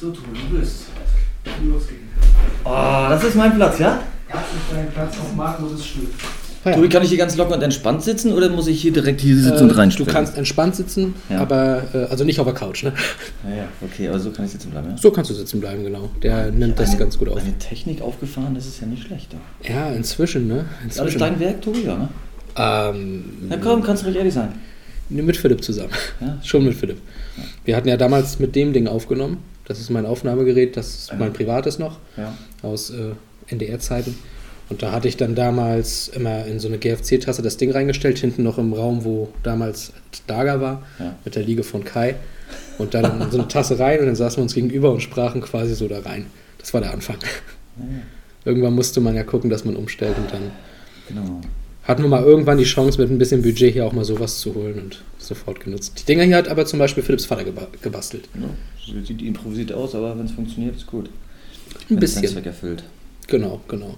So, Tobi, du bist. Losgehen. Oh, das ist mein Platz, ja? Das ist dein Platz auf Markus Stuhl. Ja. Tobi, kann ich hier ganz locker und entspannt sitzen oder muss ich hier direkt hier sitzen und Äh, du reinspringen? kannst entspannt sitzen, Ja. aber äh, also nicht auf der Couch. Ne? Ja, ja, okay, aber so kann ich sitzen bleiben, ja? So kannst du sitzen bleiben, genau. Der nimmt das Eine- ganz gut auf. Eine Technik aufgefahren, das ist ja nicht schlecht. Ja. Ja, inzwischen, ne? Ist alles Inzwischen. dein Werk, Tobi, ja, ne? Ähm, Na komm, kannst du ruhig ehrlich sein. ne, mit Philipp zusammen. Ja? Schon mit Philipp. Wir hatten ja damals mit dem Ding aufgenommen. Das ist mein Aufnahmegerät, das ist mein privates noch, Ja. aus äh, NDR-Zeiten. Und da hatte ich dann damals immer in so eine GFC-Tasse das Ding reingestellt, hinten noch im Raum, wo damals Daga war, Ja. mit der Liege von Kai. Und dann in so eine Tasse rein und dann saßen wir uns gegenüber und sprachen quasi so da rein. Das war der Anfang. Ja, Irgendwann musste man ja gucken, dass man umstellt und dann genau. Hatten wir mal irgendwann die Chance, mit ein bisschen Budget hier auch mal sowas zu holen und sofort genutzt. Die Dinger hier hat aber zum Beispiel Philipps Vater geba gebastelt. Ja, sieht improvisiert aus, aber wenn es funktioniert, ist gut. Ein Wenn's bisschen. Zweck erfüllt. Genau, genau.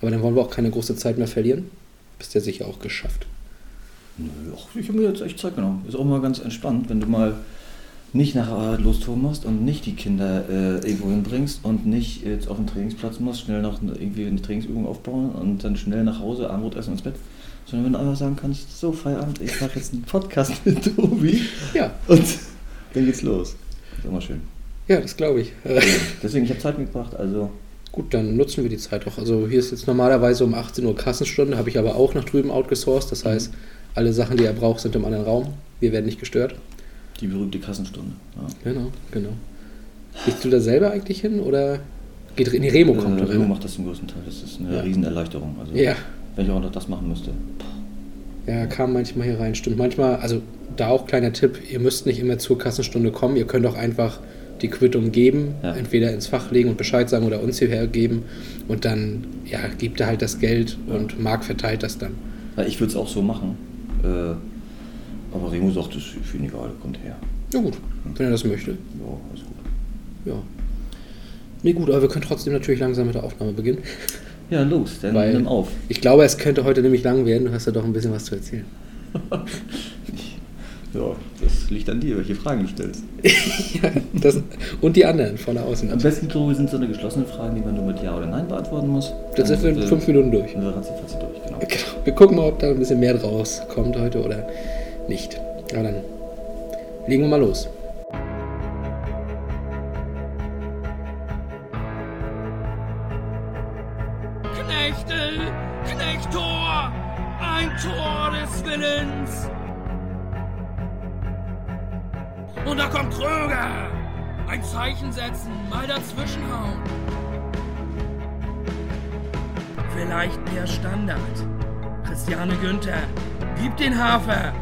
Aber dann wollen wir auch keine große Zeit mehr verlieren. Bist ja sicher auch geschafft. Nö, ich habe mir jetzt echt Zeit genommen. Ist auch mal ganz entspannt, wenn du mal nicht nach Arbeit lostouren musst und nicht die Kinder äh, irgendwo hinbringst und nicht jetzt auf den Trainingsplatz musst, schnell noch irgendwie eine Trainingsübung aufbauen und dann schnell nach Hause, Abendbrot essen und ins Bett. Sondern wenn du einfach sagen kannst, so Feierabend, ich mache jetzt einen Podcast mit Tobi Ja, und dann geht's los. ist immer schön. ja, das glaube ich. Äh, Deswegen, ich habe Zeit mitgebracht, also gut, dann nutzen wir die Zeit auch. Also hier ist jetzt normalerweise um 18 Uhr Kassenstunde, habe ich aber auch nach drüben outgesourced. Das heißt, alle Sachen, die er braucht, sind im anderen Raum. Wir werden nicht gestört. Die berühmte Kassenstunde. Ja. Genau, genau. Gehst du da selber eigentlich hin oder geht nee, Remo kommt äh, Remo macht das zum größten Teil. Das ist eine Ja. Riesenerleichterung. Also, Ja, Wenn ich auch noch das machen müsste. Ja, kam manchmal hier rein, stimmt. Manchmal, also da auch kleiner Tipp, ihr müsst nicht immer zur Kassenstunde kommen, ihr könnt auch einfach die Quittung geben, Ja. entweder ins Fach legen und Bescheid sagen oder uns hierher geben und dann, ja, gebt ihr halt das Geld und Marc verteilt das dann. Ja, ich würde es auch so machen. Äh, aber Remo sagt, das ist für ihn egal, kommt her. Ja gut, wenn er das möchte. Ja, alles gut. Ja. Nee, gut, aber wir können trotzdem natürlich langsam mit der Aufnahme beginnen. Ja, los, dann Weil- nimm auf. Ich glaube, es könnte heute nämlich lang werden, du hast ja doch ein bisschen was zu erzählen. Ja, das liegt an dir, welche Fragen du stellst. ja, das, und die anderen von außen. Am besten, Tobi, sind so eine geschlossene Fragen, die man nur mit Ja oder Nein beantworten muss. Das sind wir in Dann, fünf Minuten durch. Dann ratzi durch, genau. Genau. Wir gucken mal, ob da ein bisschen mehr draus kommt heute oder nicht. Aber dann legen wir mal los. Knechtel, Knechtor, ein Tor des Willens. Und da kommt Kröger. Ein Zeichen setzen, mal dazwischenhauen. Vielleicht der Standard. Christiane Günther, gib den Hafer.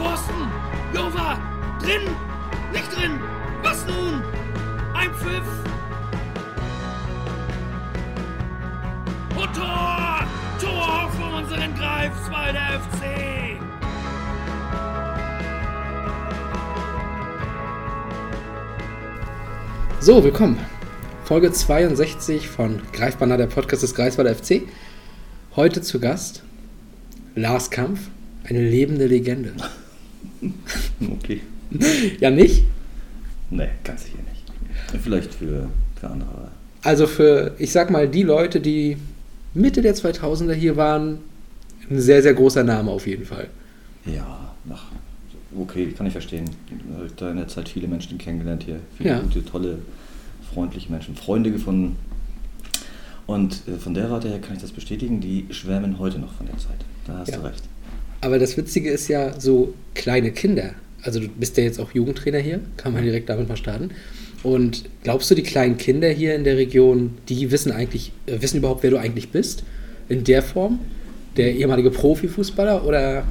Pfosten! Jova! Drin! Nicht drin! Was nun? Ein Pfiff! Und Tor! Tor für unseren Greifswalder FC! So, willkommen. Folge 62 von Greifbanner, der Podcast des Greifswalder FC. Heute zu Gast Lars Kampf, eine lebende Legende. Okay. Ja, nicht? Nee, ganz sicher nicht. Vielleicht für, für andere. Also für, ich sag mal, die Leute, die Mitte der 2000er hier waren, ein sehr, sehr großer Name auf jeden Fall. Ja, ach, okay, kann ich verstehen. Ich habe da in der Zeit viele Menschen kennengelernt hier. Viele Ja. gute, tolle, freundliche Menschen, Freunde gefunden. Und äh, von der Warte her kann ich das bestätigen, die schwärmen heute noch von der Zeit. Da hast Ja. du recht. Aber das Witzige ist ja, so kleine Kinder, also du bist ja jetzt auch Jugendtrainer hier, kann man direkt damit mal starten. Und glaubst du, die kleinen Kinder hier in der Region, die wissen eigentlich, äh, wissen überhaupt, wer du eigentlich bist? In der Form? Der ehemalige Profifußballer oder?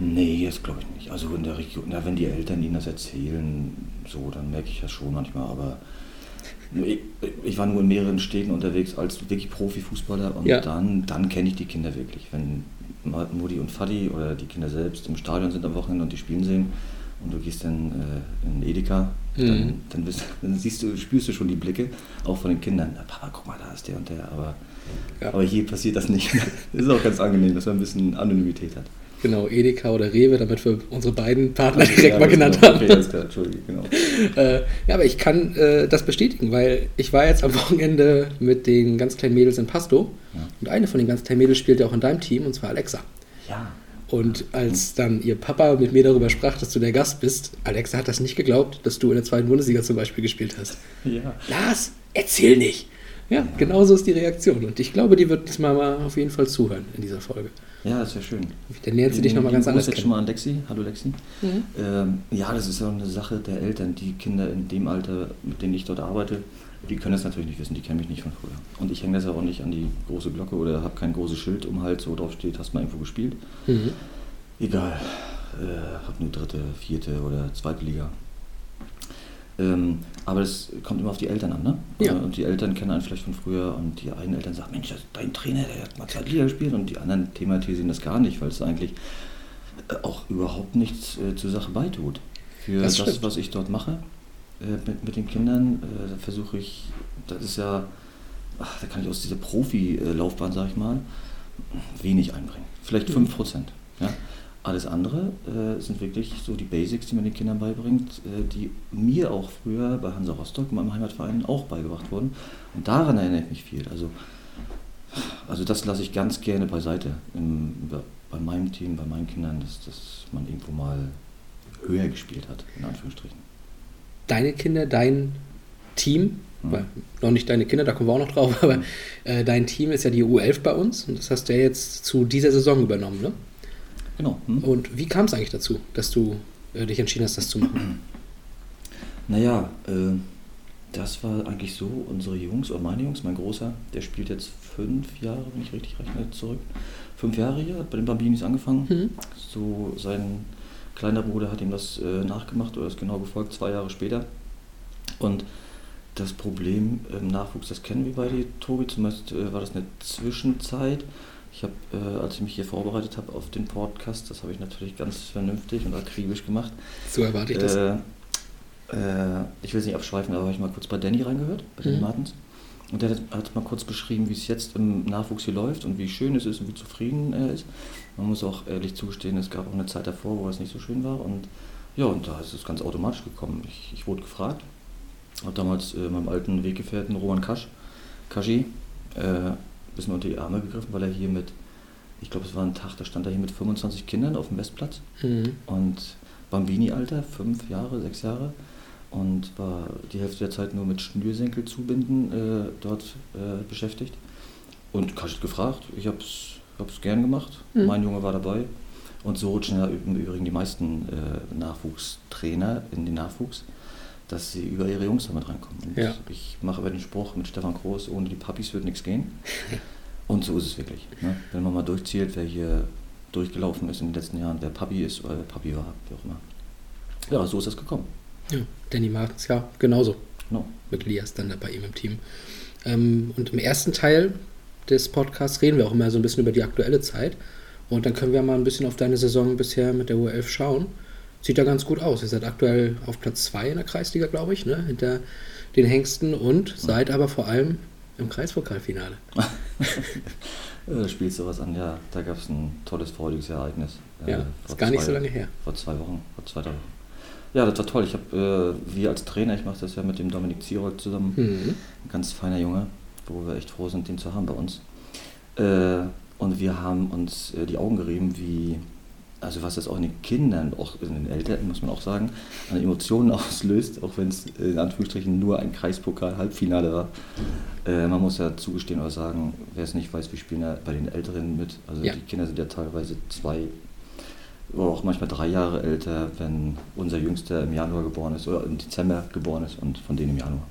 Nee, das glaube ich nicht. Also in der Region, na, wenn die Eltern ihnen das erzählen, so, dann merke ich das schon manchmal, aber ich, ich war nur in mehreren Städten unterwegs als wirklich Profifußballer und Ja. dann, dann kenne ich die Kinder wirklich. Wenn Mutti und Fadi oder die Kinder selbst im Stadion sind am Wochenende und die spielen sehen und du gehst dann äh, in Edeka, Mhm. dann, dann, bist, dann siehst du, spürst du schon die Blicke, auch von den Kindern. Na, Papa, guck mal, da ist der und der, aber Ja. Aber hier passiert das nicht. Das ist auch ganz angenehm, dass man ein bisschen Anonymität hat. Genau, Edeka oder Rewe, damit wir unsere beiden Partner direkt Ja, mal genannt haben. Okay, klar, Entschuldige, genau. Äh, ja, aber ich kann äh, das bestätigen, weil ich war jetzt am Wochenende mit den ganz kleinen Mädels in Pasto Ja. und eine von den ganz kleinen Mädels spielte auch in deinem Team und zwar Alexa. Ja. Und als dann ihr Papa mit mir darüber sprach, dass du der Gast bist, Alexa hat das nicht geglaubt, dass du in der zweiten Bundesliga zum Beispiel gespielt hast. Ja. Lars, erzähl nicht! Ja, genau so ist die Reaktion. Und ich glaube, die wird das mal auf jeden Fall zuhören in dieser Folge. Ja, das wäre schön. Dann lernt sie dich nochmal ganz anders jetzt schon kennen. mal an Lexi. Hallo Lexi. Mhm. Ähm, ja, das ist ja auch eine Sache der Eltern. Die Kinder in dem Alter, mit denen ich dort arbeite, die können das natürlich nicht wissen. Die kennen mich nicht von früher. Und ich hänge das ja auch nicht an die große Glocke oder habe kein großes Schild um Hals, wo drauf steht, hast mal irgendwo gespielt. Mhm. Egal. Äh, hab nur dritte, vierte oder zweite Liga. Ähm, aber es kommt immer auf die Eltern an, ne? Ja. Und die Eltern kennen einen vielleicht von früher und die einen Eltern sagen, Mensch, dein Trainer, der hat mal Liga gespielt und die anderen thematisieren das gar nicht, weil es eigentlich äh, auch überhaupt nichts äh, zur Sache beitut. Für Das das, was ich dort mache äh, mit, mit den Kindern, äh, da versuche ich, das ist ja, ach, da kann ich aus dieser Profi-Laufbahn, sag ich mal, wenig einbringen. Vielleicht Mhm. 5%. Ja? Alles andere äh, sind wirklich so die Basics, die man den Kindern beibringt, äh, die mir auch früher bei Hansa Rostock, meinem Heimatverein, auch beigebracht wurden. Und daran erinnere ich mich viel. Also, also das lasse ich ganz gerne beiseite im, bei, meinem Team, bei meinen Kindern, dass, dass man irgendwo mal höher gespielt hat, in Anführungsstrichen. Deine Kinder, dein Team, Mhm. weil noch nicht deine Kinder, da kommen wir auch noch drauf, aber äh, dein Team ist ja die U11 bei uns und das hast du ja jetzt zu dieser Saison übernommen, ne? Genau. Hm? Und wie kam es eigentlich dazu, dass du äh, dich entschieden hast, das zu machen? Naja, äh, das war eigentlich so, unsere Jungs, oder meine Jungs, mein Großer, der spielt jetzt fünf Jahre, wenn ich richtig rechne, zurück. Fünf Jahre hier, hat bei den Bambinis angefangen. Mhm. So sein kleiner Bruder hat ihm das äh, nachgemacht oder ist genau gefolgt, zwei Jahre später. Und das Problem im Nachwuchs, das kennen wir bei dir, Tobi, zumindest äh, war das eine Zwischenzeit. Ich habe, äh, als ich mich hier vorbereitet habe auf den Podcast, das habe ich natürlich ganz vernünftig und akribisch gemacht. So erwarte ich das. Äh, äh, ich will es nicht abschweifen, aber habe ich mal kurz bei Danny reingehört, bei Danny Mhm. Martens. Und der hat, mal kurz beschrieben, wie es jetzt im Nachwuchs hier läuft und wie schön es ist und wie zufrieden er ist. Man muss auch ehrlich zugestehen, es gab auch eine Zeit davor, wo es nicht so schön war. Und ja, und da ist es ganz automatisch gekommen. Ich, ich wurde gefragt, habe damals äh, meinem alten Weggefährten Roman Kasch, Kashi, äh, bisschen unter die Arme gegriffen, weil er hier mit, ich glaube, es war ein Tag, da stand er hier mit 25 Kindern auf dem Westplatz. Mhm. Und Bambini-Alter, fünf Jahre, sechs Jahre. Und war die Hälfte der Zeit nur mit Schnürsenkel zubinden äh, dort äh, beschäftigt. Und Kasch hat gefragt, ich habe es gern gemacht. Mhm. Mein Junge war dabei. Und so rutschen ja im Übrigen die meisten äh, Nachwuchstrainer in den Nachwuchs, dass sie über ihre Jungs damit reinkommen. Und Ja. ich mache aber den Spruch mit Stefan Groß, ohne die Papis wird nichts gehen. Und so ist es wirklich. Ne? Wenn man mal durchzählt, wer hier durchgelaufen ist in den letzten Jahren, wer Papi ist oder wer Papi war, wie auch immer. Ja, so ist das gekommen. Ja, Danny Martens, ja, genauso. Genau. Mit Lias dann bei ihm im Team. Ähm, und im ersten Teil des Podcasts reden wir auch immer so ein bisschen über die aktuelle Zeit. Und dann können wir mal ein bisschen auf deine Saison bisher mit der U11 schauen. Sieht da ganz gut aus. Ihr seid aktuell auf Platz 2 in der Kreisliga, glaube ich, ne? hinter den Hengsten und seid aber vor allem im Kreispokalfinale. Äh, spielst du was an? Ja, da gab es ein tolles, freudiges Ereignis. äh, Ja, vor ist gar nicht zwei- so lange her. Vor zwei Wochen, vor zwei Wochen. Ja, das war toll. Ich habe, äh, wir als Trainer, ich mache das ja mit dem Dominik Zierold zusammen, Mhm. ein ganz feiner Junge, wo wir echt froh sind, den zu haben bei uns. Äh, und wir haben uns äh, die Augen gerieben, wie, also was das auch in den Kindern, auch in den Eltern, muss man auch sagen, an Emotionen auslöst, auch wenn es in Anführungsstrichen nur ein Kreispokal-Halbfinale war. Äh, man muss ja zugestehen oder sagen, wer es nicht weiß, wir spielen ja bei den Älteren mit. Also Ja. die Kinder sind ja teilweise zwei auch manchmal drei Jahre älter, wenn unser Jüngster im Januar geboren ist oder im Dezember geboren ist und von denen im Januar.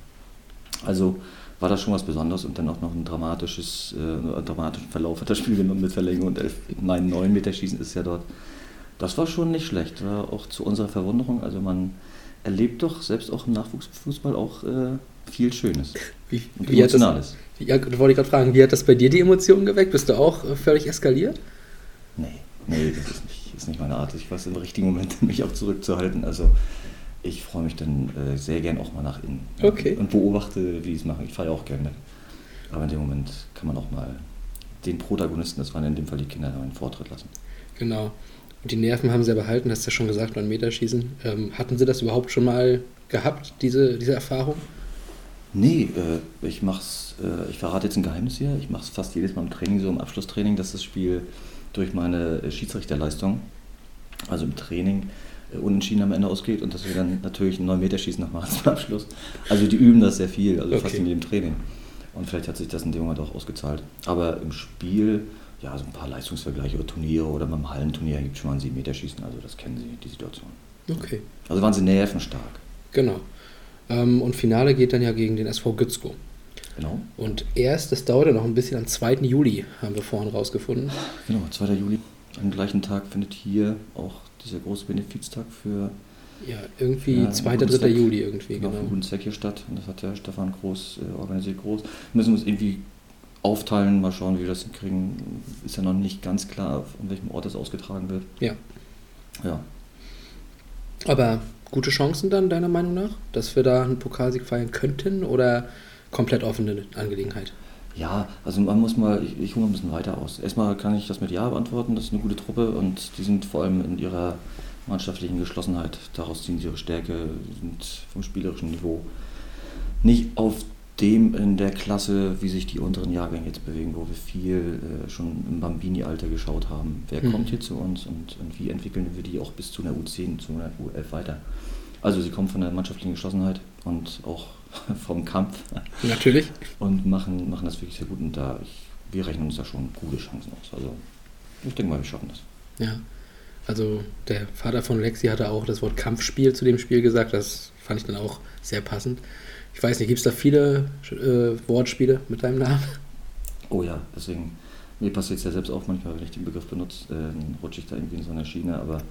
Also war das schon was Besonderes und dann auch noch ein dramatisches, äh, einen dramatischen Verlauf hat das Spiel genommen mit Verlängerung und elf, nein, neun Meter schießen ist ja dort. Das war schon nicht schlecht, war auch zu unserer Verwunderung. Also man erlebt doch selbst auch im Nachwuchsfußball auch äh, viel Schönes Wie, und wie hat das, Emotionales. ja, da wollte ich gerade fragen, wie hat das bei dir die Emotionen geweckt? Bist du auch äh, völlig eskaliert? Nee, nee, das ist nicht, ist nicht meine Art. Ich weiß im richtigen Moment, mich auch zurückzuhalten. Also ich freue mich dann äh, sehr gern auch mal nach innen. Okay. Und beobachte, wie die es machen. Ich fahre ja auch gerne. Aber in dem Moment kann man auch mal den Protagonisten, das waren in dem Fall die Kinder, einen Vortritt lassen. Genau. Die Nerven haben sie ja behalten, hast du ja schon gesagt, beim Meterschießen. Ähm, hatten sie das überhaupt schon mal gehabt, diese, diese Erfahrung? Nee, äh, ich mach's, äh, ich verrate jetzt ein Geheimnis hier, ich mache es fast jedes Mal im Training, so im Abschlusstraining, dass das Spiel durch meine äh, Schiedsrichterleistung, also im Training, äh, unentschieden am Ende ausgeht und dass wir dann natürlich einen 9 Meter Schießen noch machen zum Abschluss. Also die üben das sehr viel, also fast Okay. in jedem Training. Und vielleicht hat sich das in dem Moment auch ausgezahlt. Aber im Spiel, ja, so ein paar Leistungsvergleiche oder Turniere oder beim Hallenturnier gibt es schon mal ein 7 Meter Schießen, also das kennen sie, die Situation. Okay, Also waren sie nervenstark. genau. Ähm, und Finale geht dann ja gegen den SV Gützko. Genau. Und erst, das dauert ja noch ein bisschen, am 2. Juli haben wir vorhin rausgefunden. Genau, 2. Juli. Am gleichen Tag findet hier auch dieser große Benefiztag für, Ja, irgendwie Ja, 2. einen guten 3. Zweck. Juli irgendwie, genau. für genau. einen guten Zweck hier statt. Und das hat der Stefan Groß äh, organisiert groß. Müssen wir es irgendwie aufteilen, mal schauen, wie wir das hinkriegen. Ist ja noch nicht ganz klar, an welchem Ort das ausgetragen wird. Ja. Ja, Aber gute Chancen dann, deiner Meinung nach, dass wir da einen Pokalsieg feiern könnten oder komplett offene Angelegenheit? Ja, also man muss mal, ich, ich hole mal ein bisschen weiter aus. Erstmal kann ich das mit Ja beantworten, das ist eine gute Truppe und die sind vor allem in ihrer mannschaftlichen Geschlossenheit, daraus ziehen sie ihre Stärke, sind vom spielerischen Niveau nicht auf dem in der Klasse, wie sich die unteren Jahrgänge jetzt bewegen, wo wir viel äh, schon im Bambini-Alter geschaut haben. Wer Mhm. kommt hier zu uns und, und wie entwickeln wir die auch bis zu einer U10, zu einer U11 weiter? Also sie kommen von der mannschaftlichen Geschlossenheit und auch vom Kampf Natürlich. und machen, machen das wirklich sehr gut. Und da ich, wir rechnen uns da schon gute Chancen aus. Also ich denke mal, wir schaffen das. Ja. Also der Vater von Lexi hatte auch das Wort Kampfspiel zu dem Spiel gesagt. Das fand ich dann auch sehr passend. Ich weiß nicht, gibt es da viele äh, Wortspiele mit deinem Namen? Oh ja, deswegen, mir passiert es ja selbst auch manchmal, wenn ich den Begriff benutze, dann rutsche ich da irgendwie in so eine Schiene. Aber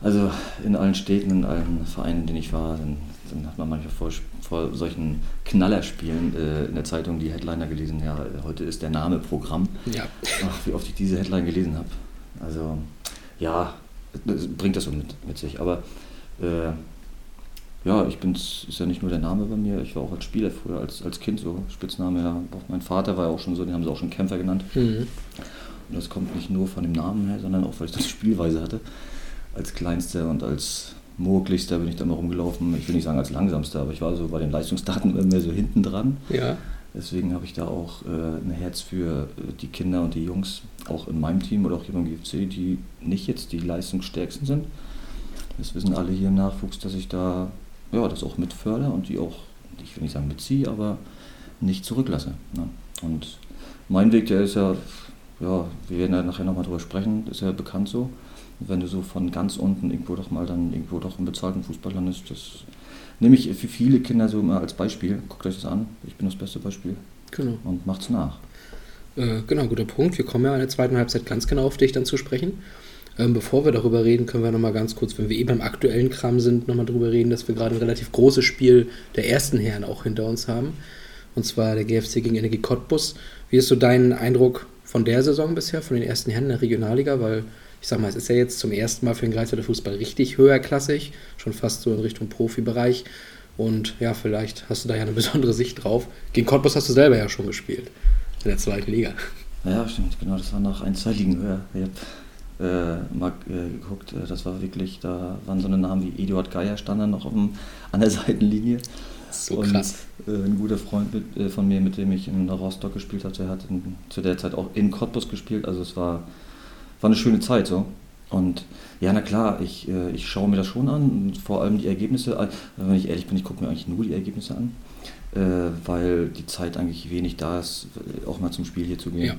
also in allen Städten, in allen Vereinen, in denen ich war, dann, dann hat man manchmal vor, vor solchen Knallerspielen äh, in der Zeitung die Headliner gelesen, ja, heute ist der Name Programm. Ja. Ach, wie oft ich diese Headline gelesen habe. Also, ja, das bringt das so mit, mit sich. Aber äh, ja, ich bin's, ist ja nicht nur der Name bei mir, ich war auch als Spieler früher, als, als Kind so, Spitzname, ja. Auch mein Vater war ja auch schon so, den haben sie auch schon Kämpfer genannt. Mhm. Und das kommt nicht nur von dem Namen her, sondern auch, weil ich das Spielweise hatte. Als Kleinster und als Moglichster bin ich da mal rumgelaufen. Ich will nicht sagen als Langsamster, aber ich war so bei den Leistungsdaten immer mehr so hinten dran. Ja. Deswegen habe ich da auch äh, ein Herz für äh, die Kinder und die Jungs, auch in meinem Team oder auch hier beim GFC, die nicht jetzt die leistungsstärksten sind. Das wissen alle hier im Nachwuchs, dass ich da ja, das auch mitfördere und die auch, ich will nicht sagen mitziehe, aber nicht zurücklasse. Ne? Und mein Weg, der ist ja, ja, wir werden ja nachher nochmal drüber sprechen, ist ja bekannt so. Wenn du so von ganz unten irgendwo doch mal dann irgendwo doch im bezahlten Fußball landest, das nehme ich für viele Kinder so immer als Beispiel. Guckt euch das an, ich bin das beste Beispiel Genau. und macht's nach. Äh, genau, guter Punkt. Wir kommen ja in der zweiten Halbzeit ganz genau auf dich dann zu sprechen. Ähm, bevor wir darüber reden, können wir nochmal ganz kurz, wenn wir eben beim aktuellen Kram sind, nochmal darüber reden, dass wir gerade ein relativ großes Spiel der ersten Herren auch hinter uns haben. Und zwar der GFC gegen Energie Cottbus. Wie ist so dein Eindruck von der Saison bisher, von den ersten Herren der Regionalliga? Weil ich sag mal, es ist ja jetzt zum ersten Mal für den Greifswalder Fußball richtig höherklassig, schon fast so in Richtung Profibereich. Und ja, vielleicht hast du da ja eine besondere Sicht drauf. Gegen Cottbus hast du selber ja schon gespielt, in der zweiten Liga. Ja, stimmt, genau, das war nach ein, zwei Ligen höher. Äh, mal äh, geguckt, äh, das war wirklich, da waren so eine Namen wie Eduard Geier stand dann noch auf dem, an der Seitenlinie. So und krass. Äh, ein guter Freund mit, äh, von mir, mit dem ich in Rostock gespielt habe, der hat in, zu der Zeit auch in Cottbus gespielt. Also es war, war eine schöne Zeit so. Und ja, na klar, ich, äh, ich schaue mir das schon an, vor allem die Ergebnisse. Wenn ich ehrlich bin, ich gucke mir eigentlich nur die Ergebnisse an, weil die Zeit eigentlich wenig da ist, auch mal zum Spiel hier zu gehen. Ja.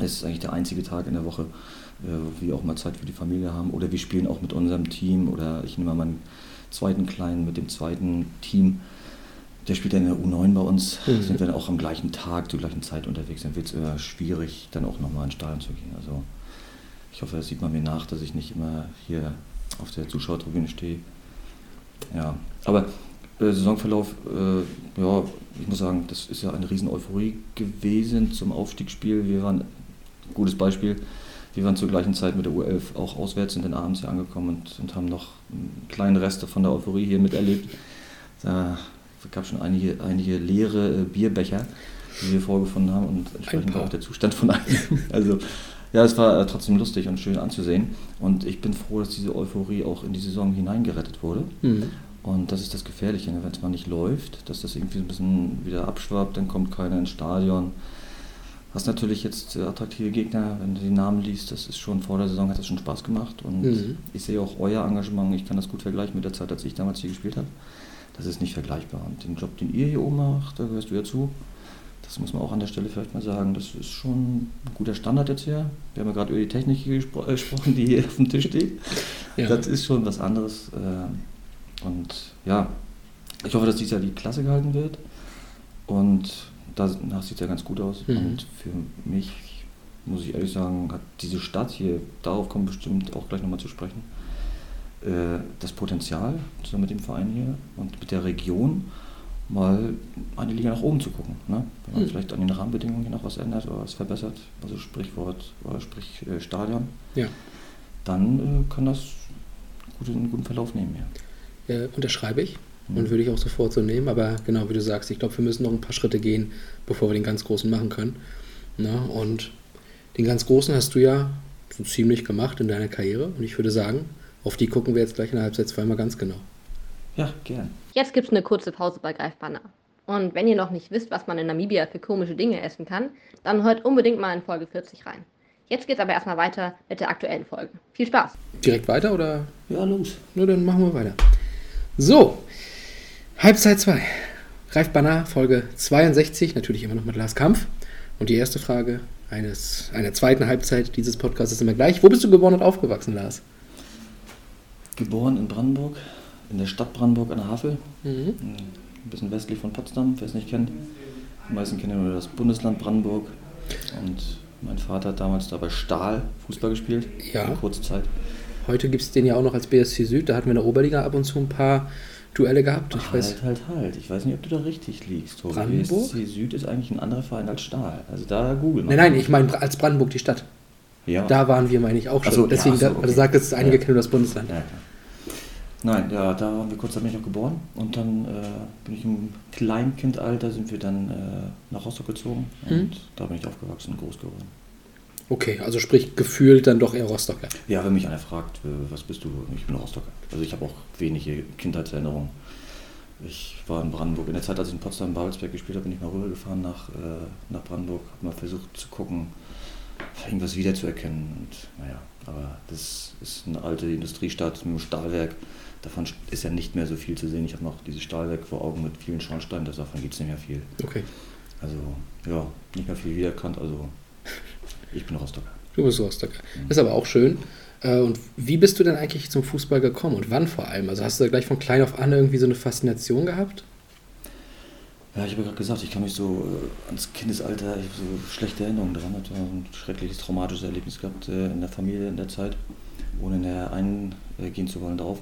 Es ist eigentlich der einzige Tag in der Woche, äh, wir auch mal Zeit für die Familie haben. Oder wir spielen auch mit unserem Team oder ich nehme mal meinen zweiten Kleinen mit dem zweiten Team. Der spielt dann in der U9 bei uns. Mhm. Sind wir dann auch am gleichen Tag, zur gleichen Zeit unterwegs. Dann wird es eher schwierig, dann auch nochmal ins Stadion zu gehen. Also ich hoffe, das sieht man mir nach, dass ich nicht immer hier auf der Zuschauertribüne stehe. Ja, aber äh, Saisonverlauf, äh, ja, ich muss sagen, das ist ja eine riesen Euphorie gewesen zum Aufstiegsspiel. Wir waren, gutes Beispiel, wir waren zur gleichen Zeit mit der U11 auch auswärts, sind dann abends hier angekommen und, und haben noch einen kleinen Reste von der Euphorie hier miterlebt. Da gab schon einige, einige leere äh, Bierbecher. die wir vorgefunden haben und entsprechend war auch der Zustand von einem. Also ja, es war äh, trotzdem lustig und schön anzusehen und ich bin froh, dass diese Euphorie auch in die Saison hineingerettet wurde. Mhm. Und das ist das Gefährliche, ne? wenn es mal nicht läuft, dass das irgendwie ein bisschen wieder abschwappt, dann kommt keiner ins Stadion. Hast natürlich jetzt äh, attraktive Gegner, wenn du die Namen liest, das ist schon vor der Saison hat das schon Spaß gemacht und Mhm. ich sehe auch euer Engagement, ich kann das gut vergleichen mit der Zeit, als ich damals hier gespielt habe. Das ist nicht vergleichbar und den Job, den ihr hier oben macht, da gehörst du ja zu. Das muss man auch an der Stelle vielleicht mal sagen. Das ist schon ein guter Standard jetzt hier. Wir haben ja gerade über die Technik gespro äh, gesprochen, die hier auf dem Tisch steht. Ja. Das ist schon was anderes. äh, Und ja, ich hoffe, dass dieses Jahr die Klasse gehalten wird. Und danach sieht es ja ganz gut aus. Mhm. Und für mich, muss ich ehrlich sagen, hat diese Stadt hier, darauf kommen bestimmt auch gleich nochmal zu sprechen, äh, das Potenzial, zusammen mit dem Verein hier und mit der Region, mal eine Liga nach oben zu gucken. Ne? Wenn man Mhm. vielleicht an den Rahmenbedingungen hier noch was ändert oder was verbessert, also Sprichwort oder sprich äh, Stadion, Ja. dann äh, kann das gut, einen guten Verlauf nehmen hier. Äh, unterschreibe ich. Und würde ich auch sofort so nehmen. Aber genau wie du sagst, ich glaube, wir müssen noch ein paar Schritte gehen, bevor wir den ganz Großen machen können. Na, und den ganz Großen hast du ja so ziemlich gemacht in deiner Karriere. Und ich würde sagen, auf die gucken wir jetzt gleich in der Halbzeit zweimal ganz genau. Ja, gern. Jetzt gibt's eine kurze Pause bei Greifbanner. Und wenn ihr noch nicht wisst, was man in Namibia für komische Dinge essen kann, dann hört unbedingt mal in Folge 40 rein. Jetzt geht's aber erstmal weiter mit der aktuellen Folge. Viel Spaß! Direkt weiter oder? Ja, los. Nur dann machen wir weiter. So, Halbzeit 2. Ralf Banner, Folge 62, natürlich immer noch mit Lars Kampf. Und die erste Frage eines, einer zweiten Halbzeit dieses Podcasts ist immer gleich. Wo bist du geboren und aufgewachsen, Lars? Geboren in Brandenburg, in der Stadt Brandenburg an der Havel, Mhm. ein bisschen westlich von Potsdam, wer es nicht kennt. Die meisten kennen nur das Bundesland Brandenburg. Und mein Vater hat damals da bei Stahl Fußball gespielt, Ja. eine kurze Zeit. Heute gibt es den ja auch noch als BSC Süd. Da hatten wir in der Oberliga ab und zu ein paar Duelle gehabt. Ich weiß, halt, halt, halt. Ich weiß nicht, ob du da richtig liegst. Tobi. Brandenburg? BSC Süd ist eigentlich ein anderer Verein als Stahl. Also da googeln nein, nein, ich meine als Brandenburg die Stadt. Ja. Da waren wir, meine ich, auch schon. Ach so, ja, Deswegen, ach so, da, weil du okay. sagtest, einige Ja. kennen das Bundesland. Ja. Nein, ja, da waren wir kurz, da bin ich noch geboren und dann äh, bin ich im Kleinkindalter, sind wir dann äh, nach Rostock gezogen und Mhm. da bin ich aufgewachsen und groß geworden. Okay, also sprich gefühlt dann doch eher Rostocker. Ja, wenn mich einer fragt, äh, was bist du, ich bin Rostocker. Also ich habe auch wenige Kindheitserinnerungen. Ich war in Brandenburg. In der Zeit, als ich in Potsdam Babelsberg gespielt habe, bin ich mal rübergefahren nach, äh, nach Brandenburg, habe mal versucht zu gucken, irgendwas wiederzuerkennen. Und naja, aber das ist eine alte Industriestadt mit einem Stahlwerk. Davon ist ja nicht mehr so viel zu sehen. Ich habe noch dieses Stahlwerk vor Augen mit vielen Schornsteinen, davon gibt es nicht mehr viel. Okay. Also ja, nicht mehr viel wiedererkannt. Also ich bin Rostocker. Du bist Rostocker. Das ist aber auch schön. Äh, Und wie bist du denn eigentlich zum Fußball gekommen und wann vor allem? Also hast du da gleich von klein auf an irgendwie so eine Faszination gehabt? Ja, ich habe ja gerade gesagt, ich kann mich so äh, ans Kindesalter, ich habe so schlechte Erinnerungen dran. Ich habe ein schreckliches traumatisches Erlebnis gehabt äh, in der Familie in der Zeit, ohne näher eingehen zu wollen darauf.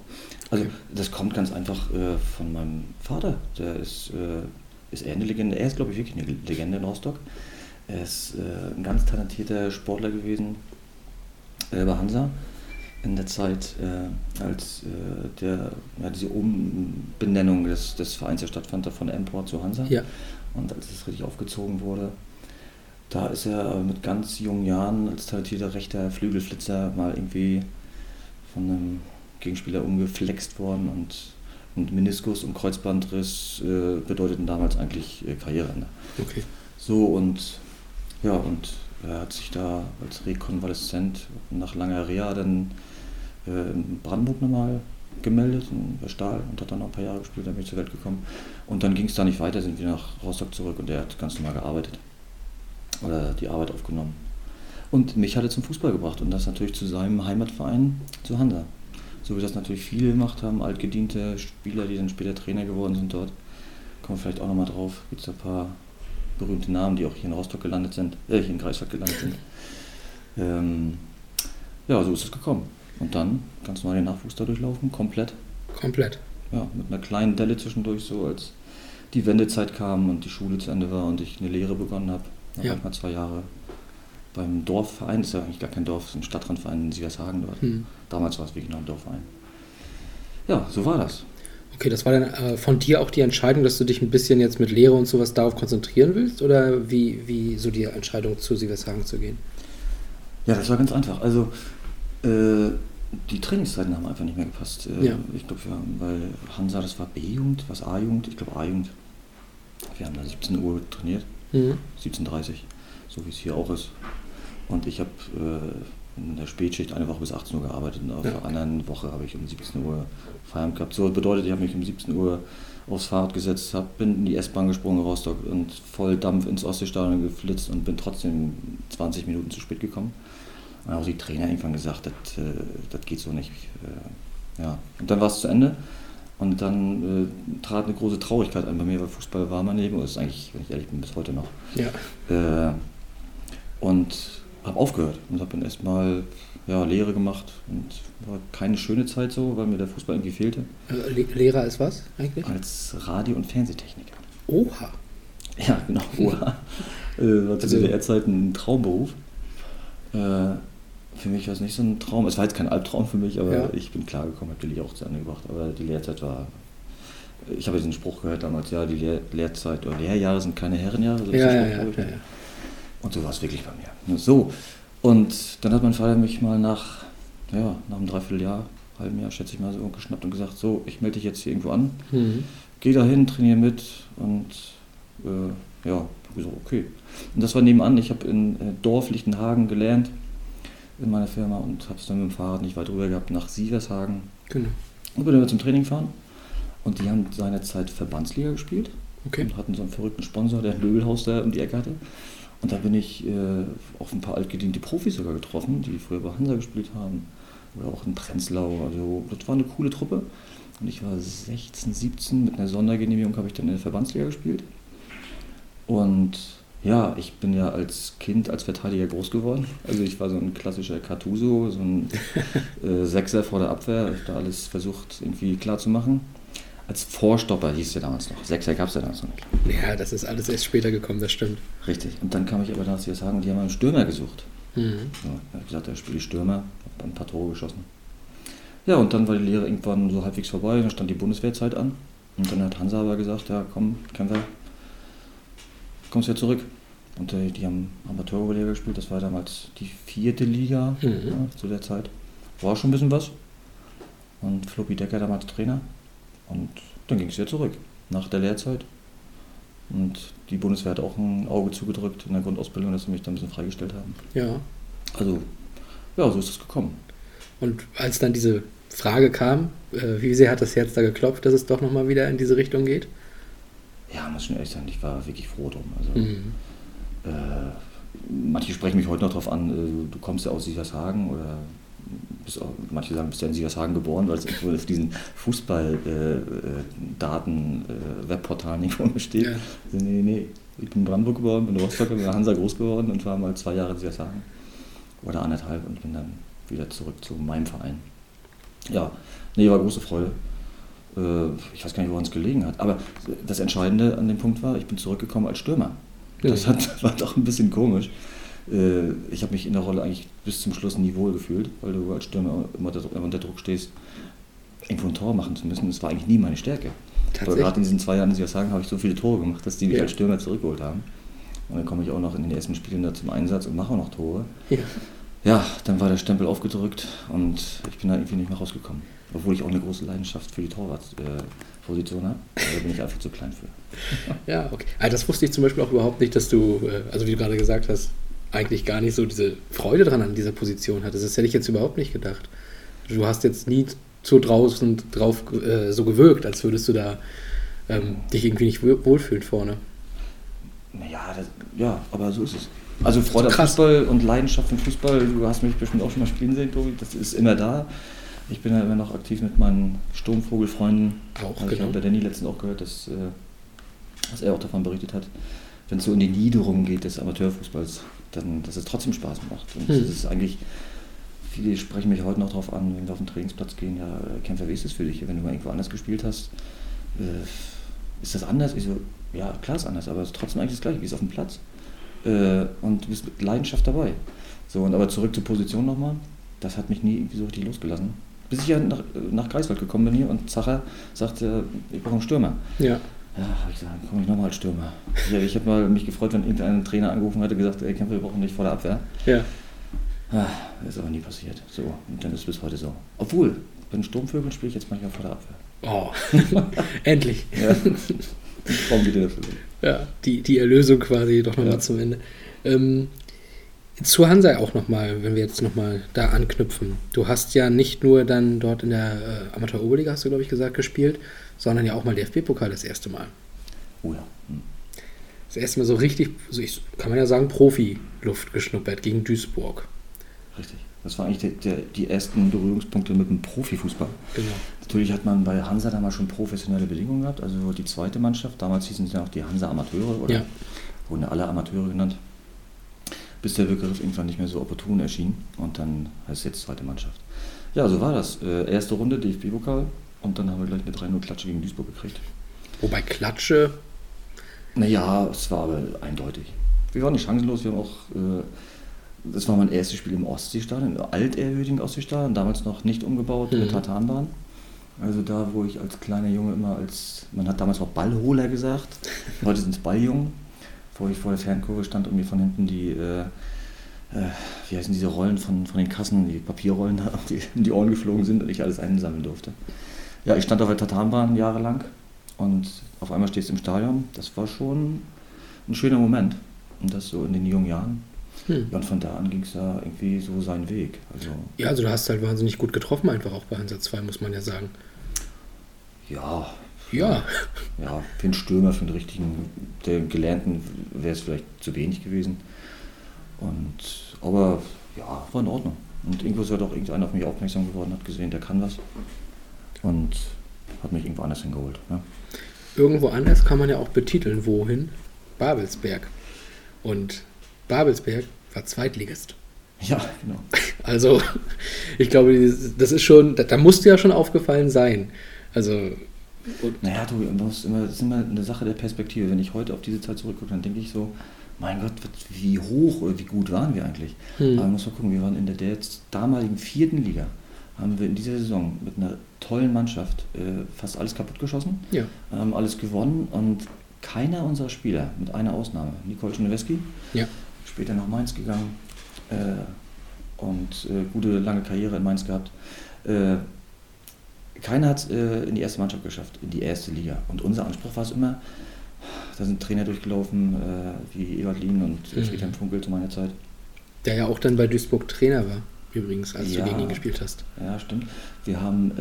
Also das kommt ganz einfach äh, von meinem Vater. Der ist, ist er eine Legende. Er ist, glaube ich, wirklich eine Legende in Rostock. Er ist äh, ein ganz talentierter Sportler gewesen äh, bei Hansa in der Zeit, äh, als äh, der, ja, diese Umbenennung des, des Vereins ja stattfand, von Empor zu Hansa. Ja. Und als es richtig aufgezogen wurde, da ist er mit ganz jungen Jahren als talentierter rechter Flügelflitzer mal irgendwie von einem Gegenspieler umgeflext worden und, und Meniskus und Kreuzbandriss äh, bedeuteten damals eigentlich äh, Karriereende. Okay. So und ja, und er hat sich da als Rekonvaleszent nach langer Reha dann äh, in Brandenburg nochmal gemeldet, in Stahl, und hat dann noch ein paar Jahre gespielt, dann bin ich zur Welt gekommen. Und dann ging es da nicht weiter, sind wir nach Rostock zurück und er hat ganz normal gearbeitet. Oder die Arbeit aufgenommen. Und mich hat er zum Fußball gebracht und das natürlich zu seinem Heimatverein, zu Hansa. So wie das natürlich viele gemacht haben, altgediente Spieler, die dann später Trainer geworden sind dort. Kommen wir vielleicht auch nochmal drauf. Gibt es ein paar berühmte Namen, die auch hier in Rostock gelandet sind, äh, hier in Greifswald gelandet sind. Ähm, ja, so ist es gekommen. Und dann ganz normal den Nachwuchs da durchlaufen, komplett. Komplett. Ja, mit einer kleinen Delle zwischendurch, so als die Wendezeit kam und die Schule zu Ende war und ich eine Lehre begonnen habe. Ja. mal zwei Jahre beim Dorfverein, ist ja eigentlich gar kein Dorf, ist ein Stadtrandverein in Siegershagen dort. Hm. Damals war es wirklich noch ein Dorfverein. Ja, so war das. Okay, das war dann äh, von dir auch die Entscheidung, dass du dich ein bisschen jetzt mit Lehre und sowas darauf konzentrieren willst? Oder wie, wie so die Entscheidung zu Sievershagen zu gehen? Ja, das war ganz einfach. Also äh, die Trainingszeiten haben einfach nicht mehr gepasst. Äh, Ja. Ich glaube, wir haben bei Hansa, das war B-Jugend, was A-Jugend? Ich glaube A-Jugend. Wir haben da 17 Uhr trainiert, Mhm. 17.30 so wie es hier auch ist. Und ich habe äh, in der Spätschicht eine Woche bis 18 Uhr gearbeitet und auf Ja. der anderen Woche habe ich um 17 Uhr Feierabend gehabt. So bedeutet, ich habe mich um 17 Uhr aufs Fahrrad gesetzt, hab, bin in die S-Bahn gesprungen in Rostock und voll Dampf ins Ostseestadion geflitzt und bin trotzdem 20 Minuten zu spät gekommen. Und dann haben die Trainer irgendwann gesagt, das, äh, das geht so nicht. Äh, ja. Und dann war es zu Ende. Und dann äh, trat eine große Traurigkeit ein bei mir, weil Fußball war mein Leben und ist eigentlich, wenn ich ehrlich bin, bis heute noch. Ja. Äh, und habe aufgehört und habe dann erstmal ja, Lehre gemacht und war keine schöne Zeit so, weil mir der Fußball irgendwie fehlte. Äh, Le Lehrer ist was eigentlich? Als Radio- und Fernsehtechniker. Oha. Ja, genau. Oha. äh, war zu Also- DDR-Zeiten ein Traumberuf. Äh, für mich war es nicht so ein Traum. Es war jetzt kein Albtraum für mich, aber Ja. ich bin klargekommen, habe die Lehre auch zu Ende gebracht. Aber die Lehrzeit war. Ich habe diesen Spruch gehört damals, ja, die Lehr Lehrzeit oder Lehrjahre sind keine Herrenjahre. so Ja, ja, ja, ja. Und so war es wirklich bei mir. So, und dann hat mein Vater mich mal nach, ja, nach einem Dreivierteljahr, halben Jahr, schätze ich mal, so geschnappt und gesagt, so, ich melde dich jetzt hier irgendwo an, Mhm. geh da hin, trainiere mit und äh, ja, gesagt, okay. Und das war nebenan, ich habe in äh, Dorf Lichtenhagen gelernt in meiner Firma und habe es dann mit dem Fahrrad nicht weit rüber gehabt nach Sievershagen Genau. und bin dann zum Training gefahren. Und die haben seinerzeit Verbandsliga gespielt Okay. und hatten so einen verrückten Sponsor, der ein Möbelhaus da um die Ecke hatte. Und da bin ich äh, auf ein paar altgediente Profis sogar getroffen, die früher bei Hansa gespielt haben. Oder auch in Prenzlau. Also das war eine coole Truppe. Und ich war 16, 17, mit einer Sondergenehmigung habe ich dann in der Verbandsliga gespielt. Und ja, ich bin ja als Kind als Verteidiger groß geworden. Also ich war so ein klassischer Cartuso, so ein äh, Sechser vor der Abwehr, hab da alles versucht irgendwie klar zu machen. Als Vorstopper hieß der damals noch. Sechser gab es ja damals noch nicht. Ja, das ist alles erst später gekommen, das stimmt. Richtig. Und dann kam ich aber nach sagen, die haben einen Stürmer gesucht. Mhm. Ja, er hat gesagt, er spielt Stürmer, hab ein paar Tore geschossen. Ja, und dann war die Lehre irgendwann so halbwegs vorbei, dann stand die Bundeswehrzeit an. Und dann hat Hansa aber gesagt, ja komm, Kämpfer, kommst ja zurück. Und äh, die haben Amateurliga gespielt, das war damals die vierte Liga Mhm. ja, zu der Zeit. War schon ein bisschen was. Und Floppy Decker damals Trainer. Und dann ging es ja zurück, nach der Lehrzeit. Und die Bundeswehr hat auch ein Auge zugedrückt in der Grundausbildung, dass sie mich dann ein bisschen freigestellt haben. Ja. Also, ja, so ist es gekommen. Und als dann diese Frage kam, äh, wie sehr hat das Herz da geklopft, dass es doch nochmal wieder in diese Richtung geht? Ja, muss schon ehrlich sein, ich war wirklich froh drum. Also, Mhm. äh, manche sprechen mich heute noch darauf an, äh, du kommst ja aus Sievershagen oder auch, manche sagen, bist ja in Sievershagen geboren, weil es irgendwo auf diesen Fußball-Daten-Webportalen irgendwo steht. Ja. Also, nee, nee, ich bin in Brandenburg geboren, bin in Rostock, bin in Hansa groß geworden und war mal zwei Jahre in Sievershagen. Oder anderthalb und bin dann wieder zurück zu meinem Verein. Ja, nee, war große Freude. Äh, Ich weiß gar nicht, woran es gelegen hat. Aber das Entscheidende an dem Punkt war, ich bin zurückgekommen als Stürmer. Das hat, war doch ein bisschen komisch. Äh, Ich habe mich in der Rolle eigentlich bis zum Schluss nie wohl gefühlt, weil du als Stürmer immer unter- Druck stehst, irgendwo ein Tor machen zu müssen. Das war eigentlich nie meine Stärke. Aber gerade in diesen zwei Jahren, die ich sagen, habe ich so viele Tore gemacht, dass die mich Ja. als Stürmer zurückgeholt haben. Und dann komme ich auch noch in den ersten Spielen da zum Einsatz und mache auch noch Tore. Ja. Ja, dann war der Stempel aufgedrückt und ich bin da irgendwie nicht mehr rausgekommen. Obwohl ich auch eine große Leidenschaft für die Torwartposition habe. Aber da bin ich einfach zu klein für. Ja, okay. Also das wusste ich zum Beispiel auch überhaupt nicht, dass du, äh, also wie du gerade gesagt hast, eigentlich gar nicht so diese Freude dran an dieser Position hattest. Das hätte ich jetzt überhaupt nicht gedacht. Du hast jetzt nie so draußen drauf äh, so gewirkt, als würdest du da ähm, dich irgendwie nicht wohl- wohlfühlen vorne. Naja, das, ja, aber so ist es. Also Freude am krass. Fußball und Leidenschaft im Fußball, du hast mich bestimmt auch schon mal spielen sehen, Tobi, das ist immer da. Ich bin ja immer noch aktiv mit meinen Sturmvogelfreunden. Auch, Also Ich genau. habe bei Danny letztens auch gehört, dass, äh, dass er auch davon berichtet hat, wenn es so in die Niederung geht des Amateurfußballs, dann, dass es trotzdem Spaß macht. Und Hm. das ist eigentlich, viele sprechen mich heute noch darauf an, wenn wir auf den Trainingsplatz gehen, ja, Kämpfer, wie ist es für dich, wenn du mal irgendwo anders gespielt hast? Äh, ist das anders? Ich so, ja, klar ist anders, aber es ist trotzdem eigentlich das Gleiche, wie es auf dem Platz. Äh, und du bist mit Leidenschaft dabei. So, und aber zurück zur Position nochmal. Das hat mich nie irgendwie so richtig losgelassen. Bis ich ja nach, nach Greifswald gekommen bin hier und Zacher sagte, ich brauche einen Stürmer. Ja. Ja, habe ich gesagt, dann komme ich nochmal als Stürmer. Ja, ich habe mal mich gefreut, wenn irgendein Trainer angerufen hatte und gesagt, ey, Kämpfer, wir brauchen nicht vor der Abwehr. Ja. Ah, ist aber nie passiert. So, und dann ist es bis heute so. Obwohl, bei den Sturmvögeln spiele ich jetzt manchmal vor der Abwehr. Oh. Endlich. Ja. Warum das so? Ja, die, die Erlösung quasi doch nochmal Ja. zum Ende. Ähm, zu Hansa auch nochmal, wenn wir jetzt nochmal da anknüpfen. Du hast ja nicht nur dann dort in der äh, Amateur-Oberliga, hast du glaube ich gesagt, gespielt, sondern ja auch mal DFB-Pokal das erste Mal. Oh ja. Hm. Das erste Mal so richtig, so ich, kann man ja sagen, Profi-Luft geschnuppert gegen Duisburg. Richtig. Das waren eigentlich der, die ersten Berührungspunkte mit dem Profifußball. Genau. Natürlich hat man bei Hansa damals schon professionelle Bedingungen gehabt, also die zweite Mannschaft, damals hießen sie ja auch die Hansa Amateure oder Ja. wurden alle Amateure genannt, bis der Begriff irgendwann nicht mehr so opportun erschien und dann heißt es jetzt zweite Mannschaft. Ja, so war das. Äh, erste Runde DFB-Pokal und dann haben wir gleich eine 3-0-Klatsche gegen Duisburg gekriegt. Wobei Klatsche, Naja, es war aber eindeutig. Wir waren nicht chancenlos, wir haben auch, äh, das war mein erstes Spiel im Ostseestadion, im altehrwürdigen Ostseestadion, damals noch nicht umgebaut Mhm. mit Tartanbahn. Also da, wo ich als kleiner Junge immer als, man hat damals auch Ballholer gesagt, heute sind es Balljungen, wo ich vor der Fernkurve stand und mir von hinten die, äh, äh, wie heißen diese Rollen von, von den Kassen, die Papierrollen da, die in die Ohren geflogen sind und ich alles einsammeln durfte. Ja, ich stand auf der Tartanbahn jahrelang und auf einmal stehst du im Stadion. Das war schon ein schöner Moment. Und das so in den jungen Jahren. Hm. Ja, und von da an ging es ja irgendwie so seinen Weg. Also, ja, also du hast halt wahnsinnig gut getroffen, einfach auch bei Hansa 2, muss man ja sagen. ja. Ja, Ja, für einen Stürmer, für einen richtigen, der Gelernten wäre es vielleicht zu wenig gewesen. Und, aber ja, war in Ordnung. Und irgendwo ist halt auch irgendeiner auf mich aufmerksam geworden, hat gesehen, der kann was. Und hat mich irgendwo anders hingeholt. Ja. irgendwo anders kann man ja auch betiteln, wohin? Babelsberg. Und Babelsberg war Zweitligist. ja, genau. Also, ich glaube, das ist schon, da, da musste ja schon aufgefallen sein. Also, Naja, du, man muss immer, das ist immer eine Sache der Perspektive. Wenn ich heute auf diese Zeit zurückgucke, dann denke ich so, mein Gott, wie hoch oder wie gut waren wir eigentlich? Hm. Aber man muss mal gucken, wir waren in der, der damaligen vierten Liga, haben wir in dieser Saison mit einer tollen Mannschaft äh, fast alles kaputt geschossen, ja, haben alles gewonnen und keiner unserer Spieler, mit einer Ausnahme, Nicole Schneweski, ja, später nach Mainz gegangen äh, und äh, gute lange Karriere in Mainz gehabt. Äh, keiner hat es in die erste Mannschaft geschafft, in die erste Liga. Und unser Anspruch war es immer, da sind Trainer durchgelaufen, wie Ewald Lien und Mhm. Friedhelm Funkel zu meiner Zeit. der ja auch dann bei Duisburg Trainer war, übrigens, als Ja. du gegen ihn gespielt hast. Ja, stimmt. Wir haben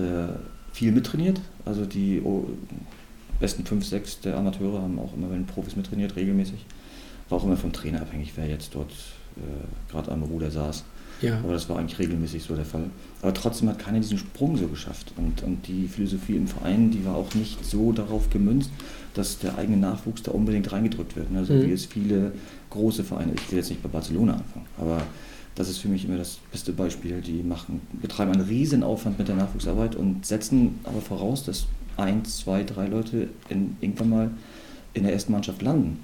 viel mittrainiert, also die oh, besten fünf, sechs der Amateure haben auch immer bei den Profis mittrainiert, regelmäßig. War auch immer vom Trainer abhängig, wer jetzt dort äh, gerade am Ruder saß. Ja, Aber das war eigentlich regelmäßig so der Fall. Aber trotzdem hat keiner diesen Sprung so geschafft. Und, und die Philosophie im Verein, die war auch nicht so darauf gemünzt, dass der eigene Nachwuchs da unbedingt reingedrückt wird. Ne? So Mhm. wie es viele große Vereine, ich will jetzt nicht bei Barcelona anfangen, aber das ist für mich immer das beste Beispiel. Die machen, betreiben einen riesen Aufwand mit der Nachwuchsarbeit und setzen aber voraus, dass ein, zwei, drei Leute in, irgendwann mal in der ersten Mannschaft landen.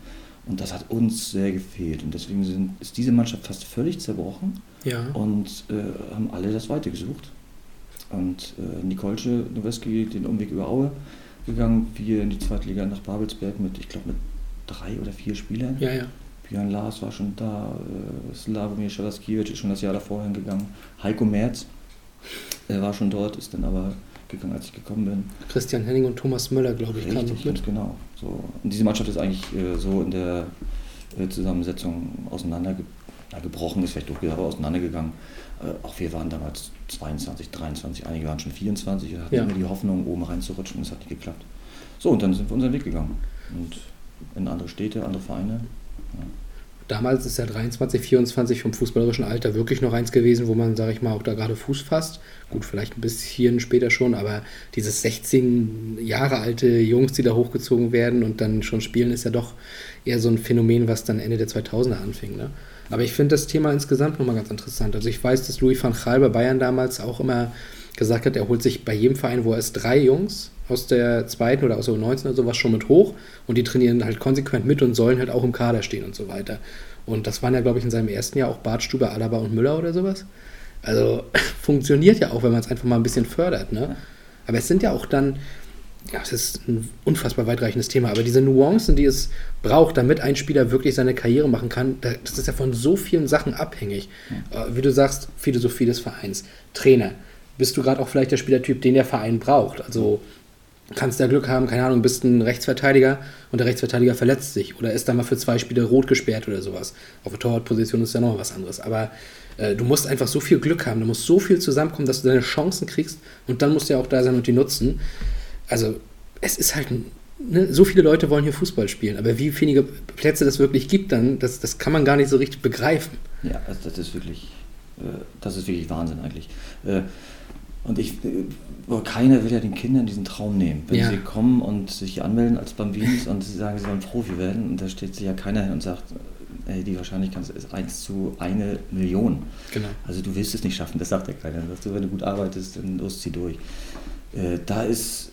Und das hat uns sehr gefehlt. Und deswegen sind, ist diese Mannschaft fast völlig zerbrochen ja. und äh, haben alle das Weite gesucht. Und äh, Nikolsche Noweski den Umweg über Aue gegangen, wir in die zweite Liga nach Babelsberg mit, ich glaube, mit drei oder vier Spielern. Ja, ja. Björn Lars war schon da, äh, Slavomir Schalaskiewicz ist schon das Jahr davor hingegangen. Heiko Merz äh, war schon dort, ist dann aber gegangen, als ich gekommen bin. Christian Henning und Thomas Müller, glaube ich, kamen mit. genau. So. Und diese Mannschaft ist eigentlich äh, so in der äh, Zusammensetzung auseinandergebrochen, ist vielleicht durchgegangen, aber auseinandergegangen. Äh, auch wir waren damals 22, 23, einige waren schon 24 und hatten Ja. immer die Hoffnung, oben reinzurutschen und es hat nicht geklappt. So, und dann sind wir unseren Weg gegangen. Und in andere Städte, andere Vereine. Damals ist ja 23, 24 vom fußballerischen Alter wirklich noch eins gewesen, wo man, sage ich mal, auch da gerade Fuß fasst. Gut, vielleicht ein bisschen später schon, aber dieses 16 Jahre alte Jungs, die da hochgezogen werden und dann schon spielen, ist ja doch eher so ein Phänomen, was dann Ende der 2000er anfing. Ne? Aber ich finde das Thema insgesamt nochmal ganz interessant. Also ich weiß, dass Louis van Gaal bei Bayern damals auch immer gesagt hat, er holt sich bei jedem Verein, wo er ist, drei Jungs aus der zweiten oder aus der U19 oder sowas schon mit hoch und die trainieren halt konsequent mit und sollen halt auch im Kader stehen und so weiter. Und das waren ja, glaube ich, in seinem ersten Jahr auch Bartstube, Alaba und Müller oder sowas. Also funktioniert ja auch, wenn man es einfach mal ein bisschen fördert. Ne? Aber es sind ja auch dann, ja, es ist ein unfassbar weitreichendes Thema, aber diese Nuancen, die es braucht, damit ein Spieler wirklich seine Karriere machen kann, da- das ist ja von so vielen Sachen abhängig. Äh, Wie du sagst, Philosophie des Vereins, Trainer. Bist du gerade auch vielleicht der Spielertyp, den der Verein braucht? Also kannst da Glück haben, keine Ahnung, bist ein Rechtsverteidiger und der Rechtsverteidiger verletzt sich oder ist da mal für zwei Spiele rot gesperrt oder sowas. Auf der Torwartposition ist ja noch was anderes. Aber äh, du musst einfach so viel Glück haben, da muss so viel zusammenkommen, dass du deine Chancen kriegst und dann musst du ja auch da sein und die nutzen. Also es ist halt, ein- ne, so viele Leute wollen hier Fußball spielen, aber wie wenige Plätze das wirklich gibt, dann, das, das kann man gar nicht so richtig begreifen. Ja, also das ist wirklich, äh, das ist wirklich Wahnsinn eigentlich. Äh, Und ich, keiner will ja den Kindern diesen Traum nehmen. Wenn Ja. sie kommen und sich anmelden als Bambinis und sie sagen, sie wollen Profi werden, und da steht sich ja keiner hin und sagt, ey, die Wahrscheinlichkeit ist 1 zu eine Million. Genau. Also du willst es nicht schaffen, das sagt ja keiner. Sagst du, wenn du gut arbeitest, dann los, zieh durch. Äh, da ist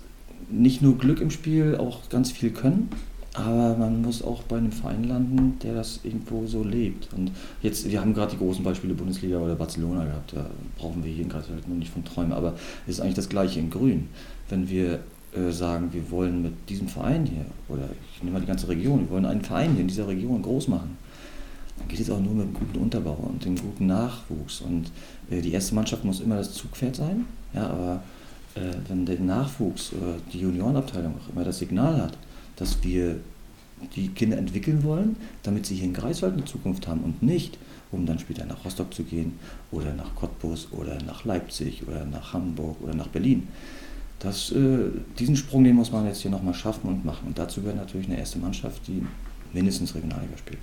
nicht nur Glück im Spiel, auch ganz viel Können, aber man muss auch bei einem Verein landen, der das irgendwo so lebt. Und jetzt, wir haben gerade die großen Beispiele Bundesliga oder Barcelona gehabt, da brauchen wir hier in Greifswald nur nicht von träumen, aber es ist eigentlich das gleiche in Grün. Wenn wir äh, sagen, wir wollen mit diesem Verein hier, oder ich nehme mal die ganze Region, wir wollen einen Verein hier in dieser Region groß machen, dann geht es auch nur mit einem guten Unterbau und dem guten Nachwuchs. Und äh, die erste Mannschaft muss immer das Zugpferd sein, ja, aber äh, wenn der Nachwuchs oder die Juniorenabteilung auch immer das Signal hat, dass wir die Kinder entwickeln wollen, damit sie hier in Greifswald eine Zukunft haben und nicht, um dann später nach Rostock zu gehen oder nach Cottbus oder nach Leipzig oder nach Hamburg oder nach Berlin. Das, äh, diesen Sprung, den muss man jetzt hier nochmal schaffen und machen. Und dazu gehört natürlich eine erste Mannschaft, die mindestens Regionalliga spielt.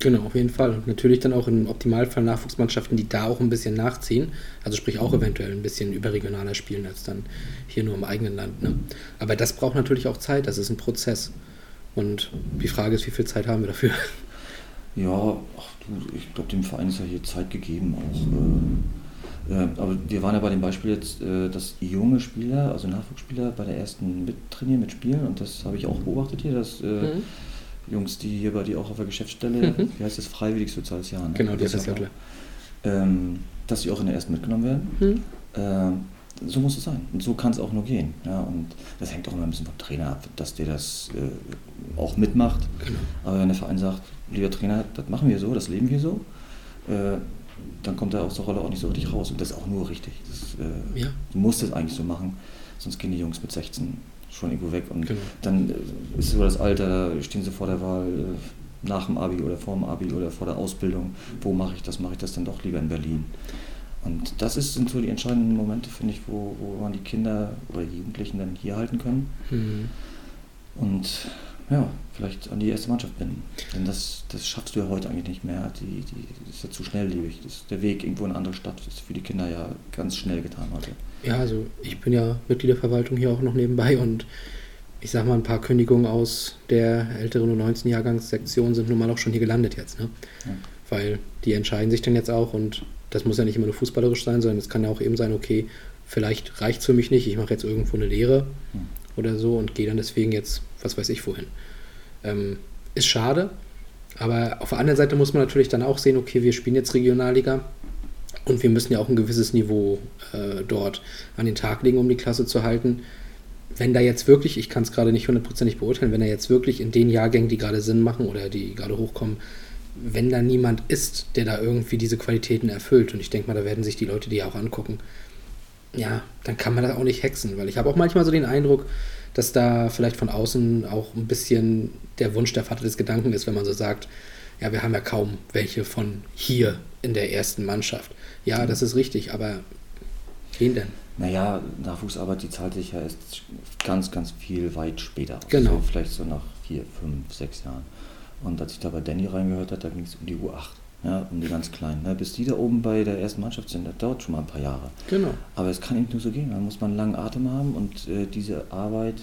Genau, auf jeden Fall. Und natürlich dann auch im Optimalfall Nachwuchsmannschaften, die da auch ein bisschen nachziehen. Also sprich auch eventuell ein bisschen überregionaler spielen als dann hier nur im eigenen Land. Ne? Aber das braucht natürlich auch Zeit, das ist ein Prozess. Und die Frage ist, wie viel Zeit haben wir dafür? Ja, ach du, ich glaube, dem Verein ist ja hier Zeit gegeben auch. Äh, äh, aber wir waren ja bei dem Beispiel jetzt, äh, dass junge Spieler, also Nachwuchsspieler, bei der ersten mittrainieren, mitspielen. Und das habe ich auch beobachtet hier, dass äh, Mhm. Jungs, die hier bei dir auch auf der Geschäftsstelle, Mhm. wie heißt das, freiwillig soziales Jahr, ne? Genau, das ist ja klar. ähm, dass sie auch in der ersten mitgenommen werden. Hm? Ähm, so muss es sein. Und so kann es auch nur gehen. Ja, und das hängt auch immer ein bisschen vom Trainer ab, dass der das äh, auch mitmacht. Genau. Aber wenn der Verein sagt, lieber Trainer, das machen wir so, das leben wir so, äh, dann kommt er aus der Rolle auch nicht so richtig raus. Und das ist auch nur richtig. Das, äh, Ja. Du musst es eigentlich so machen, sonst gehen die Jungs mit 16 schon irgendwo weg. Und Genau. dann äh, ist so das Alter, da stehen sie vor der Wahl, äh, nach dem Abi oder vor dem Abi oder vor der Ausbildung. Wo mache ich das? Mache ich das dann doch lieber in Berlin? Und das ist, sind so die entscheidenden Momente, finde ich, wo, wo man die Kinder oder Jugendlichen dann hier halten können Hm. und ja, vielleicht an die erste Mannschaft binden. Denn das, das schaffst du ja heute eigentlich nicht mehr. Die, die das ist ja zu schnelllebig. Das, der Weg irgendwo in eine andere Stadt ist für die Kinder ja ganz schnell getan heute. Ja, also ich bin ja Mitglied der Verwaltung hier auch noch nebenbei und ich sag mal, ein paar Kündigungen aus der älteren und 19 Jahrgangssektion sind nun mal auch schon hier gelandet jetzt, ne? Ja. Weil die entscheiden sich dann jetzt auch und das muss ja nicht immer nur fußballerisch sein, sondern es kann ja auch eben sein, okay, vielleicht reicht es für mich nicht, ich mache jetzt irgendwo eine Lehre Hm. Oder so und gehe dann deswegen jetzt, was weiß ich wohin. Ähm, ist schade, aber auf der anderen Seite muss man natürlich dann auch sehen, okay, wir spielen jetzt Regionalliga und wir müssen ja auch ein gewisses Niveau äh, dort an den Tag legen, um die Klasse zu halten. Wenn da jetzt wirklich, ich kann es gerade nicht hundertprozentig beurteilen, wenn da jetzt wirklich in den Jahrgängen, die gerade Sinn machen oder die gerade hochkommen, wenn da niemand ist, der da irgendwie diese Qualitäten erfüllt, und ich denke mal, da werden sich die Leute die auch angucken, ja, dann kann man das auch nicht hexen, weil ich habe auch manchmal so den Eindruck, dass da vielleicht von außen auch ein bisschen der Wunsch der Vater des Gedanken ist, wenn man so sagt, ja, wir haben ja kaum welche von hier in der ersten Mannschaft. Ja, das ist richtig, aber wen denn? Naja, Nachwuchsarbeit, die zahlt sich ja erst ganz, ganz viel weit später aus. Genau. So vielleicht so nach vier, fünf, sechs Jahren. Und als ich da bei Danny reingehört habe, da ging es um die U8, ja, um die ganz Kleinen. Ne? Bis die da oben bei der ersten Mannschaft sind, das dauert schon mal ein paar Jahre. Genau. Aber es kann eben nur so gehen. Da muss man einen langen Atem haben und äh, diese Arbeit.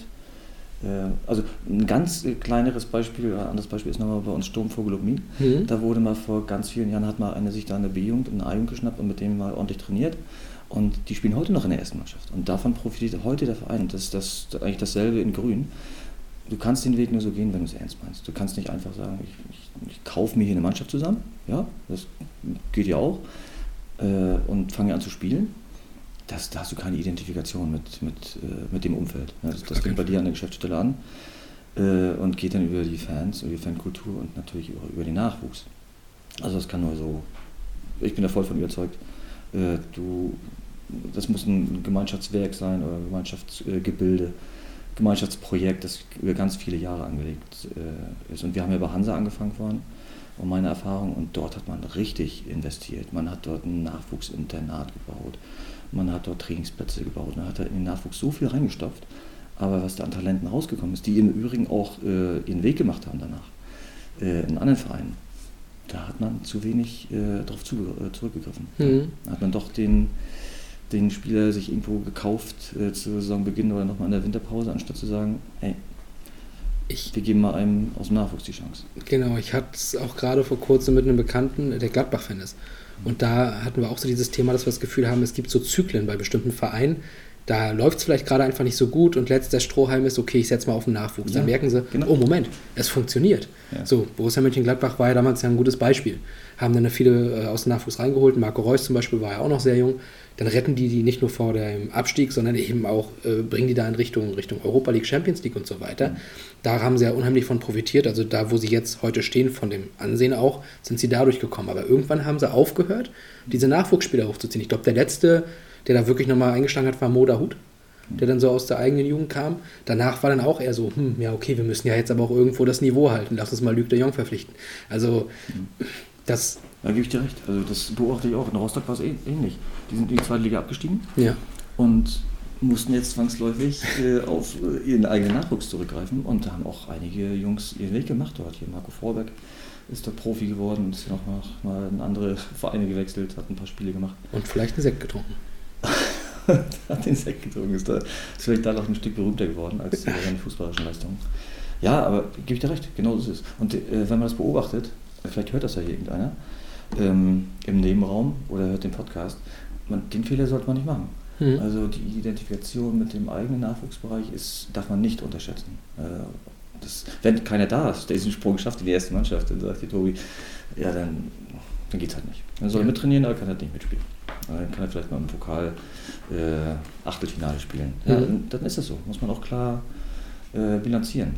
Äh, also ein ganz äh, kleineres Beispiel, ein anderes Beispiel ist nochmal bei uns Sturmvogel Lubmin. Mhm. Da wurde mal vor ganz vielen Jahren, hat mal einer sich da eine B-Jugend und eine A-Jugend geschnappt und mit dem mal ordentlich trainiert. Und die spielen heute noch in der ersten Mannschaft. Und davon profitiert heute der Verein. Und das ist das eigentlich dasselbe in Grün. Du kannst den Weg nur so gehen, wenn du es ernst meinst. Du kannst nicht einfach sagen, ich, ich, ich kaufe mir hier eine Mannschaft zusammen. Ja, das geht ja auch. äh, und fange an zu spielen, das, da hast du keine Identifikation mit, mit, äh, mit dem Umfeld. Ja, das das fängt bei dir an der Geschäftsstelle an äh, und geht dann über die Fans, über die Fankultur und natürlich auch über den Nachwuchs. Also das kann nur so, ich bin da voll von überzeugt, äh, du, das muss ein Gemeinschaftswerk sein oder ein Gemeinschaftsgebilde, Gemeinschaftsprojekt, das über ganz viele Jahre angelegt äh, ist. Und wir haben ja bei Hansa angefangen vorhin, und meine Erfahrung, und dort hat man richtig investiert. Man hat dort ein Nachwuchsinternat gebaut, man hat dort Trainingsplätze gebaut, man hat da in den Nachwuchs so viel reingestopft. Aber was da an Talenten rausgekommen ist, die im Übrigen auch äh, ihren Weg gemacht haben danach, äh, in anderen Vereinen, da hat man zu wenig äh, darauf äh, zurückgegriffen. Mhm. Da hat man doch den, den Spieler sich irgendwo gekauft äh, zu Saisonbeginn oder nochmal in der Winterpause, anstatt zu sagen, ey, Ich, wir geben mal einem aus dem Nachwuchs die Chance. Genau, ich hatte es auch gerade vor kurzem mit einem Bekannten, der Gladbach-Fan ist. Und da hatten wir auch so dieses Thema, dass wir das Gefühl haben, es gibt so Zyklen bei bestimmten Vereinen. Da läuft es vielleicht gerade einfach nicht so gut und letzter Strohhalm ist, okay, ich setze mal auf den Nachwuchs. Dann Ja, merken sie, genau. oh Moment, es funktioniert. Ja. So, Borussia Mönchengladbach war ja damals ja ein gutes Beispiel. Haben dann viele äh, aus dem Nachwuchs reingeholt. Marco Reus zum Beispiel war ja auch noch sehr jung. Dann retten die die nicht nur vor dem Abstieg, sondern eben auch äh, bringen die da in Richtung, Richtung Europa League, Champions League und so weiter. Da haben sie ja unheimlich von profitiert. Also da, wo sie jetzt heute stehen, von dem Ansehen auch, sind sie dadurch gekommen. Aber irgendwann haben sie aufgehört, diese Nachwuchsspieler hochzuziehen. Ich glaube, der letzte, der da wirklich nochmal eingeschlagen hat, war Moda Hut, der dann so aus der eigenen Jugend kam. Danach war dann auch eher so, hm, ja, okay, wir müssen ja jetzt aber auch irgendwo das Niveau halten. Lass uns mal Luc de Jong verpflichten. Also, das, Da gebe ich dir recht. Also das beobachte ich auch. In Rostock war es eh- ähnlich. Die sind in die zweite Liga abgestiegen ja. und mussten jetzt zwangsläufig äh, auf äh, ihren eigenen Nachwuchs zurückgreifen und da haben auch einige Jungs ihren Weg gemacht dort. Hier Marco Vorberg ist dort Profi geworden und ist noch mal, mal in andere Vereine gewechselt, hat ein paar Spiele gemacht. Und vielleicht einen Sekt getrunken. hat den Sekt getrunken, ist, da, ist vielleicht da noch ein Stück berühmter geworden als seine fußballerischen Leistungen. Ja, aber gebe ich dir recht, genau so ist es. Und äh, wenn man das beobachtet, vielleicht hört das ja hier irgendeiner ähm, im Nebenraum oder hört den Podcast, man, den Fehler sollte man nicht machen. Mhm. Also die Identifikation mit dem eigenen Nachwuchsbereich ist, darf man nicht unterschätzen. Äh, das, wenn keiner da ist, der diesen Sprung schafft in die erste Mannschaft, dann sagt die Tobi, ja, dann, dann geht es halt nicht. Dann soll er Ja. mittrainieren, aber kann halt nicht mitspielen. Aber Dann kann er vielleicht mal im Pokal äh, Achtelfinale spielen. Ja, Mhm. dann, dann ist das so. Muss man auch klar äh, bilanzieren.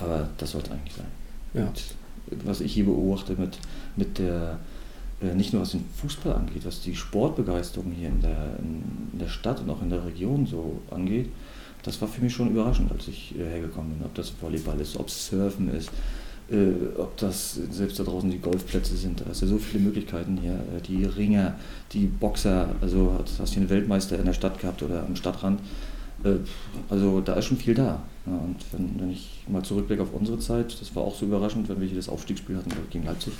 Aber das sollte eigentlich sein. Ja. Was ich hier beobachte mit, mit der, äh, nicht nur was den Fußball angeht, was die Sportbegeisterung hier in der, in der Stadt und auch in der Region so angeht, das war für mich schon überraschend, als ich äh, hergekommen bin. Ob das Volleyball ist, ob es Surfen ist, äh, ob das selbst da draußen die Golfplätze sind. Da ist ja so viele Möglichkeiten hier. Äh, die Ringer, die Boxer, also hast, hast hier einen Weltmeister in der Stadt gehabt oder am Stadtrand. Äh, also da ist schon viel da. Ja, und wenn, wenn ich mal zurückblicke auf unsere Zeit, das war auch so überraschend, wenn wir hier das Aufstiegsspiel hatten gegen Leipzig.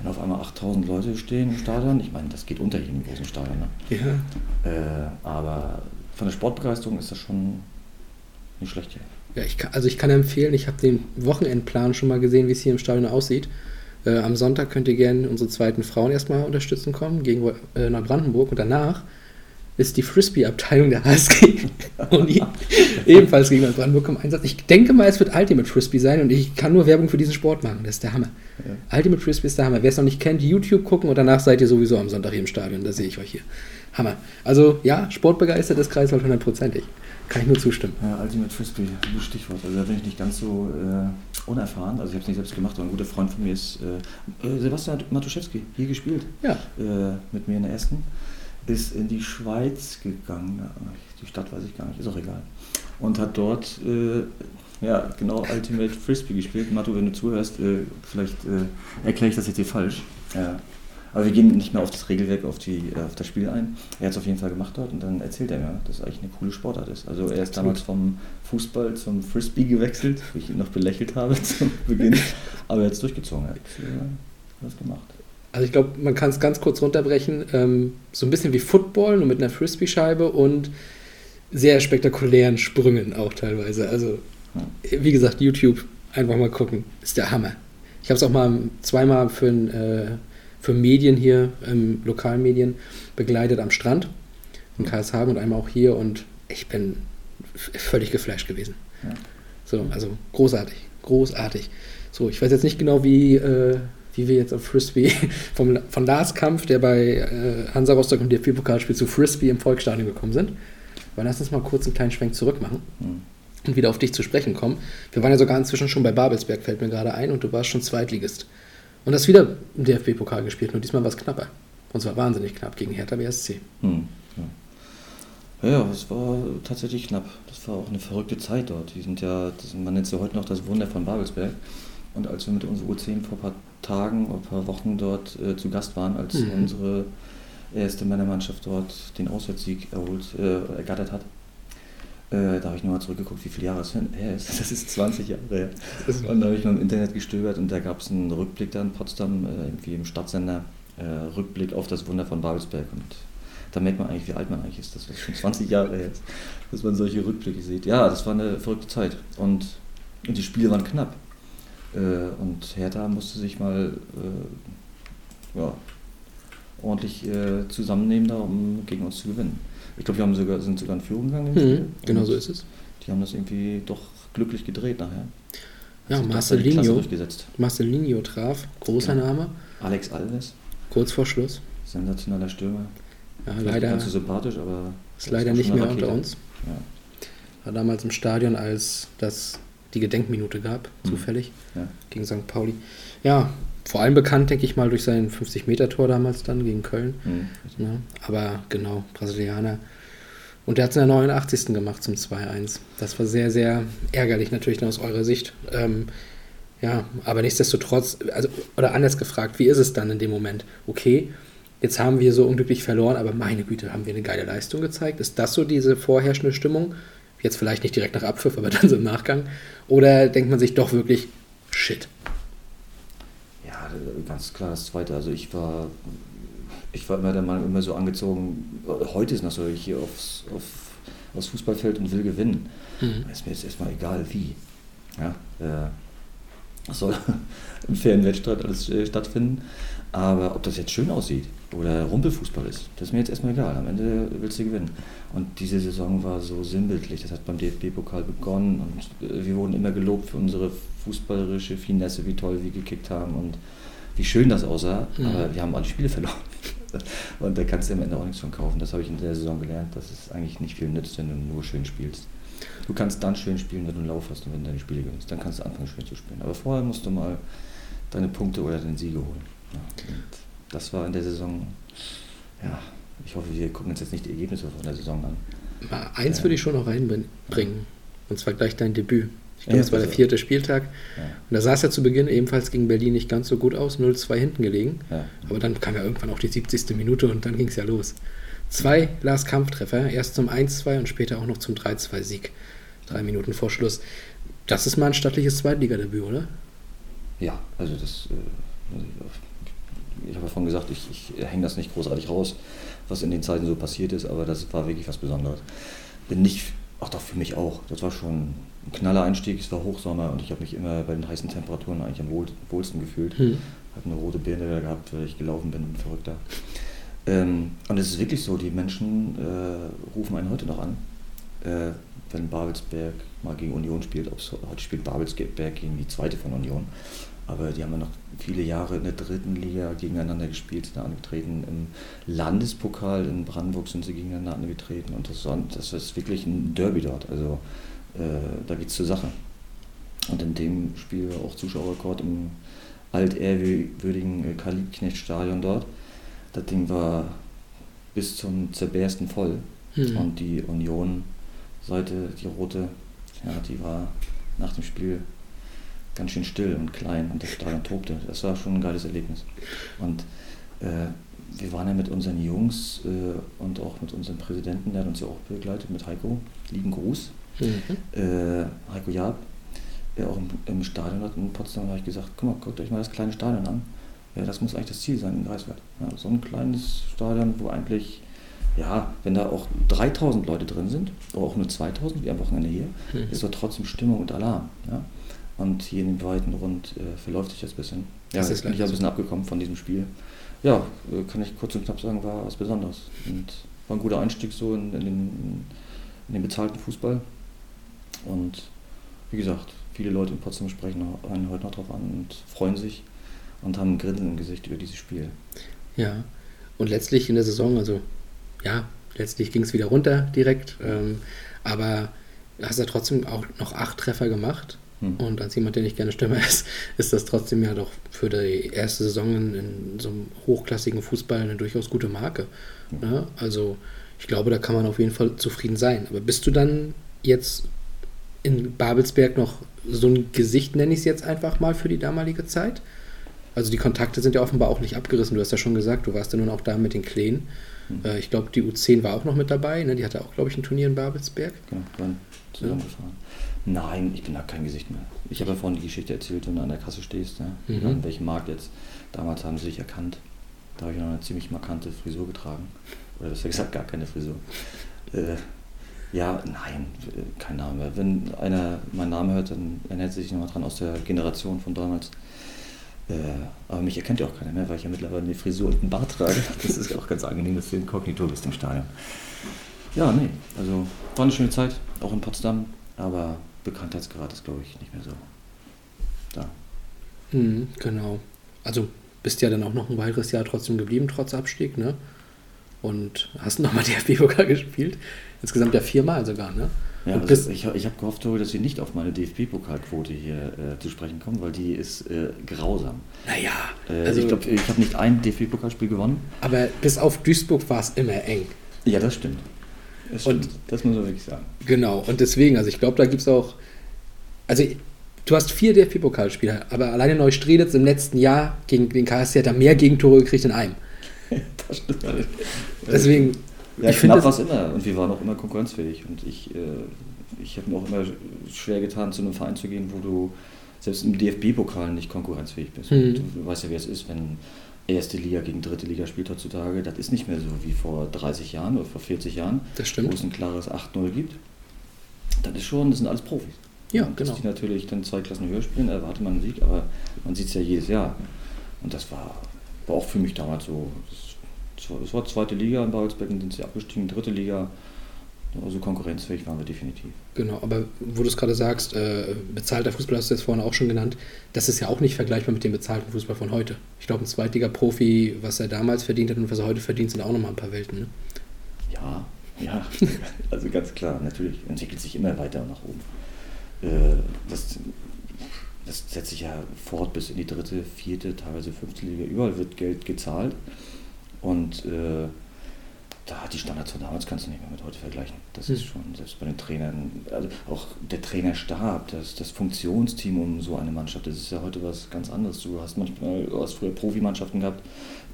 Wenn auf einmal 8000 Leute stehen im Stadion, ich meine, das geht unter im großen Stadion. Ne? Ja. Äh, aber von der Sportbegeisterung ist das schon nicht schlecht hier. Ja, ich kann, also ich kann empfehlen, ich habe den Wochenendplan schon mal gesehen, wie es hier im Stadion aussieht. Äh, am Sonntag könnt ihr gerne unsere zweiten Frauen erstmal unterstützen kommen, gegen äh, Neubrandenburg. Und danach ist die Frisbee-Abteilung der HSG Uni ebenfalls gegen Neubrandenburg im Einsatz. Ich denke mal, es wird Ultimate Frisbee sein und ich kann nur Werbung für diesen Sport machen. Das ist der Hammer. Ja. Ultimate Frisbee ist der Hammer. Wer es noch nicht kennt, YouTube gucken und danach seid ihr sowieso am Sonntag hier im Stadion. Da sehe ich euch hier. Hammer. Also ja, sportbegeistertes Kreiswald hundertprozentig. Kann ich nur zustimmen. Ja, Ultimate Frisbee, gutes Stichwort. Also da bin ich nicht ganz so äh, unerfahren. Also ich habe es nicht selbst gemacht, aber ein guter Freund von mir ist äh, Sebastian Matuszewski, hier gespielt. Ja. Äh, mit mir in der ersten. Ist in die Schweiz gegangen. Die Stadt weiß ich gar nicht, ist auch egal. Und hat dort äh, ja, genau Ultimate Frisbee gespielt. Matu, wenn du zuhörst, äh, vielleicht äh, erkläre ich das jetzt hier falsch. Ja. Aber wir gehen nicht mehr auf das Regelwerk, auf, die, äh, auf das Spiel ein. Er hat es auf jeden Fall gemacht dort und dann erzählt er mir, dass es eigentlich eine coole Sportart ist. Also er ist Absolut. damals vom Fußball zum Frisbee gewechselt, wo ich ihn noch belächelt habe zum Beginn. Aber er hat es durchgezogen, er hat äh, das gemacht. Also ich glaube, man kann es ganz kurz runterbrechen. Ähm, so ein bisschen wie Football, nur mit einer Frisbee-Scheibe und sehr spektakulären Sprüngen auch teilweise. Also wie gesagt, YouTube einfach mal gucken. Ist der Hammer. Ich habe es auch mal zweimal für, äh, für Medien hier, ähm, Lokalmedien, begleitet am Strand in Karlshagen und einmal auch hier und ich bin völlig geflasht gewesen. Ja. So, also großartig, großartig. So, ich weiß jetzt nicht genau, wie, äh, wie wir jetzt auf Frisbee vom, von Lars Kampf, der bei äh, Hansa Rostock im DFB-Pokalspiel zu Frisbee im Volksstadion gekommen sind. Aber lass uns mal kurz einen kleinen Schwenk zurück machen Hm. und wieder auf dich zu sprechen kommen. Wir waren ja sogar inzwischen schon bei Babelsberg, fällt mir gerade ein, und du warst schon Zweitligist. Und hast wieder im DFB-Pokal gespielt, nur diesmal war es knapper. Und zwar wahnsinnig knapp gegen Hertha BSC. Hm, ja. ja, es war tatsächlich knapp. Das war auch eine verrückte Zeit dort. Die sind ja, das, man nennt sie heute noch das Wunder von Babelsberg. Und als wir mit unserer U10 vor ein paar Tagen oder ein paar Wochen dort äh, zu Gast waren, als Mhm. unsere erste Männermannschaft dort den Auswärtssieg erholt, äh, ergattert hat, äh, da habe ich nochmal zurückgeguckt, wie viele Jahre es her ist. Das ist 20 Jahre her. Und da habe ich mal im Internet gestöbert und da gab es einen Rückblick da in Potsdam, äh, irgendwie im Stadtsender, äh, Rückblick auf das Wunder von Babelsberg. Und da merkt man eigentlich, wie alt man eigentlich ist, dass das schon 20 Jahre her ist, dass man solche Rückblicke sieht. Ja, das war eine verrückte Zeit. Und, und die Spiele waren knapp. Äh, und Hertha musste sich mal äh, ja, ordentlich äh, zusammennehmen, da, um gegen uns zu gewinnen. Ich glaube, wir haben sogar, sind sogar in Führung gegangen. Mhm, genau so ist es. Die haben das irgendwie doch glücklich gedreht nachher. Ja, Marcelinho. Marcelinho traf, großer Ja. Name, Alex Alves, kurz vor Schluss. sensationeller Stürmer. Ja, Vielleicht leider Nicht ganz so sympathisch, aber. ist leider war nicht mehr unter Rakete. uns. Ja. War damals im Stadion, als das die Gedenkminute gab, Mhm. zufällig, Ja. gegen St. Pauli. Ja, vor allem bekannt, denke ich mal, durch sein 50-Meter-Tor damals dann gegen Köln. Hm. Ne? Aber genau, Brasilianer. Und der hat es in der 89. gemacht zum 2-1. Das war sehr, sehr ärgerlich natürlich aus eurer Sicht. Ähm, ja, aber nichtsdestotrotz, also, oder anders gefragt, wie ist es dann in dem Moment? Okay, jetzt haben wir so unglücklich verloren, aber meine Güte, haben wir eine geile Leistung gezeigt? Ist das so diese vorherrschende Stimmung? Jetzt vielleicht nicht direkt nach Abpfiff, aber dann so im Nachgang. Oder denkt man sich doch wirklich, shit. Ja, ganz klar das Zweite. Also ich war, ich war immer der Meinung, immer so angezogen, heute ist noch so, ich hier aufs, auf, aufs Fußballfeld und will gewinnen. Mhm. Ist mir jetzt erstmal egal wie. Ja, äh, soll im fairen Wettstreit alles äh, stattfinden. Aber ob das jetzt schön aussieht oder Rumpelfußball ist, das ist mir jetzt erstmal egal. Am Ende willst du gewinnen. Und diese Saison war so sinnbildlich. Das hat beim DFB-Pokal begonnen und äh, wir wurden immer gelobt für unsere fußballerische Finesse, wie toll wir gekickt haben und wie schön das aussah. Mhm. Aber wir haben alle Spiele verloren. Und da kannst du am Ende auch nichts von kaufen. Das habe ich in der Saison gelernt, dass es eigentlich nicht viel nützt, wenn du nur schön spielst. Du kannst dann schön spielen, wenn du einen Lauf hast und wenn du deine Spiele gewinnst. Dann kannst du anfangen, schön zu spielen. Aber vorher musst du mal deine Punkte oder deine Siege holen. Ja, das war in der Saison, ja, ich hoffe, wir gucken uns jetzt nicht die Ergebnisse von der Saison an. Mal eins Ja. würde ich schon noch reinbringen. Und zwar gleich dein Debüt. Ich glaube, Ja, es war der bitte. vierte Spieltag. Ja, Und da sah es ja zu Beginn ebenfalls gegen Berlin nicht ganz so gut aus, 0-2 hinten gelegen. ja. Aber dann kam ja irgendwann auch die 70. Minute und dann ging es ja los. Zwei Lars Kampftreffer, erst zum 1-2 und später auch noch zum 3-2-Sieg. Drei Minuten vor Schluss. Das ist mal ein stattliches Zweitligadebüt, oder? Ja, also das, äh, also ich, habe ja vorhin gesagt, ich, ich hänge das nicht großartig raus, was in den Zeiten so passiert ist, aber das war wirklich was Besonderes. Bin nicht, ach doch für mich auch, das war schon ein knaller Einstieg, es war Hochsommer und ich habe mich immer bei den heißen Temperaturen eigentlich am wohl, wohlsten gefühlt. Hm. Habe eine rote Birne gehabt, weil ich gelaufen bin, ein Verrückter. Ähm, und es ist wirklich so, die Menschen äh, rufen einen heute noch an, äh, wenn Babelsberg mal gegen Union spielt. Ob's, heute spielt Babelsberg gegen die zweite von Union. Aber die haben ja noch viele Jahre in der dritten Liga gegeneinander gespielt, sind da angetreten. Im Landespokal in Brandenburg sind sie gegeneinander angetreten. Und das, war, das ist wirklich ein Derby dort. Also äh, da geht's zur Sache. Und in dem Spiel war auch Zuschauerrekord im altehrwürdigen äh, Karl-Liebknecht-Stadion dort. Das Ding war bis zum Zerbersten voll. Hm. Und die Union-Seite, die rote, ja, die war nach dem Spiel ganz schön still und klein und das Stadion tobte. Das war schon ein geiles Erlebnis. Und äh, wir waren ja mit unseren Jungs äh, und auch mit unserem Präsidenten, der hat uns ja auch begleitet, mit Heiko, lieben Gruß, Mhm. äh, Heiko Jaab, der auch im, im Stadion hat in Potsdam, habe ich gesagt, guck mal, guckt euch mal das kleine Stadion an. Ja, das muss eigentlich das Ziel sein in Greifswald. Ja, so ein kleines Stadion, wo eigentlich, ja, wenn da auch 3000 Leute drin sind, oder auch nur 2000, wie am Wochenende hier, Mhm. ist doch trotzdem Stimmung und Alarm. Ja? Und hier in dem weiten Rund äh, verläuft sich das ein bisschen. Ja, Das ist bin ich ja ein bisschen abgekommen von diesem Spiel. Ja, äh, kann ich kurz und knapp sagen, war was Besonderes. Und war ein guter Einstieg so in, in, den, in den bezahlten Fußball. Und wie gesagt, viele Leute in Potsdam sprechen einen heute noch drauf an und freuen sich. und haben ein Grinsen im Gesicht über dieses Spiel. Ja. Und letztlich in der Saison, also ja, letztlich ging es wieder runter direkt. Ähm, aber hast ja trotzdem auch noch acht Treffer gemacht. Hm. Und als jemand, der nicht gerne Stürmer ist, ist das trotzdem ja doch für die erste Saison in, in so einem hochklassigen Fußball eine durchaus gute Marke. Ne? Also ich glaube, da kann man auf jeden Fall zufrieden sein. Aber bist du dann jetzt in Babelsberg noch so ein Gesicht, nenne ich es jetzt einfach mal, für die damalige Zeit? Also die Kontakte sind ja offenbar auch nicht abgerissen. Du hast ja schon gesagt, du warst ja nun auch da mit den Kleen. Hm. Äh, ich glaube, die U10 war auch noch mit dabei. Ne? Die hatte auch, glaube ich, ein Turnier in Babelsberg. Genau, dann zusammengefahren. Nein, ich bin da kein Gesicht mehr. Ich habe ja vorhin die Geschichte erzählt, wenn du an der Kasse stehst, ne? Mhm. an welchem Markt jetzt. Damals haben sie sich erkannt. Da habe ich noch eine ziemlich markante Frisur getragen. Oder besser gesagt, gar keine Frisur. Äh, ja, nein, äh, kein Name. Wenn einer meinen Namen hört, dann erinnert sich nochmal dran aus der Generation von damals. Äh, aber mich erkennt ja auch keiner mehr, weil ich ja mittlerweile eine Frisur und einen Bart trage. Das ist auch ganz angenehm, dass du inkognito bist im Stadion. Ja, nee, also war eine schöne Zeit, auch in Potsdam, aber Bekanntheitsgrad ist, glaube ich, nicht mehr so da. Mhm, genau. Also bist ja dann auch noch ein weiteres Jahr trotzdem geblieben, trotz Abstieg, ne? Und hast nochmal DFB-Pokal gespielt. Insgesamt ja viermal sogar, ne? Ja, Und also ich, ich habe gehofft, dass wir nicht auf meine DFB-Pokalquote hier äh, zu sprechen kommen, weil die ist äh, grausam. Naja, Äh, also, ich glaube, ich habe nicht ein DFB-Pokalspiel gewonnen. aber bis auf Duisburg war es immer eng. Ja, das stimmt. Das, Und- das muss man wirklich sagen. Genau, und deswegen, also ich glaube, da gibt es auch. Also, du hast vier DFB-Pokalspieler, aber alleine Neustrelitz im letzten Jahr gegen den KSC hat er mehr Gegentore gekriegt in einem. Das stimmt. Deswegen, Ja, ich finde knapp war es immer und wir waren auch immer konkurrenzfähig. Und ich, äh, ich habe mir auch immer schwer getan, zu einem Verein zu gehen, wo du selbst im DFB-Pokal nicht konkurrenzfähig bist. Mhm. Du, du weißt ja, wie es ist, wenn erste Liga gegen dritte Liga spielt heutzutage. Das ist nicht mehr so wie vor 30 Jahren oder vor 40 Jahren, Das wo stimmt. es ein klares 8-0 gibt. Das ist schon, das sind alles Profis. Ja, und genau. Dass die natürlich dann zwei Klassen höher spielen, erwartet man einen Sieg, aber man sieht es ja jedes Jahr. Und das war, war auch für mich damals so. Das, das war zweite Liga in Babelsberg, sind sie abgestiegen, dritte Liga. Also konkurrenzfähig waren wir definitiv. Genau, aber wo du es gerade sagst, äh, bezahlter Fußball hast du jetzt vorhin auch schon genannt, das ist ja auch nicht vergleichbar mit dem bezahlten Fußball von heute. Ich glaube, ein Zweitliga-Profi, was er damals verdient hat und was er heute verdient, sind auch nochmal ein paar Welten. Ne? Ja, ja, also ganz klar, natürlich entwickelt sich immer weiter nach oben. Äh, Das, das setzt sich ja fort bis in die dritte, vierte, teilweise fünfte Liga. Überall wird Geld gezahlt. Und äh, da die Standards von damals kannst du nicht mehr mit heute vergleichen. Das ist Hm. schon, selbst bei den Trainern, also auch der Trainerstab, das, das Funktionsteam um so eine Mannschaft, das ist ja heute was ganz anderes. Du hast manchmal, du hast früher Profimannschaften gehabt,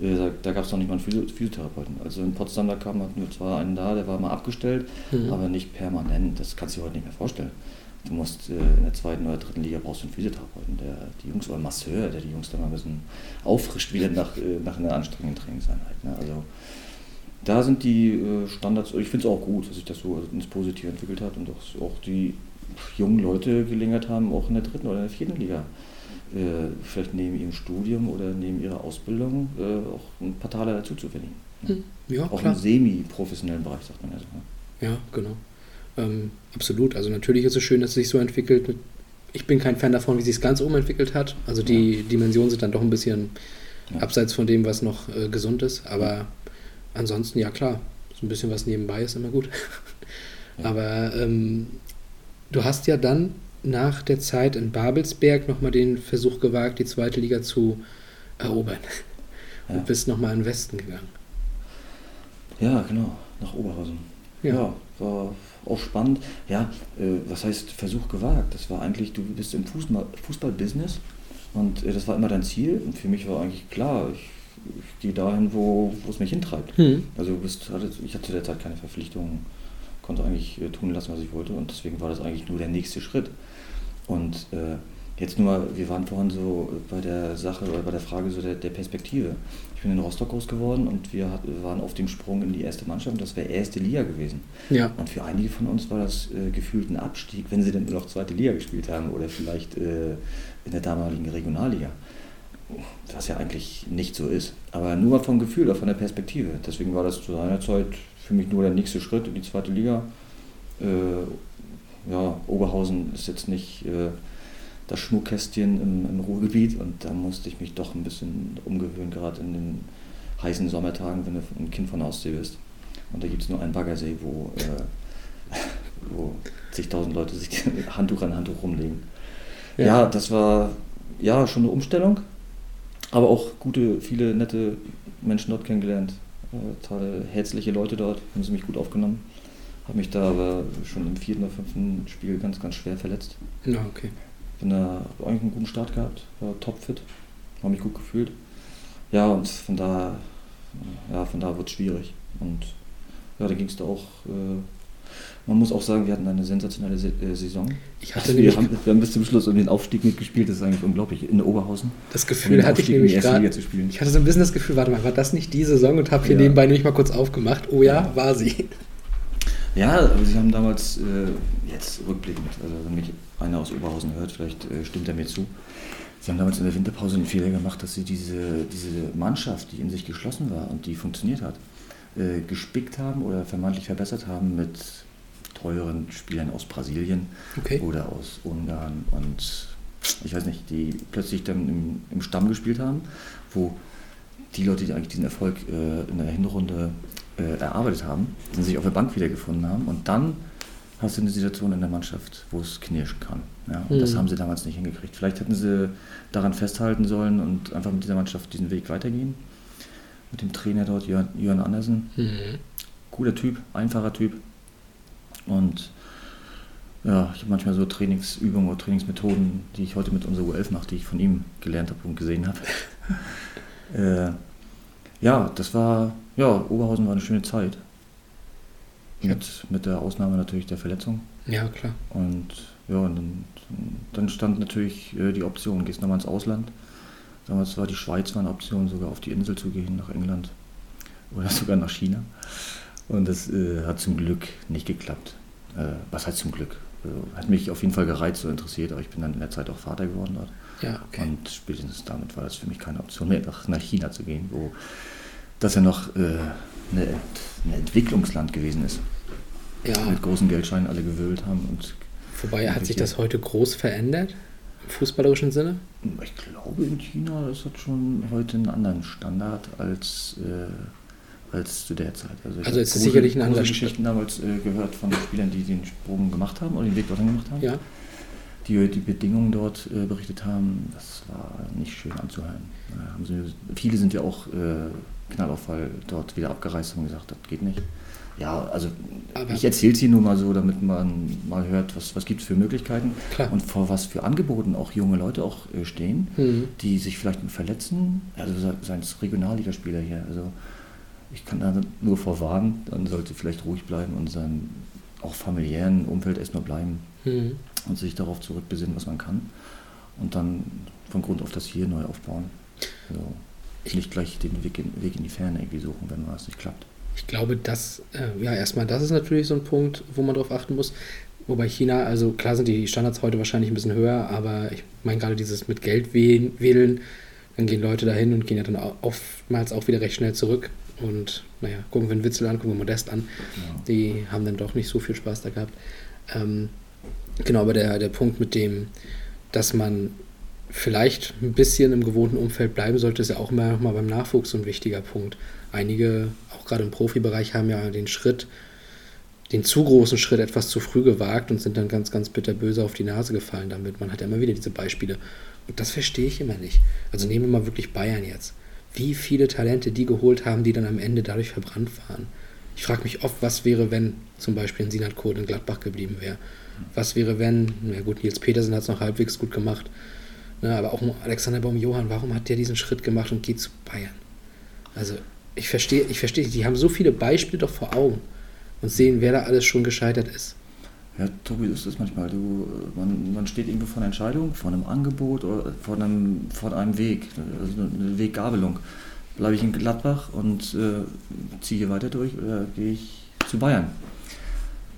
äh, da, da gab es noch nicht mal einen Physio Physiotherapeuten. Also in Potsdam, da kam wir zwar einen da, der war mal abgestellt, Mhm. aber nicht permanent. Das kannst du dir heute nicht mehr vorstellen. Du musst äh, in der zweiten oder dritten Liga brauchst du einen Physiotherapeuten, der die Jungs oder Masseur, der die Jungs dann mal ein bisschen auffrischt wieder nach, äh, nach einer anstrengenden Trainingseinheit. Ne? Also da sind die äh, Standards, ich finde es auch gut, dass sich das so ins Positive entwickelt hat und dass auch die jungen Leute Gelegenheit haben, auch in der dritten oder in der vierten Liga, äh, vielleicht neben ihrem Studium oder neben ihrer Ausbildung, äh, auch ein paar Taler dazu zu verdienen. Ne? Ja, Auch klar. im semi-professionellen Bereich, sagt man ja so. Ne? Ja, genau. Ähm, absolut. Also natürlich ist es schön, dass es sich so entwickelt. Mit- Ich bin kein Fan davon, wie sich es ganz oben entwickelt hat. Also die Dimensionen sind dann doch ein bisschen Ja. abseits von dem, was noch äh, gesund ist. Aber ansonsten, ja klar, so ein bisschen was nebenbei ist immer gut. Ja. Aber ähm, du hast ja dann nach der Zeit in Babelsberg nochmal den Versuch gewagt, die zweite Liga zu erobern. Ja. Und bist nochmal in den Westen gegangen. Ja, genau, nach Oberhausen. Ja. Ja, war auch spannend. Ja, äh, was heißt Versuch gewagt? Das war eigentlich, du bist im Fußball- Fußballbusiness und äh, das war immer dein Ziel. Und für mich war eigentlich klar, ich, ich gehe dahin, wo, wo es mich hintreibt. Hm. Also du bist, ich hatte zu der Zeit keine Verpflichtungen, konnte eigentlich äh, tun lassen, was ich wollte und deswegen war das eigentlich nur der nächste Schritt. Und äh, jetzt nur, wir waren vorhin so bei der Sache oder bei der Frage so der, der Perspektive. Ich bin in Rostock groß geworden und wir, hat, waren auf dem Sprung in die erste Mannschaft und das wäre erste Liga gewesen. Ja. Und für einige von uns war das äh, gefühlt ein Abstieg, wenn sie dann nur noch zweite Liga gespielt haben oder vielleicht äh, in der damaligen Regionalliga. Was ja eigentlich nicht so ist. Aber nur vom Gefühl oder von der Perspektive. Deswegen war das zu seiner Zeit für mich nur der nächste Schritt in die zweite Liga. Äh, ja, Oberhausen ist jetzt nicht äh, das Schmuckkästchen im, im Ruhrgebiet und da musste ich mich doch ein bisschen umgewöhnen, gerade in den heißen Sommertagen, wenn du ein Kind von Ostsee bist. Und da gibt es nur einen Baggersee, wo, äh, wo zigtausend Leute sich Handtuch an Handtuch rumlegen. Ja. Ja. das war ja schon eine Umstellung, aber auch gute, viele nette Menschen dort kennengelernt. Äh, tolle, herzliche Leute dort, haben sie mich gut aufgenommen. Habe mich da aber schon im vierten oder fünften Spiel ganz, ganz schwer verletzt. Ja, okay. Bin da eigentlich einen guten Start gehabt, war topfit, habe mich gut gefühlt. Ja, und von da, ja, von da wurde es schwierig. Und ja, da ging es da auch. Äh, man muss auch sagen, wir hatten eine sensationelle Se äh, Saison. Ich hatte wir, nämlich haben, wir haben bis zum Schluss um den Aufstieg mitgespielt, das ist eigentlich unglaublich. In Oberhausen. das Gefühl, hatte ich Aufstieg die nämlich gerade. Liga zu spielen. Ich hatte so ein bisschen das Gefühl, warte mal, war das nicht die Saison und habe hier Ja. nebenbei nämlich mal kurz aufgemacht. Oh ja, war sie. Ja, aber sie haben damals, äh, jetzt rückblickend, also wenn mich einer aus Oberhausen hört, vielleicht äh, stimmt er mir zu. Sie haben damals in der Winterpause den Fehler gemacht, dass sie diese, diese Mannschaft, die in sich geschlossen war und die funktioniert hat, äh, gespickt haben oder vermeintlich verbessert haben mit teuren Spielern aus Brasilien Okay. oder aus Ungarn und ich weiß nicht, die plötzlich dann im, im Stamm gespielt haben, wo die Leute, die eigentlich diesen Erfolg äh, in der Hinrunde äh, erarbeitet haben, dann sich auf der Bank wiedergefunden haben und dann hast du eine Situation in der Mannschaft, wo es knirschen kann. Ja? Und das Mhm. haben sie damals nicht hingekriegt. Vielleicht hätten sie daran festhalten sollen und einfach mit dieser Mannschaft diesen Weg weitergehen. Mit dem Trainer dort, Jörn, Jörn Andersen, Mhm. cooler Typ, einfacher Typ. Und ja, ich habe manchmal so Trainingsübungen oder Trainingsmethoden, die ich heute mit unserer U11 mache, die ich von ihm gelernt habe und gesehen habe. äh, ja, das war, ja, Oberhausen war eine schöne Zeit. Mit, mit der Ausnahme natürlich der Verletzung. Ja, klar. Und ja, und dann, dann stand natürlich äh, die Option, gehst nochmal ins Ausland. Damals war die Schweiz war eine Option, sogar auf die Insel zu gehen, nach England oder sogar nach China. Und das äh, hat zum Glück nicht geklappt. Äh, was heißt zum Glück? Äh, hat mich auf jeden Fall gereizt und interessiert, aber ich bin dann in der Zeit auch Vater geworden dort. Ja, okay. Und spätestens damit war das für mich keine Option mehr, nach, nach China zu gehen, wo das ja noch äh, ein Entwicklungsland gewesen ist. Ja, Mit großen Geldscheinen alle gewöhlt haben und wobei hat sich das heute groß verändert im fußballerischen Sinne? Ich glaube in China, das hat schon heute einen anderen Standard als, äh, als zu der Zeit. Also, Also ist sicherlich ein anderer Geschichten damals äh, gehört von Spielern, die den Sprung gemacht haben oder den Weg dorthin gemacht haben. Ja. Die die Bedingungen dort äh, berichtet haben, das war nicht schön anzuhören. Äh, sie, viele sind ja auch äh, Knallauffall dort wieder abgereist und gesagt, das geht nicht. Ja, also Aber- ich erzähle es hier nur mal so, damit man mal hört, was, was gibt es für Möglichkeiten Klar. und vor was für Angeboten auch junge Leute auch äh, stehen Mhm. die sich vielleicht verletzen, also se- seien es Regionalligaspieler hier. Also ich kann da nur vorwarnen, dann sollte vielleicht ruhig bleiben und seinem auch familiären Umfeld erstmal bleiben Mhm. und sich darauf zurückbesinnen, was man kann. Und dann von Grund auf das hier neu aufbauen. Also nicht gleich den Weg in, Weg in die Ferne irgendwie suchen, wenn was nicht klappt. Ich glaube, das, äh, ja, erstmal, das ist natürlich so ein Punkt, wo man drauf achten muss. Wobei China, also klar sind die Standards heute wahrscheinlich ein bisschen höher, aber ich meine gerade dieses mit Geld wählen, wählen, dann gehen Leute dahin und gehen ja dann oftmals auch wieder recht schnell zurück. Und naja, gucken wir den Witzel an, gucken wir Modest an. Ja. Die haben dann doch nicht so viel Spaß da gehabt. Ähm, genau, aber der, der Punkt mit dem, dass man vielleicht ein bisschen im gewohnten Umfeld bleiben sollte, ist ja auch immer noch mal beim Nachwuchs so ein wichtiger Punkt. Einige, auch gerade im Profibereich, haben ja den Schritt, den zu großen Schritt etwas zu früh gewagt und sind dann ganz, ganz bitterböse auf die Nase gefallen damit. Man hat ja immer wieder diese Beispiele. Und das verstehe ich immer nicht. Also nehmen wir mal wirklich Bayern jetzt. Wie viele Talente die geholt haben, die dann am Ende dadurch verbrannt waren. Ich frage mich oft, was wäre, wenn zum Beispiel ein Sinat Kohl in Gladbach geblieben wäre. Was wäre, wenn, na gut, Nils Petersen hat es noch halbwegs gut gemacht, ne, aber auch Alexander Baum-Johann, warum hat der diesen Schritt gemacht und geht zu Bayern? Also, ich verstehe, ich verstehe, die haben so viele Beispiele doch vor Augen und sehen, wer da alles schon gescheitert ist. Ja, Tobi, das ist manchmal. Du, man, man steht irgendwo vor einer Entscheidung, vor einem Angebot oder vor einem, vor einem Weg, also eine Weggabelung. Bleibe ich in Gladbach und äh, ziehe hier weiter durch oder gehe ich zu Bayern?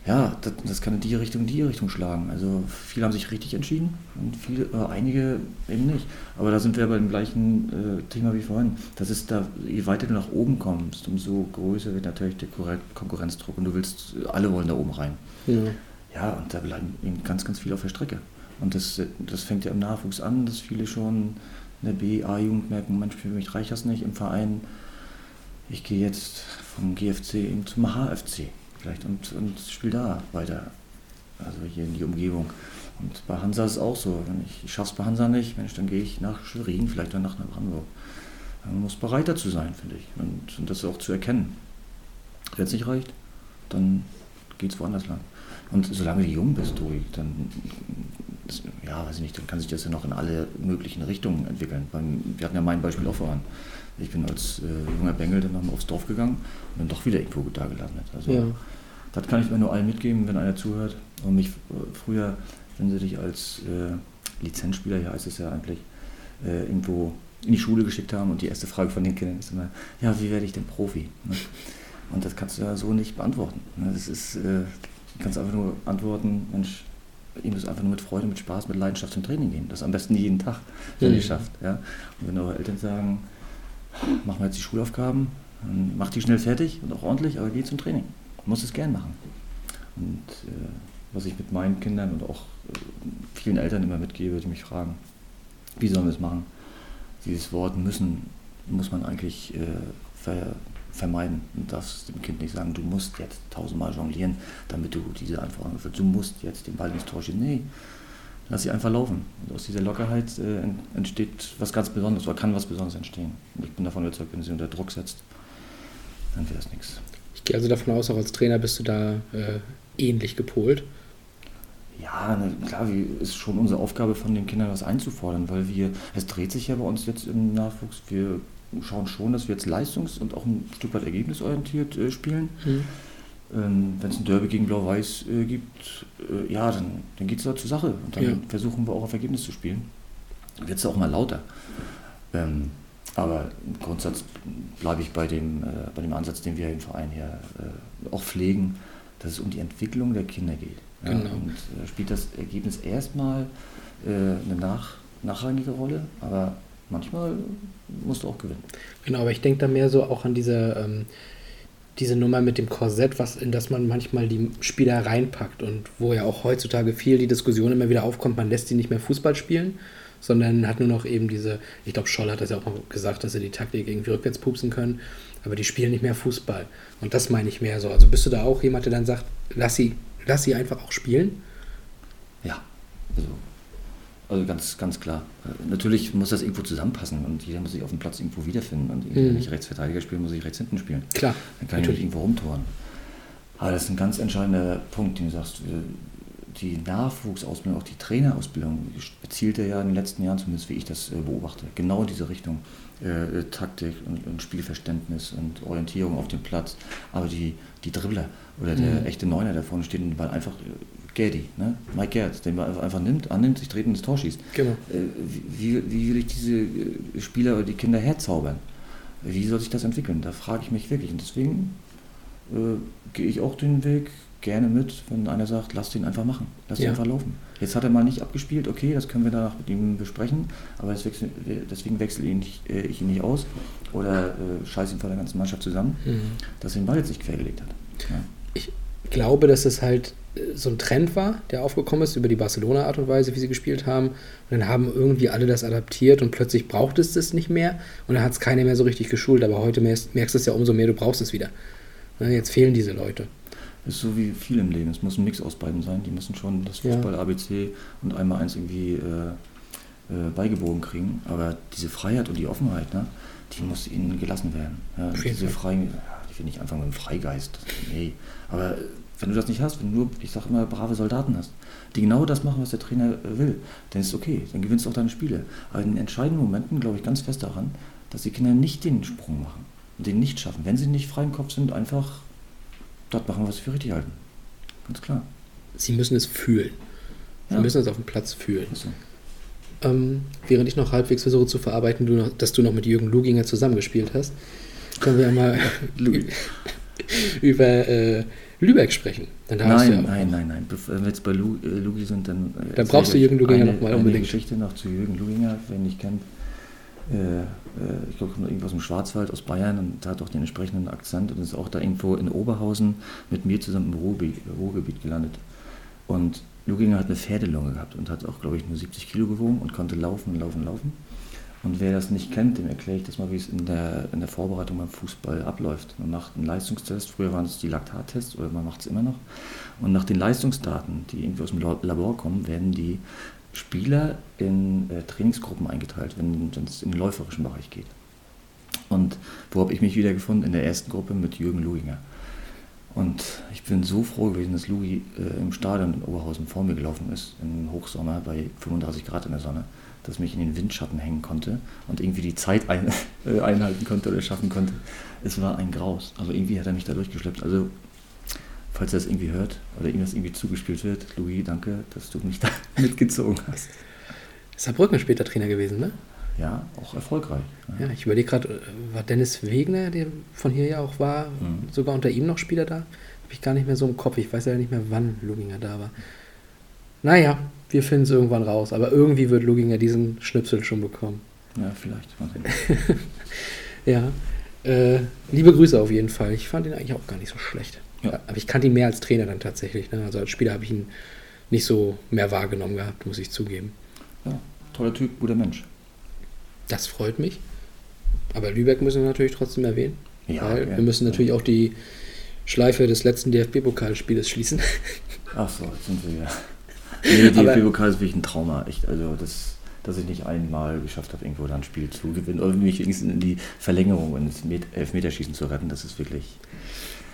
Ja, das, das kann in die Richtung, die Richtung schlagen. Also viele haben sich richtig entschieden und viele, äh, einige eben nicht. Aber da sind wir beim gleichen äh, Thema wie vorhin. Das ist da, je weiter du nach oben kommst, umso größer wird natürlich der Konkurrenzdruck und du willst, alle wollen da oben rein. Ja. Ja, und da bleiben eben ganz, ganz viele auf der Strecke. Und das, das fängt ja im Nachwuchs an, dass viele schon in der B, A-Jugend merken, Mensch, für mich reicht das nicht im Verein. Ich gehe jetzt vom GFC eben zum HFC vielleicht und, und spiele da weiter. Also hier in die Umgebung. Und bei Hansa ist es auch so. Wenn ich, es bei Hansa nicht, Mensch, dann gehe ich nach Schwerin, vielleicht dann nach, Hamburg. Man muss bereit dazu sein, finde ich. Und, und das auch zu erkennen. Wenn es nicht reicht, dann geht es woanders lang. Und solange du jung bist, Tobi, dann, ja, weiß ich nicht, dann kann sich das ja noch in alle möglichen Richtungen entwickeln. Wir hatten ja mein Beispiel auch voran. Ich bin als äh, junger Bengel dann nochmal aufs Dorf gegangen und bin doch wieder irgendwo da gelandet. Also, Ja. das kann ich mir nur allen mitgeben, wenn einer zuhört. Und mich äh, früher, wenn sie dich als äh, Lizenzspieler, hier heißt es ja eigentlich, äh, irgendwo in die Schule geschickt haben und die erste Frage von den Kindern ist immer, ja, wie werde ich denn Profi? Ne? Und das kannst du ja so nicht beantworten. Ne? Das ist, äh, du kannst einfach nur antworten, Mensch, ihr müsst einfach nur mit Freude, mit Spaß, mit Leidenschaft zum Training gehen. Das am besten jeden Tag, wenn Mhm. ihr schafft. Ja? Und wenn eure Eltern sagen, machen wir jetzt die Schulaufgaben, dann mach die schnell fertig und auch ordentlich, aber geh zum Training. Du musst es gern machen. Und äh, was ich mit meinen Kindern und auch äh, vielen Eltern immer mitgebe, die mich fragen, wie sollen wir es machen? Dieses Wort müssen muss man eigentlich äh, ver, vermeiden. Du darfst dem Kind nicht sagen, du musst jetzt tausendmal jonglieren, damit du diese Anforderungen erfüllst. Du musst jetzt den Ball ins Tor schießen. Nee, lass sie einfach laufen. Und aus dieser Lockerheit äh, ent- entsteht was ganz Besonderes oder kann was Besonderes entstehen. Und ich bin davon überzeugt, wenn du sie unter Druck setzt, dann wird das nichts. Ich gehe also davon aus, auch als Trainer bist du da äh, ähnlich gepolt. Ja, ne, klar, wie, ist schon unsere Aufgabe von den Kindern was einzufordern, weil wir, es dreht sich ja bei uns jetzt im Nachwuchs, wir schauen schon, dass wir jetzt leistungs- und auch ein Stück weit ergebnisorientiert äh, spielen. Mhm. Ähm, Wenn es ein Derby gegen Blau-Weiß äh, gibt, äh, ja, dann, dann geht es da zur Sache und dann Ja. versuchen wir auch auf Ergebnis zu spielen. Dann wird es auch mal lauter. Ähm, aber im Grundsatz bleibe ich bei dem, äh, bei dem Ansatz, den wir im Verein hier äh, auch pflegen, dass es um die Entwicklung der Kinder geht. Ja, Genau. Und äh, spielt das Ergebnis erstmal eine nach, nachrangige Rolle, aber manchmal musst du auch gewinnen. Genau, aber ich denke da mehr so auch an diese, ähm, diese Nummer mit dem Korsett, was, in das man manchmal die Spieler reinpackt und wo ja auch heutzutage viel die Diskussion immer wieder aufkommt, man lässt die nicht mehr Fußball spielen, sondern hat nur noch eben diese, ich glaube, Scholl hat das ja auch mal gesagt, dass sie die Taktik irgendwie rückwärts pupsen können, aber die spielen nicht mehr Fußball. Und das meine ich mehr so. Also bist du da auch jemand, der dann sagt, lass sie, lass sie einfach auch spielen? Ja, also, also ganz, ganz klar. Äh, Natürlich muss das irgendwo zusammenpassen und jeder muss sich auf dem Platz irgendwo wiederfinden. Und Mhm. wenn ich Rechtsverteidiger spiele, muss ich rechts hinten spielen. Klar, Dann kann ich nicht irgendwo rumtoren. Aber das ist ein ganz entscheidender Punkt, den du sagst. Wir- Die Nachwuchsausbildung, auch die Trainerausbildung, zielt ja in den letzten Jahren, zumindest wie ich das äh, beobachte, genau in diese Richtung. Äh, äh, Taktik und, und Spielverständnis und Orientierung auf dem Platz. Aber die, die Dribbler oder der Mhm. echte Neuner, der vorne steht und den Ball einfach, äh, Gerdi, ne? Mike Gerd, den Ball einfach, nimmt, annimmt, sich dreht und ins Tor schießt. Genau. Äh, wie, wie will ich diese äh, Spieler oder die Kinder herzaubern? Wie soll sich das entwickeln? Da frage ich mich wirklich. Und deswegen äh, gehe ich auch den Weg gerne mit, wenn einer sagt, lass den einfach machen, lass den Ja. einfach laufen. Jetzt hat er mal nicht abgespielt, okay, das können wir danach mit ihm besprechen, aber wechsel, deswegen wechsle ihn nicht, äh, ich ihn nicht aus oder äh, scheiße ihn vor der ganzen Mannschaft zusammen, Mhm. dass er den Ball jetzt nicht quergelegt hat. Ja. ich glaube, dass es halt äh, so ein Trend war, der aufgekommen ist über die Barcelona-Art und Weise, wie sie gespielt haben. Und dann haben irgendwie alle das adaptiert und plötzlich braucht es das nicht mehr und dann hat es keiner mehr so richtig geschult. Aber heute merkst, merkst du es ja umso mehr, du brauchst es wieder. Ne, Jetzt fehlen diese Leute. ist so wie viel im Leben. Es muss ein Mix aus beiden sein. Die müssen schon das Ja. Fußball ABC und einmal eins irgendwie äh, äh, beigebogen kriegen. Aber diese Freiheit und die Offenheit, ne, die muss ihnen gelassen werden. Ja, diese ja, ich will nicht anfangen mit dem Freigeist. Nee. Aber wenn du das nicht hast, wenn du nur, ich sage immer, brave Soldaten hast, die genau das machen, was der Trainer will, dann ist es okay, dann gewinnst du auch deine Spiele. Aber in entscheidenden Momenten glaube ich ganz fest daran, dass die Kinder nicht den Sprung machen und den nicht schaffen. Wenn sie nicht frei im Kopf sind, einfach das machen, was sie für richtig halten. Ganz klar. Sie müssen es fühlen. Sie Ja. müssen es auf dem Platz fühlen. So. Ähm, während ich noch halbwegs versuche zu verarbeiten, du noch, dass du noch mit Jürgen Luginger zusammengespielt hast, können wir ja mal über äh, Lübeck sprechen. Dann du ja Nein, nein, nein, nein. Wenn wir jetzt bei Lu, äh, Lugi sind, dann. äh, Dann brauchst du Jürgen Luginger eine- noch mal eine unbedingt. Geschichte noch zu Jürgen Luginger, wenn ich kennt. Äh, äh, ich glaube, kommt irgendwo aus dem Schwarzwald, aus Bayern und hat auch den entsprechenden Akzent und ist auch da irgendwo in Oberhausen mit mir zusammen im Ruhrgebiet, Ruhrgebiet gelandet. Und Luginger hat eine Pferdelunge gehabt und hat auch, glaube ich, nur 70 Kilo gewogen und konnte laufen, laufen, laufen. Und wer das nicht kennt, dem erkläre ich das mal, wie es in der, in der Vorbereitung beim Fußball abläuft. Man macht einen Leistungstest, früher waren es die Laktattests oder man macht es immer noch. Und nach den Leistungsdaten, die irgendwie aus dem Labor kommen, werden die Spieler in äh, Trainingsgruppen eingeteilt, wenn es in den läuferischen Bereich geht. Und wo habe ich mich wiedergefunden? In der ersten Gruppe mit Jürgen Luginger. Und ich bin so froh gewesen, dass Lugi äh, im Stadion in Oberhausen vor mir gelaufen ist, im Hochsommer bei 35 Grad in der Sonne, dass mich in den Windschatten hängen konnte und irgendwie die Zeit ein, äh, einhalten konnte oder schaffen konnte. Es war ein Graus, aber irgendwie hat er mich da durchgeschleppt. Also, falls er das irgendwie hört oder ihm das irgendwie zugespielt wird, Louis, danke, dass du mich da mitgezogen hast. Saarbrücken später Trainer gewesen, ne? Ja, auch erfolgreich. Ja, ja ich überlege gerade, war Dennis Wegner, der von hier ja auch war, mhm. sogar unter ihm noch Spieler da? Habe ich gar nicht mehr so im Kopf. Ich weiß ja nicht mehr, wann Luginger da war. Naja, wir finden es irgendwann raus. Aber irgendwie wird Luginger diesen Schnipsel schon bekommen. Ja, vielleicht. ja. Äh, liebe Grüße auf jeden Fall. Ich fand ihn eigentlich auch gar nicht so schlecht. Ja. Aber ich kannte ihn mehr als Trainer dann tatsächlich. Ne? Also als Spieler habe ich ihn nicht so mehr wahrgenommen gehabt, muss ich zugeben. Ja, toller Typ, guter Mensch. Das freut mich. Aber Lübeck müssen wir natürlich trotzdem erwähnen. Ja, weil ja, wir müssen natürlich auch die Schleife des letzten DFB-Pokalspieles schließen. Ach so, jetzt sind wir ja. Nee, DFB-Pokal ist wirklich ein Trauma, echt. Also das, dass ich nicht einmal geschafft habe, irgendwo dann ein Spiel zu gewinnen oder mich wenigstens in die Verlängerung und ins Elfmeterschießen zu retten, das ist wirklich.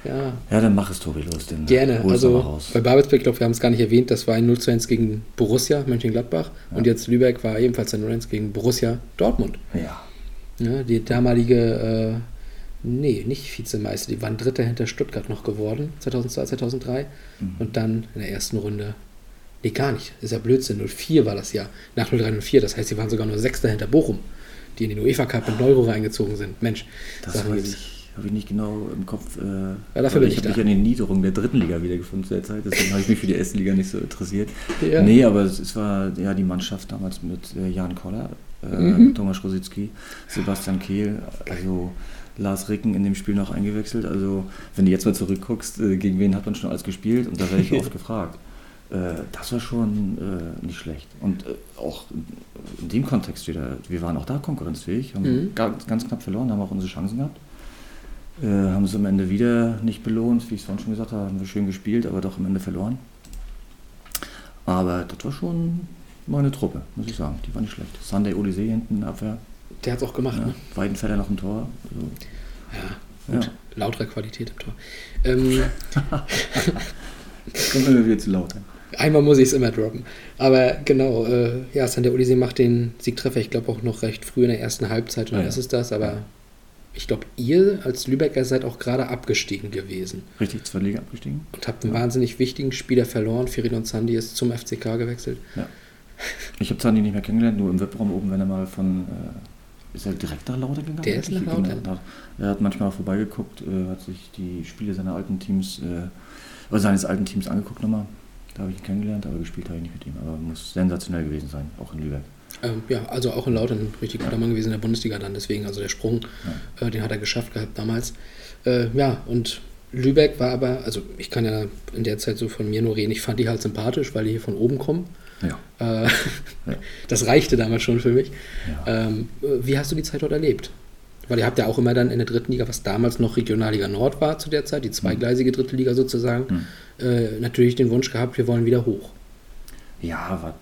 Ja. Ja, dann mach es, Tobi, los. Den Gerne. Also bei Babelsberg, ich glaube, wir haben es gar nicht erwähnt, das war ein 0 zu 1 gegen Borussia Mönchengladbach ja. und jetzt Lübeck war ebenfalls ein 0 1 gegen Borussia Dortmund. Ja. ja die damalige, äh, nee, nicht Vizemeister, die waren Dritter hinter Stuttgart noch geworden, 2002, 2003 mhm. und dann in der ersten Runde Nee, gar nicht. Ist ja Blödsinn. 04 war das ja. Nach 0304. Das heißt, sie waren sogar nur Sechster hinter Bochum, die in den UEFA Cup mit Euro reingezogen sind. Mensch. Das weiß ich. Habe ich nicht genau im Kopf. Äh, ja, dafür bin ich, ich habe mich an den Niederungen der dritten Liga wiedergefunden zu der Zeit. Deswegen habe ich mich für die erste Liga nicht so interessiert. Ja. Nee, aber es, es, war ja die Mannschaft damals mit äh, Jan Koller, äh, mhm. Thomas Rositzky, Sebastian Kehl, also Lars Ricken in dem Spiel noch eingewechselt. Also, wenn du jetzt mal zurückguckst, äh, gegen wen hat man schon alles gespielt? Und da werde ich oft gefragt. Äh, das war schon äh, nicht schlecht. Und äh, auch in dem Kontext wieder, wir waren auch da konkurrenzfähig, haben mhm. ganz, ganz, knapp verloren, haben auch unsere Chancen gehabt. Äh, haben es am Ende wieder nicht belohnt, wie ich es vorhin schon gesagt habe, haben wir schön gespielt, aber doch am Ende verloren. Aber das war schon meine Truppe, muss ich sagen. Die war nicht schlecht. Sunday Odyssee hinten Abwehr. Der hat es auch gemacht, ja, ne? Weidenfeller noch im Tor. Also, ja, gut. Ja. Lautere Qualität im Tor. Ähm, Kommt immer wieder zu laut. Einmal muss ich es immer droppen. Aber genau, äh, ja, Sander Odyssey macht den Siegtreffer, ich glaube auch noch recht früh in der ersten Halbzeit, und ja, ist es das, aber ich glaube, ihr als Lübecker seid auch gerade abgestiegen gewesen. Richtig, zwei Liga abgestiegen. Und habt einen ja. wahnsinnig wichtigen Spieler verloren. Firidon Sandi ist zum FCK gewechselt. Ja. Ich habe Sandi nicht mehr kennengelernt, nur im Webraum oben, wenn er mal von. Äh, ist er direkt nach Lauter gegangen? Der ist nach Lauter. Er hat manchmal vorbeigeguckt, äh, hat sich die Spiele seiner alten Teams, äh, oder seines alten Teams angeguckt nochmal. Da habe ich ihn kennengelernt, aber gespielt habe ich nicht mit ihm. Aber muss sensationell gewesen sein, auch in Lübeck. Ähm, ja, also auch in Lautern richtig guter ja. Mann gewesen in der Bundesliga dann. Deswegen, also der Sprung, ja. äh, den hat er geschafft gehabt damals. Äh, ja, und Lübeck war aber, also ich kann ja in der Zeit so von mir nur reden, ich fand die halt sympathisch, weil die hier von oben kommen. Ja. Äh, das reichte damals schon für mich. Ähm, wie hast du die Zeit dort erlebt? Weil ihr habt ja auch immer dann in der dritten Liga, was damals noch Regionalliga Nord war zu der Zeit, die zweigleisige dritte Liga sozusagen, mhm äh, natürlich den Wunsch gehabt, wir wollen wieder hoch. Ja, war,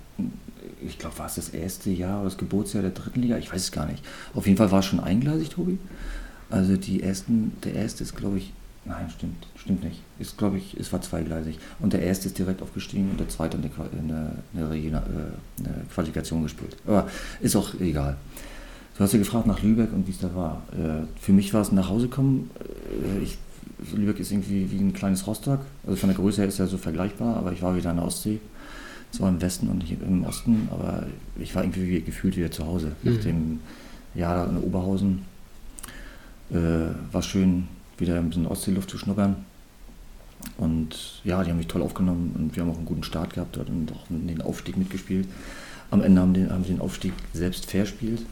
ich glaube, war es das erste Jahr oder das Geburtsjahr der dritten Liga? Ich weiß es gar nicht. Auf jeden Fall war es schon eingleisig, Tobi. Also die ersten, der erste ist, glaube ich, nein, stimmt, stimmt nicht. Ist, glaube ich, es war zweigleisig. Und der erste ist direkt aufgestiegen und der zweite eine, eine, eine, eine Qualifikation gespielt. Aber ist auch egal. Du hast ja gefragt nach Lübeck und wie es da war. Äh, für mich war es ein Nachhausekommen. Äh, ich Lübeck ist irgendwie wie ein kleines Rostock. Also von der Größe her ist ja so vergleichbar, aber ich war wieder in der Ostsee. Zwar im Westen und nicht im Osten, aber ich war irgendwie gefühlt wieder zu Hause. Mhm. Nach dem Jahr in Oberhausen äh, war schön, wieder ein bisschen Ostseeluft zu schnuppern. Und ja, die haben mich toll aufgenommen und wir haben auch einen guten Start gehabt dort und auch den Aufstieg mitgespielt. Am Ende haben, den, haben sie den Aufstieg selbst verspielt,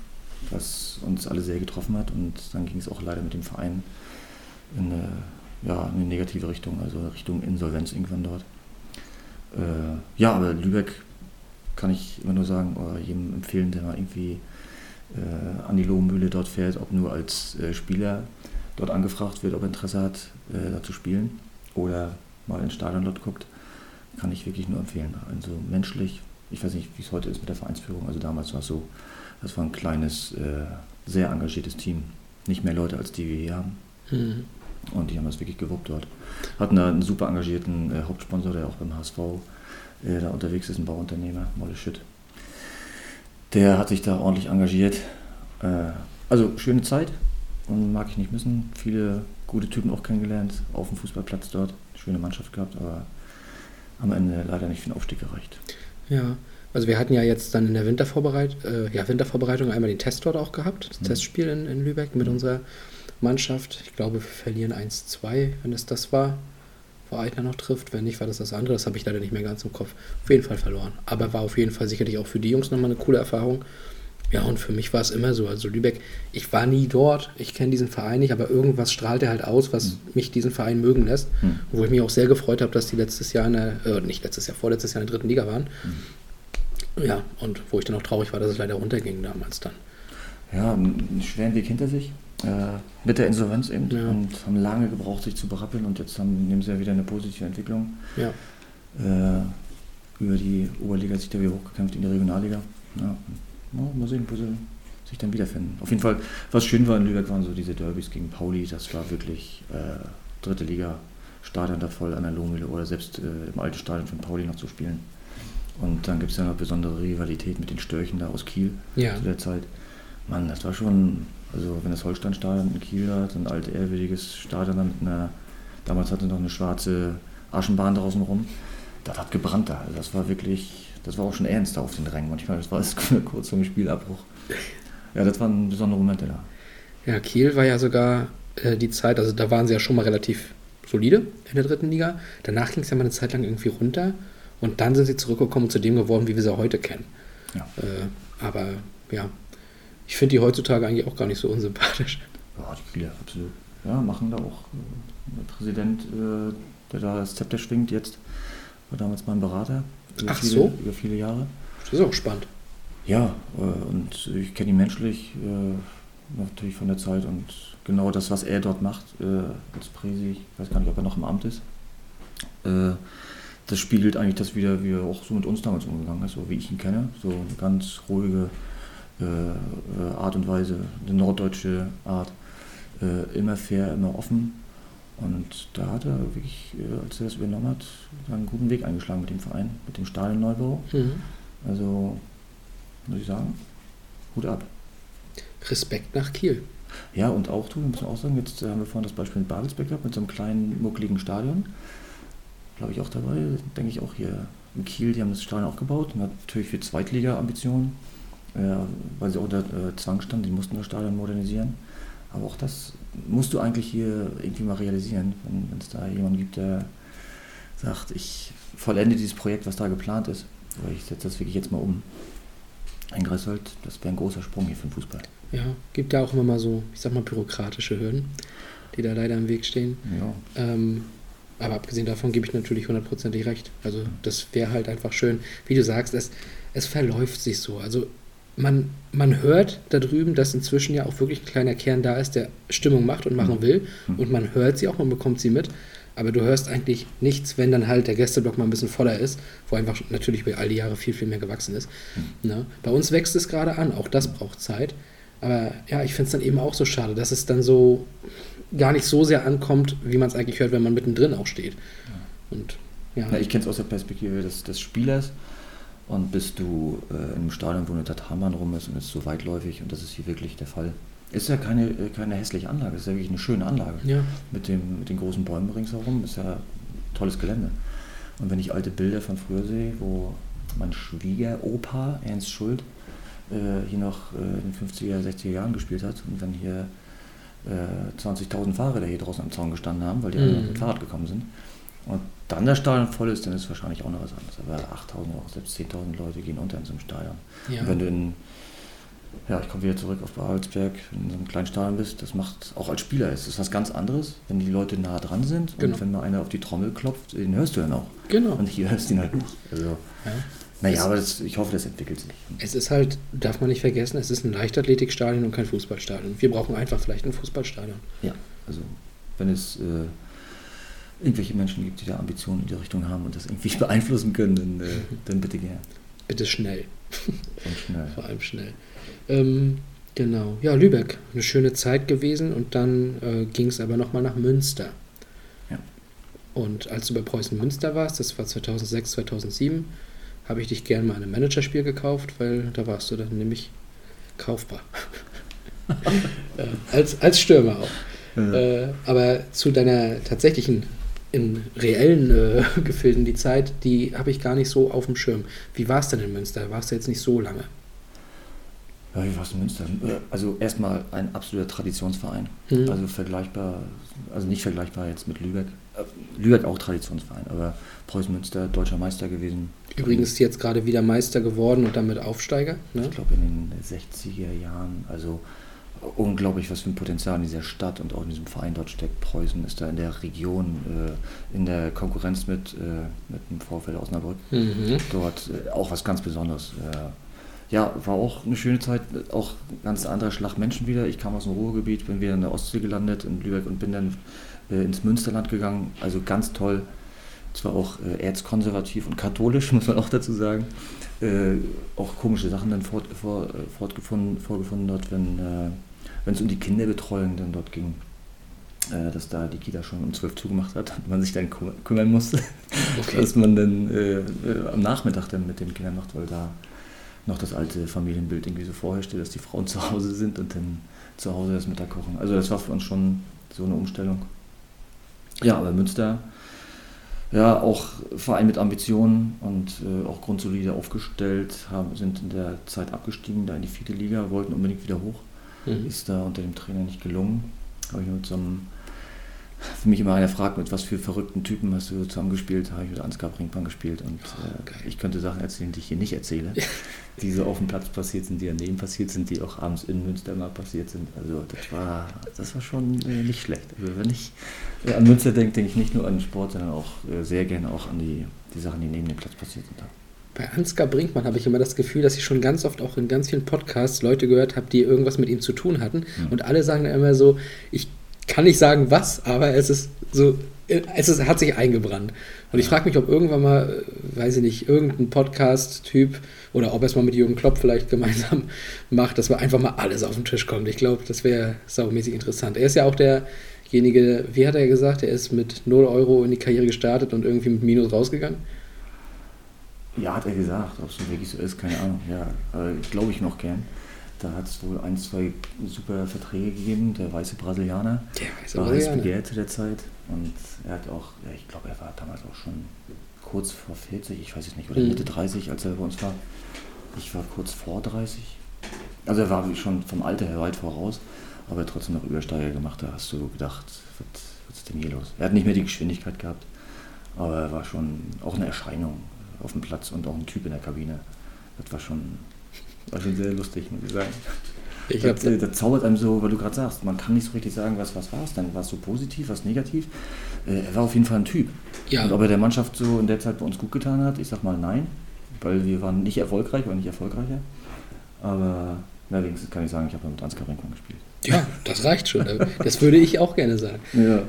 was uns alle sehr getroffen hat. Und dann ging es auch leider mit dem Verein in eine ja, in eine negative Richtung, also Richtung Insolvenz irgendwann dort. Äh, ja, aber Lübeck kann ich immer nur sagen, oder jedem empfehlen, der mal irgendwie äh, an die Lohmühle dort fährt, ob nur als äh, Spieler dort angefragt wird, ob er Interesse hat, äh, da zu spielen oder mal ins Stadion dort guckt, kann ich wirklich nur empfehlen. Also menschlich, ich weiß nicht, wie es heute ist mit der Vereinsführung, also damals war es so, das war ein kleines, äh, sehr engagiertes Team. Nicht mehr Leute als die wir hier haben. Mhm. Und die haben das wirklich gewuppt dort. Hatten da einen super engagierten äh, Hauptsponsor, der auch beim HSV äh, da unterwegs ist, ein Bauunternehmer, Molle Schütt. Der hat sich da ordentlich engagiert. Äh, also schöne Zeit und mag ich nicht missen. Viele gute Typen auch kennengelernt auf dem Fußballplatz dort. Schöne Mannschaft gehabt, aber am Ende leider nicht für den Aufstieg gereicht. Ja, also wir hatten ja jetzt dann in der Wintervorbereit äh, ja, Wintervorbereitung einmal den Test dort auch gehabt, das Mhm. Testspiel in, in Lübeck mit unserer Mannschaft. Ich glaube, wir verlieren 1-2, wenn es das war, wo Eitner noch trifft. Wenn nicht, war das das andere. Das habe ich leider nicht mehr ganz im Kopf. Auf jeden Fall verloren. Aber war auf jeden Fall sicherlich auch für die Jungs nochmal eine coole Erfahrung. Ja, und für mich war es immer so. Also Lübeck, ich war nie dort, ich kenne diesen Verein nicht, aber irgendwas strahlt er halt aus, was mich diesen Verein mögen lässt. Hm. Wo ich mich auch sehr gefreut habe, dass die letztes Jahr in der, äh, nicht letztes Jahr, vorletztes Jahr in der dritten Liga waren. Ja, und wo ich dann auch traurig war, dass es leider runterging damals dann. Ja, einen schweren Weg hinter sich. Äh, mit der Insolvenz eben. Ja. Und haben lange gebraucht, sich zu berappeln. Und jetzt haben, nehmen sie ja wieder eine positive Entwicklung. Ja, Äh, über die Oberliga sich da wieder hochgekämpft in die Regionalliga. Ja, ja, mal sehen, wo sie sich dann wiederfinden. Auf jeden Fall, was schön war in Lübeck, waren so diese Derbys gegen Pauli. Das war wirklich äh, dritte Liga, Stadion da voll an der Lohmühle oder selbst äh, im alten Stadion von Pauli noch zu spielen. Und dann gibt es ja noch besondere Rivalität mit den Störchen da aus Kiel ja, zu der Zeit. Mann, das war schon, also wenn das Holsteinstadion in Kiel so ein alt ehrwürdiges Stadion da mit einer, damals hatte noch eine schwarze Aschenbahn draußen rum, das hat gebrannt da. Also das war wirklich, das war auch schon ernst da auf den Rängen manchmal. Das war alles kurz vor dem Spielabbruch. Ja, das waren besondere Momente da. ja, Kiel war ja sogar äh, die Zeit, also da waren sie ja schon mal relativ solide in der dritten Liga. Danach ging es ja mal eine Zeit lang irgendwie runter und dann sind sie zurückgekommen und zu dem geworden, wie wir sie heute kennen. Ja. Äh, aber ja, ich finde die heutzutage eigentlich auch gar nicht so unsympathisch. Ja, die Kieler, absolut. Ja, machen da auch. äh, Der Präsident, äh, der da das Zepter schwingt jetzt, war damals mein Berater. Über Ach viele, so. Über viele Jahre. Das ist auch spannend. Ja, äh, und ich kenne ihn menschlich natürlich von der Zeit und genau das, was er dort macht als Präsi, ich weiß gar nicht, ob er noch im Amt ist, das spiegelt eigentlich das wieder, wie er auch so mit uns damals umgegangen ist, so wie ich ihn kenne. So eine ganz ruhige äh, äh, Art und Weise, eine norddeutsche Art, äh, immer fair, immer offen. Und da hat er wirklich, äh, als er das übernommen hat, einen guten Weg eingeschlagen mit dem Verein, mit dem Stadionneubau. Mhm. Also muss ich sagen, Hut ab. Respekt nach Kiel. Ja, und auch, du, muss man auch sagen, jetzt haben wir vorhin das Beispiel mit Babelsberg gehabt, mit so einem kleinen, muckeligen Stadion. Glaube ich auch dabei, denke ich auch hier in Kiel, die haben das Stadion auch gebaut, natürlich für Zweitliga-Ambitionen, äh, weil sie auch unter äh, Zwang standen, die mussten das Stadion modernisieren. Aber auch das musst du eigentlich hier irgendwie mal realisieren, wenn es da jemanden gibt, der sagt, ich vollende dieses Projekt, was da geplant ist, oder ich setze das wirklich jetzt mal um. Ein Greifswald, das wäre ein großer Sprung hier für den Fußball. Ja, gibt ja auch immer mal so, ich sag mal, bürokratische Hürden, die da leider im Weg stehen. Ja, Ähm, aber abgesehen davon gebe ich natürlich hundertprozentig recht. Also das wäre halt einfach schön. Wie du sagst, es, es verläuft sich so. Also man, man hört da drüben, dass inzwischen ja auch wirklich ein kleiner Kern da ist, der Stimmung macht und machen Mhm. will. Mhm. Und man hört sie auch, man bekommt sie mit. Aber du hörst eigentlich nichts, wenn dann halt der Gästeblock mal ein bisschen voller ist, wo einfach natürlich über all die Jahre viel, viel mehr gewachsen ist. Ne? Bei uns wächst es gerade an, auch das braucht Zeit. Aber ja, ich finde es dann eben auch so schade, dass es dann so gar nicht so sehr ankommt, wie man es eigentlich hört, wenn man mittendrin auch steht. Und ja, Ja, ich kenne es aus der Perspektive des, des Spielers. Und bist du äh, in einem Stadion, wo eine Tatanbahn rum ist und ist so weitläufig, und das ist hier wirklich der Fall. Ist ja keine, äh, keine hässliche Anlage, ist ja wirklich eine schöne Anlage. ja, Mit, dem, mit den großen Bäumen ringsherum, ist ja tolles Gelände. Und wenn ich alte Bilder von früher sehe, wo mein Schwiegeropa, Ernst Schuld, äh, hier noch äh, in den 50er, 60er Jahren gespielt hat und wenn hier äh, 20.000 Fahrer, die hier draußen am Zaun gestanden haben, weil die alle Mhm. mit dem Fahrrad gekommen sind, und dann das Stadion voll ist, dann ist wahrscheinlich auch noch was anderes. Aber 8.000 oder auch selbst 10.000 Leute gehen unter in so einem Stadion. ja. Und wenn du in ja, ich komme wieder zurück auf Babelsberg, wenn du in so einem kleinen Stadion bist, das macht auch als Spieler ist das was ganz anderes, wenn die Leute nah dran sind Genau. und wenn mal einer auf die Trommel klopft, den hörst du dann auch. Genau. Und hier hörst du ihn halt nicht. Also, Ja. Naja, aber das, ich hoffe, das entwickelt sich. Es ist halt, darf man nicht vergessen, es ist ein Leichtathletikstadion und kein Fußballstadion. Wir brauchen einfach vielleicht ein Fußballstadion. Ja, also wenn es äh, irgendwelche Menschen gibt, die da Ambitionen in die Richtung haben und das irgendwie beeinflussen können, dann, äh, dann bitte gern Bitte schnell, und schnell. vor allem schnell. Ähm, genau. Ja, Lübeck, eine schöne Zeit gewesen und dann äh, ging es aber nochmal nach Münster. Ja. Und als du bei Preußen Münster warst, das war 2006, 2007, habe ich dich gern mal in einem Managerspiel gekauft, weil da warst du dann nämlich kaufbar. äh, als, als Stürmer auch. Äh, Äh, aber zu deiner tatsächlichen, in reellen äh, Gefilden, die Zeit, die habe ich gar nicht so auf dem Schirm. Wie war es denn in Münster? Warst du jetzt nicht so lange? ja, wie war es in Münster? Äh, Also erstmal ein absoluter Traditionsverein. Mhm. Also vergleichbar, also nicht vergleichbar jetzt mit Lübeck. Äh, Lübeck auch Traditionsverein, aber Preußen Münster deutscher Meister gewesen. Übrigens jetzt gerade wieder Meister geworden und damit Aufsteiger. Ne? Ich glaube in den 60er Jahren, also unglaublich, was für ein Potenzial in dieser Stadt und auch in diesem Verein dort steckt. Preußen ist da in der Region, äh, in der Konkurrenz mit, äh, mit dem VfL Osnabrück. Mhm. Dort äh, auch was ganz Besonderes. Äh, ja, war auch eine schöne Zeit, auch ganz anderer Schlag Menschen wieder. Ich kam aus dem Ruhrgebiet, bin wieder in der Ostsee gelandet, in Lübeck und bin dann äh, ins Münsterland gegangen. Also ganz toll. Zwar auch äh, erzkonservativ und katholisch, muss man auch dazu sagen. Äh, auch komische Sachen dann fort, vor, äh, fortgefunden, vorgefunden dort, wenn äh, es um die Kinderbetreuung dann dort ging. Äh, dass da die Kita schon um 12 zugemacht hat und man sich dann kü- kümmern musste, Okay. was man dann äh, äh, am Nachmittag dann mit den Kindern macht, weil da noch das alte Familienbild irgendwie so vorherrschte, dass die Frauen zu Hause sind und dann zu Hause das Mittag kochen. Also das war für uns schon so eine Umstellung. Ja, aber Münster, ja, auch Verein mit Ambitionen und äh, auch grundsolide aufgestellt, haben, sind in der Zeit abgestiegen, da in die vierte Liga, wollten unbedingt wieder hoch. Mhm. Ist da unter dem Trainer nicht gelungen. Habe ich mit so einem, für mich immer einer fragt, mit was für verrückten Typen hast du zusammengespielt, habe ich mit Ansgar Brinkmann gespielt und Oh, äh, ich könnte Sachen erzählen, die ich hier nicht erzähle, die so auf dem Platz passiert sind, die daneben passiert sind, die auch abends in Münster mal passiert sind. Also das war, das war schon äh, nicht schlecht. Also wenn ich äh, an Münster denke, denke ich nicht nur an den Sport, sondern auch äh, sehr gerne auch an die, die Sachen, die neben dem Platz passiert sind. Da. Bei Ansgar Brinkmann habe ich immer das Gefühl, dass ich schon ganz oft auch in ganz vielen Podcasts Leute gehört habe, die irgendwas mit ihm zu tun hatten. Mhm. Und alle sagen dann immer so, ich kann nicht sagen was, aber es ist so, es ist, hat sich eingebrannt. Und ich frage mich, ob irgendwann mal, weiß ich nicht, irgendein Podcast-Typ oder ob er es mal mit Jürgen Klopp vielleicht gemeinsam macht, dass wir einfach mal alles auf den Tisch kommt. Ich glaube, das wäre saumäßig interessant. Er ist ja auch derjenige, wie hat er gesagt, er ist mit 0 Euro in die Karriere gestartet und irgendwie mit Minus rausgegangen. Ja, hat er gesagt. Ob es wirklich so ist, keine Ahnung. Ja, äh, glaube ich noch gern. Da hat es wohl ein, zwei super Verträge gegeben. Der weiße Brasilianer Der weiß war aber heiß begehrt zu der Zeit. Und er hat auch, ja, ich glaube, er war damals auch schon kurz vor 40, ich weiß es nicht, oder Mhm. Mitte 30, als er bei uns war. Ich war kurz vor 30. Also er war schon vom Alter her weit voraus, aber er trotzdem noch Übersteiger gemacht. Da hast du gedacht, was, was ist denn hier los? Er hat nicht mehr die Geschwindigkeit gehabt, aber er war schon auch eine Erscheinung auf dem Platz und auch ein Typ in der Kabine. Das war schon, war schon sehr lustig, muss ich sagen. Ich das, habe äh, das zaubert einem so, weil du gerade sagst, man kann nicht so richtig sagen, was, was war es denn? War es so positiv, was negativ? Äh, er war auf jeden Fall ein Typ. Ja. Und ob er der Mannschaft so in der Zeit bei uns gut getan hat, ich sag mal nein, weil wir waren nicht erfolgreich, waren nicht erfolgreicher. Aber na, wenigstens kann ich sagen, ich habe mit Ansgar Brinkmann gespielt. Ja, das reicht schon. Das würde ich auch gerne sagen. Ja,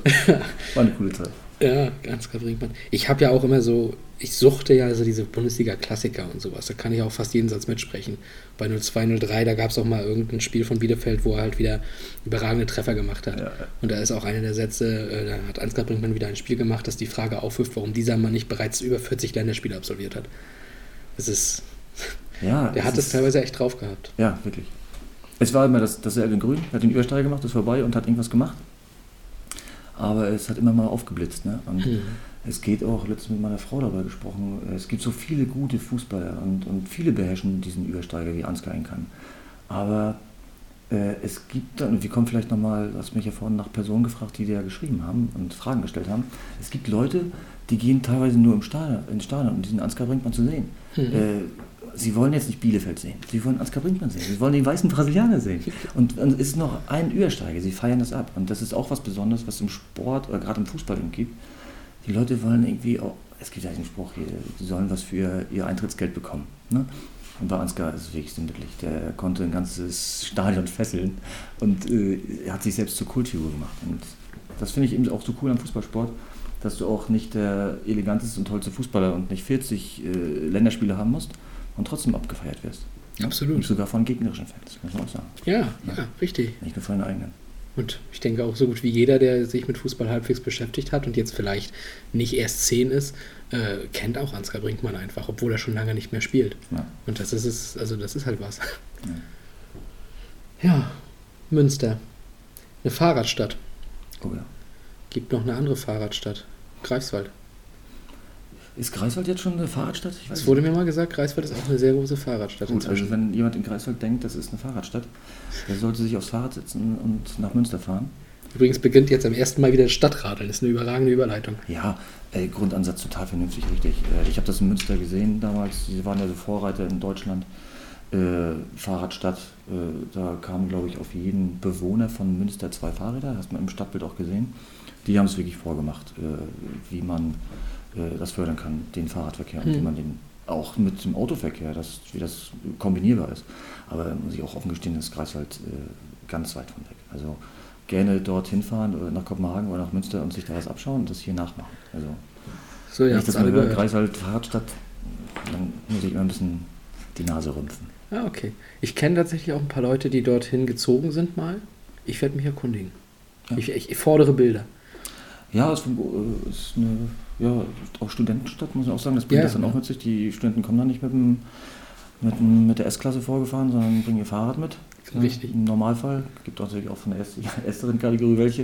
war eine coole Zeit. Ja, ganz klar Brinkmann. Ich habe ja auch immer so, ich suchte ja also diese Bundesliga-Klassiker und sowas. Da kann ich auch fast jeden Satz mitsprechen. Bei 0203, da gab es auch mal irgendein Spiel von Bielefeld, wo er halt wieder überragende Treffer gemacht hat. Ja. Und da ist auch einer der Sätze, äh, da hat Ansgar Brinkmann wieder ein Spiel gemacht, das die Frage aufwirft, warum dieser Mann nicht bereits über 40 Länderspiele absolviert hat. Das ist, Ja, der hat es teilweise echt drauf gehabt. Ja, wirklich. Es war immer das, dasselbe in Grün, hat den Übersteiger gemacht, ist vorbei und hat irgendwas gemacht. Aber es hat immer mal aufgeblitzt. Ne? Und Hm. es geht auch, letztens mit meiner Frau dabei gesprochen, es gibt so viele gute Fußballer und, und viele beherrschen diesen Übersteiger, wie Ansgar kann. Aber Äh, es gibt dann, wir kommen vielleicht nochmal, du hast mich ja vorhin nach Personen gefragt, die dir geschrieben haben und Fragen gestellt haben. Es gibt Leute, die gehen teilweise nur im Stadion, ins Stadion um diesen Ansgar Brinkmann zu sehen. Mhm. Äh, sie wollen jetzt nicht Bielefeld sehen, sie wollen Ansgar Brinkmann sehen, sie wollen den weißen Brasilianer sehen. Und, und es ist noch ein Übersteiger, sie feiern das ab. Und das ist auch was Besonderes, was im Sport oder gerade im Fußball gibt. Die Leute wollen irgendwie auch, es gibt ja den Spruch hier, die sollen was für ihr Eintrittsgeld bekommen. Ne? Und bei Ansgar ist es wirklich sinnbildlich. Der konnte ein ganzes Stadion fesseln und äh, hat sich selbst zur Kultfigur gemacht. Und das finde ich eben auch so cool am Fußballsport, dass du auch nicht der eleganteste und tollste Fußballer und nicht 40 äh, Länderspiele haben musst und trotzdem abgefeiert wirst. Und Absolut. sogar von gegnerischen Fans, muss man auch sagen. Ja, ja, richtig. Nicht nur von den eigenen. Und ich denke auch so gut wie jeder, der sich mit Fußball halbwegs beschäftigt hat und jetzt vielleicht nicht erst zehn ist, äh, kennt auch Ansgar Brinkmann einfach, obwohl er schon lange nicht mehr spielt. Ja. Und das ist es, also das ist halt was. Ja, Münster. Eine Fahrradstadt. Oh ja. Gibt noch eine andere Fahrradstadt. Greifswald. Ist Greifswald jetzt schon eine Fahrradstadt? Ich Es wurde mir mal gesagt, Greifswald ist auch eine sehr große Fahrradstadt Gut, also inzwischen. wenn jemand in Greifswald denkt, das ist eine Fahrradstadt, der sollte sich aufs Fahrrad setzen und nach Münster fahren. Übrigens beginnt jetzt am ersten Mal wieder das Stadtradeln. Das ist eine überragende Überleitung. Ja, ey, Grundansatz total vernünftig, richtig. Äh, Ich habe das in Münster gesehen damals. Sie waren ja so Vorreiter in Deutschland. Äh, Fahrradstadt, äh, da kamen, glaube ich, auf jeden Bewohner von Münster zwei Fahrräder. Hast man im Stadtbild auch gesehen. Die haben es wirklich vorgemacht, äh, wie man äh, das fördern kann, den Fahrradverkehr und Hm. wie man den auch mit dem Autoverkehr, das, wie das kombinierbar ist. Aber muss ich auch offen gestehen, ist Greifswald äh, ganz weit von weg. Also gerne dorthin fahren oder nach Kopenhagen oder nach Münster und sich da was abschauen und das hier nachmachen. Also So, wenn ihr ich habt das es alle mal höre, gehört. Greifswald Fahrradstadt, dann muss ich immer ein bisschen die Nase rümpfen. Ah, okay. Ich kenne tatsächlich auch ein paar Leute, die dorthin gezogen sind mal. Ich werde mich erkundigen. Ja. Ich, ich, ich fordere Bilder. Ja, es äh, ist eine ja, auch Studentenstadt, muss man auch sagen. Das bringt Ja, das dann ja. auch mit sich. Die Studenten kommen dann nicht mit, dem, mit, dem, mit der S-Klasse vorgefahren, sondern bringen ihr Fahrrad mit. Richtig. Im Normalfall. gibt natürlich auch von der erst- ersteren Kategorie welche.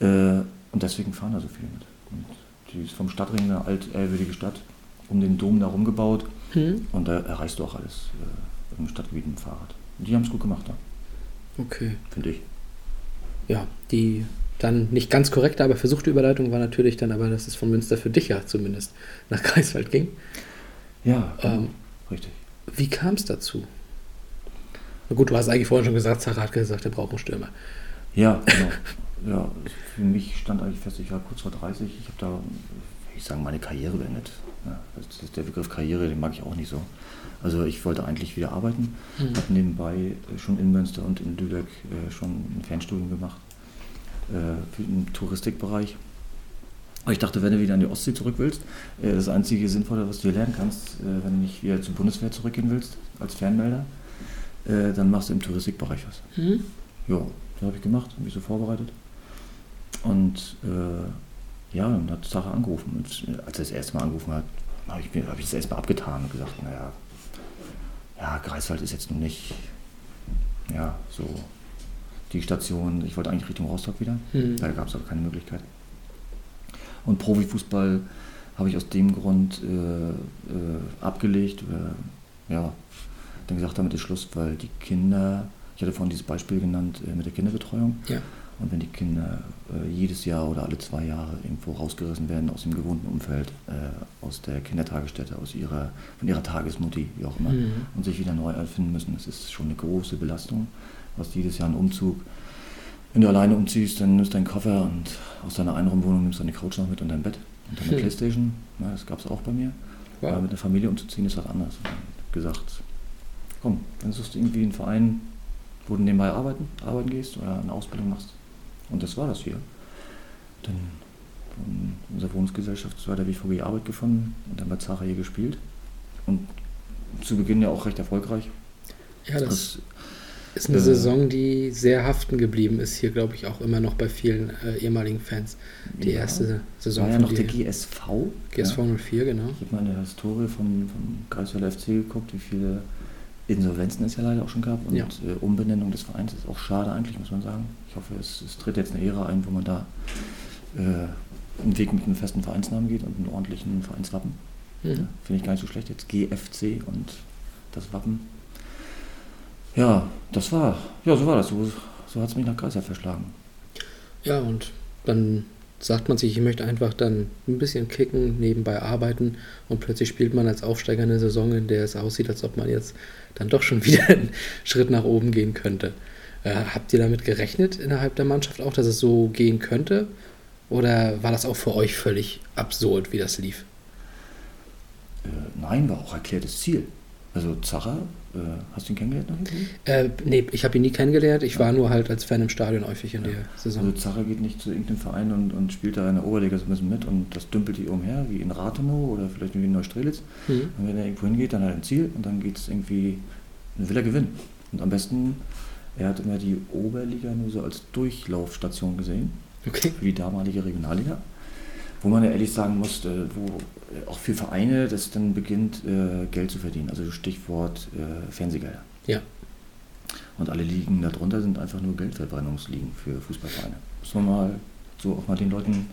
Äh, und deswegen fahren da so viele mit. Und die ist vom Stadtring eine altehrwürdige Stadt, um den Dom da rumgebaut. Hm? Und da erreichst du auch alles äh, im Stadtgebiet mit dem Fahrrad. Und die haben es gut gemacht, da, Okay. finde ich. Ja, die dann nicht ganz korrekte, aber versuchte Überleitung war natürlich dann aber, dass es von Münster für dich ja zumindest nach Greifswald ging. Ja, Ähm, richtig. Wie kam es dazu? Na gut, du hast eigentlich vorhin schon gesagt, Sarah hat gesagt, braucht einen Stürmer. Ja, genau. ja, für mich stand eigentlich fest, ich war kurz vor 30, ich habe da, ich sagen, meine Karriere beendet. Ja, das ist der Begriff Karriere, den mag ich auch nicht so. Also ich wollte eigentlich wieder arbeiten, Mhm. habe nebenbei äh, schon in Münster und in Lübeck äh, schon ein Fernstudium gemacht äh, den Touristikbereich. Aber ich dachte, wenn du wieder an die Ostsee zurück willst, äh, das einzige Sinnvolle, was du hier lernen kannst, äh, wenn du nicht wieder zur Bundeswehr zurückgehen willst, als Fernmelder, äh, dann machst du im Touristikbereich was. Hm? Ja, das habe ich gemacht, habe mich so vorbereitet. Und äh, ja, dann hat Sarah angerufen. Und äh, als er das erste Mal angerufen hat, habe ich, hab ich das erstmal abgetan und gesagt, naja, ja, Greifswald ist jetzt nun nicht, ja, so die Station. Ich wollte eigentlich Richtung Rostock wieder. Hm. Da gab es aber keine Möglichkeit. Und Profifußball habe ich aus dem Grund äh, äh, abgelegt. Äh, ja, dann gesagt, damit ist Schluss, weil die Kinder, ich hatte vorhin dieses Beispiel genannt äh, mit der Kinderbetreuung. Ja. Und wenn die Kinder äh, jedes Jahr oder alle zwei Jahre irgendwo rausgerissen werden aus dem gewohnten Umfeld, äh, aus der Kindertagesstätte, aus ihrer, von ihrer Tagesmutti, wie auch immer, Mhm. und sich wieder neu erfinden müssen, das ist schon eine große Belastung. Hast jedes Jahr einen Umzug. Wenn du alleine umziehst, dann nimmst du deinen Koffer und aus deiner Einraumwohnung nimmst du deine Couch noch mit und dein Bett und deine Hm. Playstation. Ja, das gab es auch bei mir. Wow. Aber mit einer Familie umzuziehen ist hab ich gesagt, komm, dann suchst du irgendwie einen Verein, wo du nebenbei arbeiten, arbeiten gehst oder eine Ausbildung machst. Und das war das hier. Dann in unserer Wohnungsgesellschaft so weiter wie VG Arbeit gefunden und dann bei Zara hier gespielt. Und zu Beginn ja auch recht erfolgreich. Ja, das Das, ist eine äh, Saison, die sehr haften geblieben ist, hier glaube ich auch immer noch bei vielen äh, ehemaligen Fans. Die ja, erste Saison war ja noch der. GSV. GSV ja. 04, genau. Ich habe mal in der Historie vom, vom Greifswalder FC geguckt, wie viele Insolvenzen es ja leider auch schon gab. Und Ja. äh, Umbenennung des Vereins ist auch schade eigentlich, muss man sagen. Ich hoffe, es, es tritt jetzt eine Ära ein, wo man da äh, einen Weg mit einem festen Vereinsnamen geht und einem ordentlichen Vereinswappen. Mhm. Finde ich gar nicht so schlecht jetzt. GFC und das Wappen. Ja, das war, ja, so war das. So, so hat es mich nach Greifswald verschlagen. Ja, und dann sagt man sich, ich möchte einfach dann ein bisschen kicken, nebenbei arbeiten und plötzlich spielt man als Aufsteiger eine Saison, in der es aussieht, als ob man jetzt dann doch schon wieder einen Schritt nach oben gehen könnte. Äh, habt ihr damit gerechnet innerhalb der Mannschaft auch, dass es so gehen könnte? Oder war das auch für euch völlig absurd, wie das lief? Äh, nein, war auch erklärtes Ziel. Also Zacher, hast du ihn kennengelernt? Äh, nee, ich habe ihn nie kennengelernt. Ich war nur halt als Fan im Stadion häufig in der Saison. Also Zacher geht nicht zu irgendeinem Verein und, und spielt da in der Oberliga so ein bisschen mit und das dümpelt hier umher, wie in Rathenow oder vielleicht wie in Neustrelitz. Mhm. Und wenn er irgendwo hingeht, dann hat er ein Ziel und dann geht es irgendwie, dann will er gewinnen. Und am besten, er hat immer die Oberliga nur so als Durchlaufstation gesehen, Okay. für die damalige Regionalliga. Wo man ja ehrlich sagen muss, äh, wo äh, auch für Vereine das dann beginnt, äh, Geld zu verdienen. Also Stichwort Fernsehgelder. Ja. Und alle Ligen darunter sind einfach nur Geldverbrennungsligen für Fußballvereine. Muss man mal so auch mal den Leuten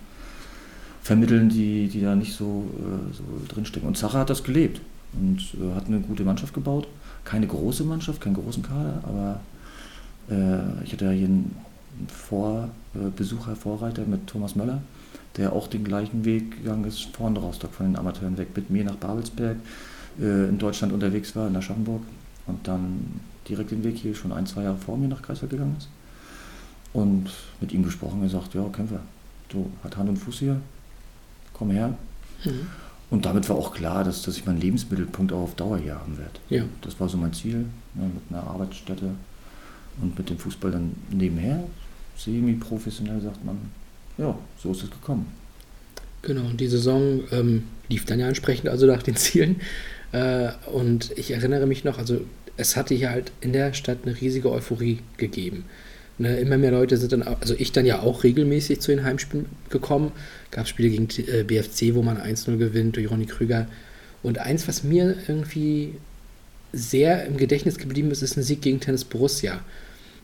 vermitteln, die, die da nicht so, äh, so drinstecken. Und Zacher hat das gelebt und äh, hat eine gute Mannschaft gebaut. Keine große Mannschaft, keinen großen Kader, aber äh, ich hatte ja hier einen Vor, äh, Besucher, Vorreiter mit Thomas Möller, der auch den gleichen Weg gegangen ist, vorne Rostock von den Amateuren weg, mit mir nach Babelsberg, äh, in Deutschland unterwegs war, in Aschaffenburg und dann direkt den Weg hier schon ein, zwei Jahre vor mir nach Greifswald gegangen ist. Und mit ihm gesprochen, er sagt, ja, Kämpfer, du hat Hand und Fuß hier, komm her. Mhm. Und damit war auch klar, dass, dass ich meinen Lebensmittelpunkt auch auf Dauer hier haben werde. Ja. Das war so mein Ziel, ja, mit einer Arbeitsstätte und mit dem Fußball dann nebenher, semi-professionell sagt man, ja, so ist es gekommen. Genau, und die Saison ähm, lief dann ja entsprechend also nach den Zielen. Äh, und ich erinnere mich noch, also es hatte hier halt in der Stadt eine riesige Euphorie gegeben. Ne, immer mehr Leute sind dann, also ich dann ja auch regelmäßig zu den Heimspielen gekommen. Gab Spiele gegen äh, BFC, wo man 1-0 gewinnt durch Ronny Krüger. Und eins, was mir irgendwie sehr im Gedächtnis geblieben ist, ist ein Sieg gegen Tennis Borussia.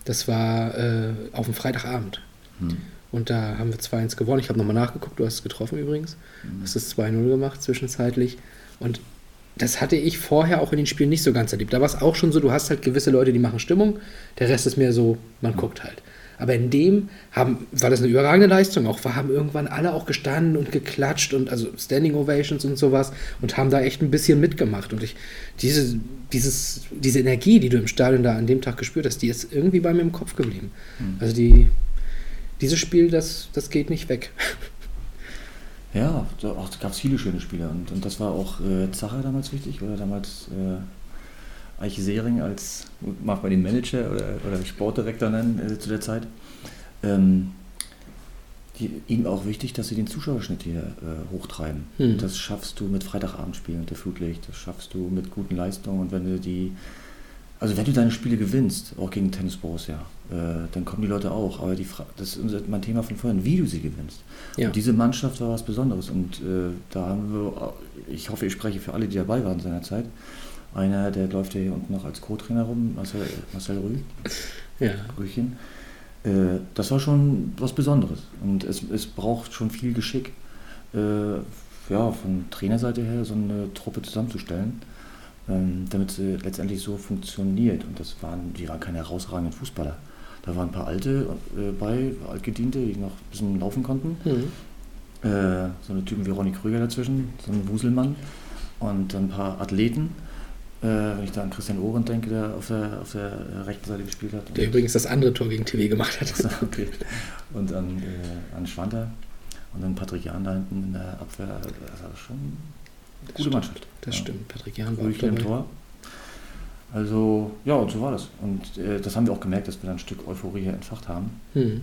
Das war äh, auf dem Freitagabend. Hm. Und da haben wir 2-1 gewonnen. Ich habe nochmal nachgeguckt, du hast es getroffen übrigens. Du hast es 2-0 gemacht zwischenzeitlich. Und das hatte ich vorher auch in den Spielen nicht so ganz erlebt. Da war es auch schon so, du hast halt gewisse Leute, die machen Stimmung, der Rest ist mehr so, man guckt halt. Aber in dem haben, war das eine überragende Leistung auch. Wir haben irgendwann alle auch gestanden und geklatscht und also Standing Ovations und sowas und haben da echt ein bisschen mitgemacht. Und ich, diese, dieses, diese Energie, die du im Stadion da an dem Tag gespürt hast, die ist irgendwie bei mir im Kopf geblieben. Mhm. Also die, dieses Spiel, das, das geht nicht weg. Ja, da auch- da gab es viele schöne Spiele und, und das war auch äh, Zacher damals wichtig oder damals äh, Eiche Sering als, mag man den Manager oder, oder Sportdirektor nennen äh, zu der Zeit. Ähm, die, ihm auch wichtig, dass sie den Zuschauerschnitt hier äh, hochtreiben. Hm. Das schaffst du mit Freitagabendspielen unter Flutlicht, das schaffst du mit guten Leistungen und wenn du die, also wenn du deine Spiele gewinnst, auch gegen Tennis Borussia, äh, dann kommen die Leute auch. Aber die Fra das ist unser, mein Thema von vorhin, wie du sie gewinnst. Ja. Und diese Mannschaft war was Besonderes. Und äh, da haben wir, ich hoffe, ich spreche für alle, die dabei waren seinerzeit. Einer, der läuft ja hier unten noch als Co-Trainer rum, Marcel, Marcel Rühl, Ja. Rühlchen. Äh, das war schon was Besonderes. Und es, es braucht schon viel Geschick, äh, ja, von Trainerseite her so eine Truppe zusammenzustellen, damit sie letztendlich so funktioniert. Und das waren, die waren keine herausragenden Fußballer. Da waren ein paar Alte äh, bei, Altgediente, die noch ein bisschen laufen konnten. Mhm. Äh, so eine Typen wie Ronny Krüger dazwischen, so ein Wuselmann und ein paar Athleten. Äh, wenn ich da an Christian Ohren denke, der auf der, auf der rechten Seite gespielt hat. Der übrigens das andere Tor gegen TV gemacht hat. Okay. Und an, äh, an Schwanter und dann Patrick Jahn da hinten in der Abwehr. Das war schon eine gute Mannschaft. Das Ja. stimmt. Patrick Jahn war Rüchel im. Tor. Also, ja, und so war das. Und äh, das haben wir auch gemerkt, dass wir da ein Stück Euphorie hier entfacht haben. Mhm.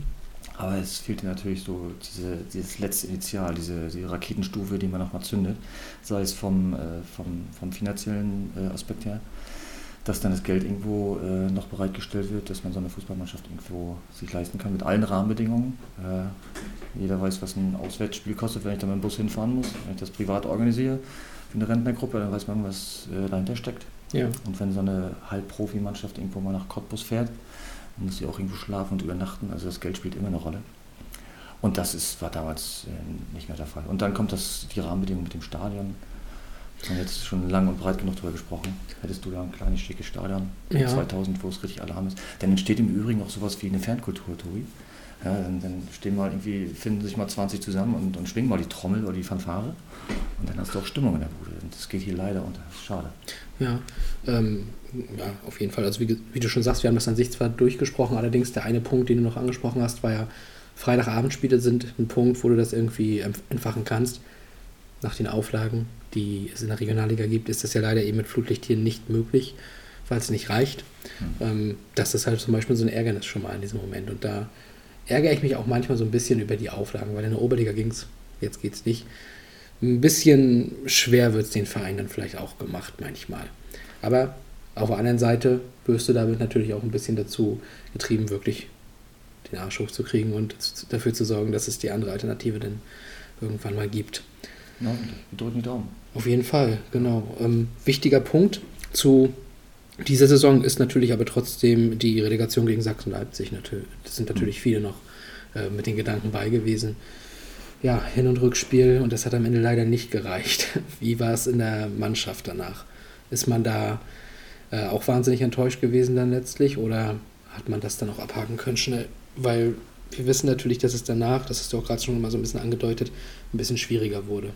Aber es fehlte natürlich so diese, dieses letzte Initial, diese, die Raketenstufe, die man nochmal zündet, sei es vom, äh, vom, vom finanziellen äh, Aspekt her, dass dann das Geld irgendwo äh, noch bereitgestellt wird, dass man so eine Fußballmannschaft irgendwo sich leisten kann mit allen Rahmenbedingungen. Äh, jeder weiß, was ein Auswärtsspiel kostet, wenn ich da mit dem Bus hinfahren muss. Wenn ich das privat organisiere für eine Rentnergruppe, dann weiß man, was äh, dahinter steckt. Ja. Und wenn so eine Halbprofi-Mannschaft irgendwo mal nach Cottbus fährt, dann muss sie auch irgendwo schlafen und übernachten. Also das Geld spielt immer eine Rolle. Und das ist, war damals äh, nicht mehr der Fall. Und dann kommt das, die Rahmenbedingung mit dem Stadion. Wir haben jetzt schon lang und breit genug darüber gesprochen. Hättest du da ein kleines, schickes Stadion, Ja. 2000, wo es richtig Alarm ist. Dann entsteht im Übrigen auch sowas wie eine Fankultur, Tobi. Ja, dann, dann stehen mal irgendwie, finden sich mal 20 zusammen und, und schwingen mal die Trommel oder die Fanfare. Und dann hast du auch Stimmung in der Bude. Und das geht hier leider unter. Schade. Ja, ähm, ja, auf jeden Fall. Also wie, wie du schon sagst, wir haben das an sich zwar durchgesprochen, allerdings der eine Punkt, den du noch angesprochen hast, war ja, Freitagabendspiele sind ein Punkt, wo du das irgendwie entfachen kannst. Nach den Auflagen, die es in der Regionalliga gibt, ist das ja leider eben mit Flutlicht hier nicht möglich, weil es nicht reicht. Ähm, das ist halt zum Beispiel so ein Ärgernis schon mal in diesem Moment. Und da ärgere ich mich auch manchmal so ein bisschen über die Auflagen, weil in der Oberliga ging es, jetzt geht es nicht. Ein bisschen schwer wird es den Verein dann vielleicht auch gemacht manchmal. Aber auf der anderen Seite wirst du damit natürlich auch ein bisschen dazu getrieben, wirklich den Arsch hochzukriegen und dafür zu sorgen, dass es die andere Alternative dann irgendwann mal gibt. Ja, wir drücken die Daumen. Auf jeden Fall, genau. Ähm, wichtiger Punkt zu dieser Saison ist natürlich aber trotzdem die Relegation gegen Sachsen-Leipzig. Natürlich, das sind natürlich viele noch äh, mit den Gedanken bei gewesen. Ja, Hin- und Rückspiel und das hat am Ende leider nicht gereicht. Wie war es in der Mannschaft danach? Ist man da äh, auch wahnsinnig enttäuscht gewesen dann letztlich oder hat man das dann auch abhaken können schnell? Weil wir wissen natürlich, dass es danach, das hast du auch gerade schon mal so ein bisschen angedeutet, ein bisschen schwieriger wurde.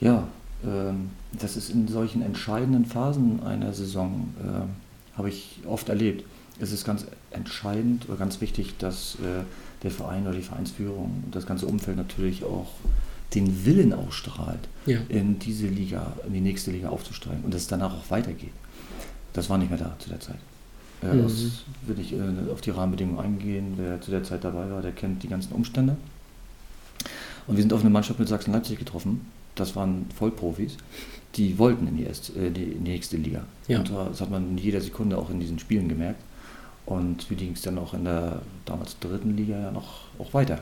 Ja, das ist in solchen entscheidenden Phasen einer Saison, ähm, habe ich oft erlebt. Es ist ganz entscheidend oder ganz wichtig, dass äh, der Verein oder die Vereinsführung und das ganze Umfeld natürlich auch den Willen ausstrahlt, Ja. in diese Liga, in die nächste Liga aufzusteigen und dass es danach auch weitergeht. Das war nicht mehr da zu der Zeit. Äh, Mhm. aus, will ich äh, auf die Rahmenbedingungen eingehen. Wer zu der Zeit dabei war, der kennt die ganzen Umstände. Und wir sind auf eine Mannschaft mit Sachsen-Leipzig getroffen. Das waren Vollprofis. Die wollten in die, erste, äh, die, nächste Liga. Ja. Und das hat man in jeder Sekunde auch in diesen Spielen gemerkt. Und die ging es dann auch in der damals dritten Liga ja noch auch weiter.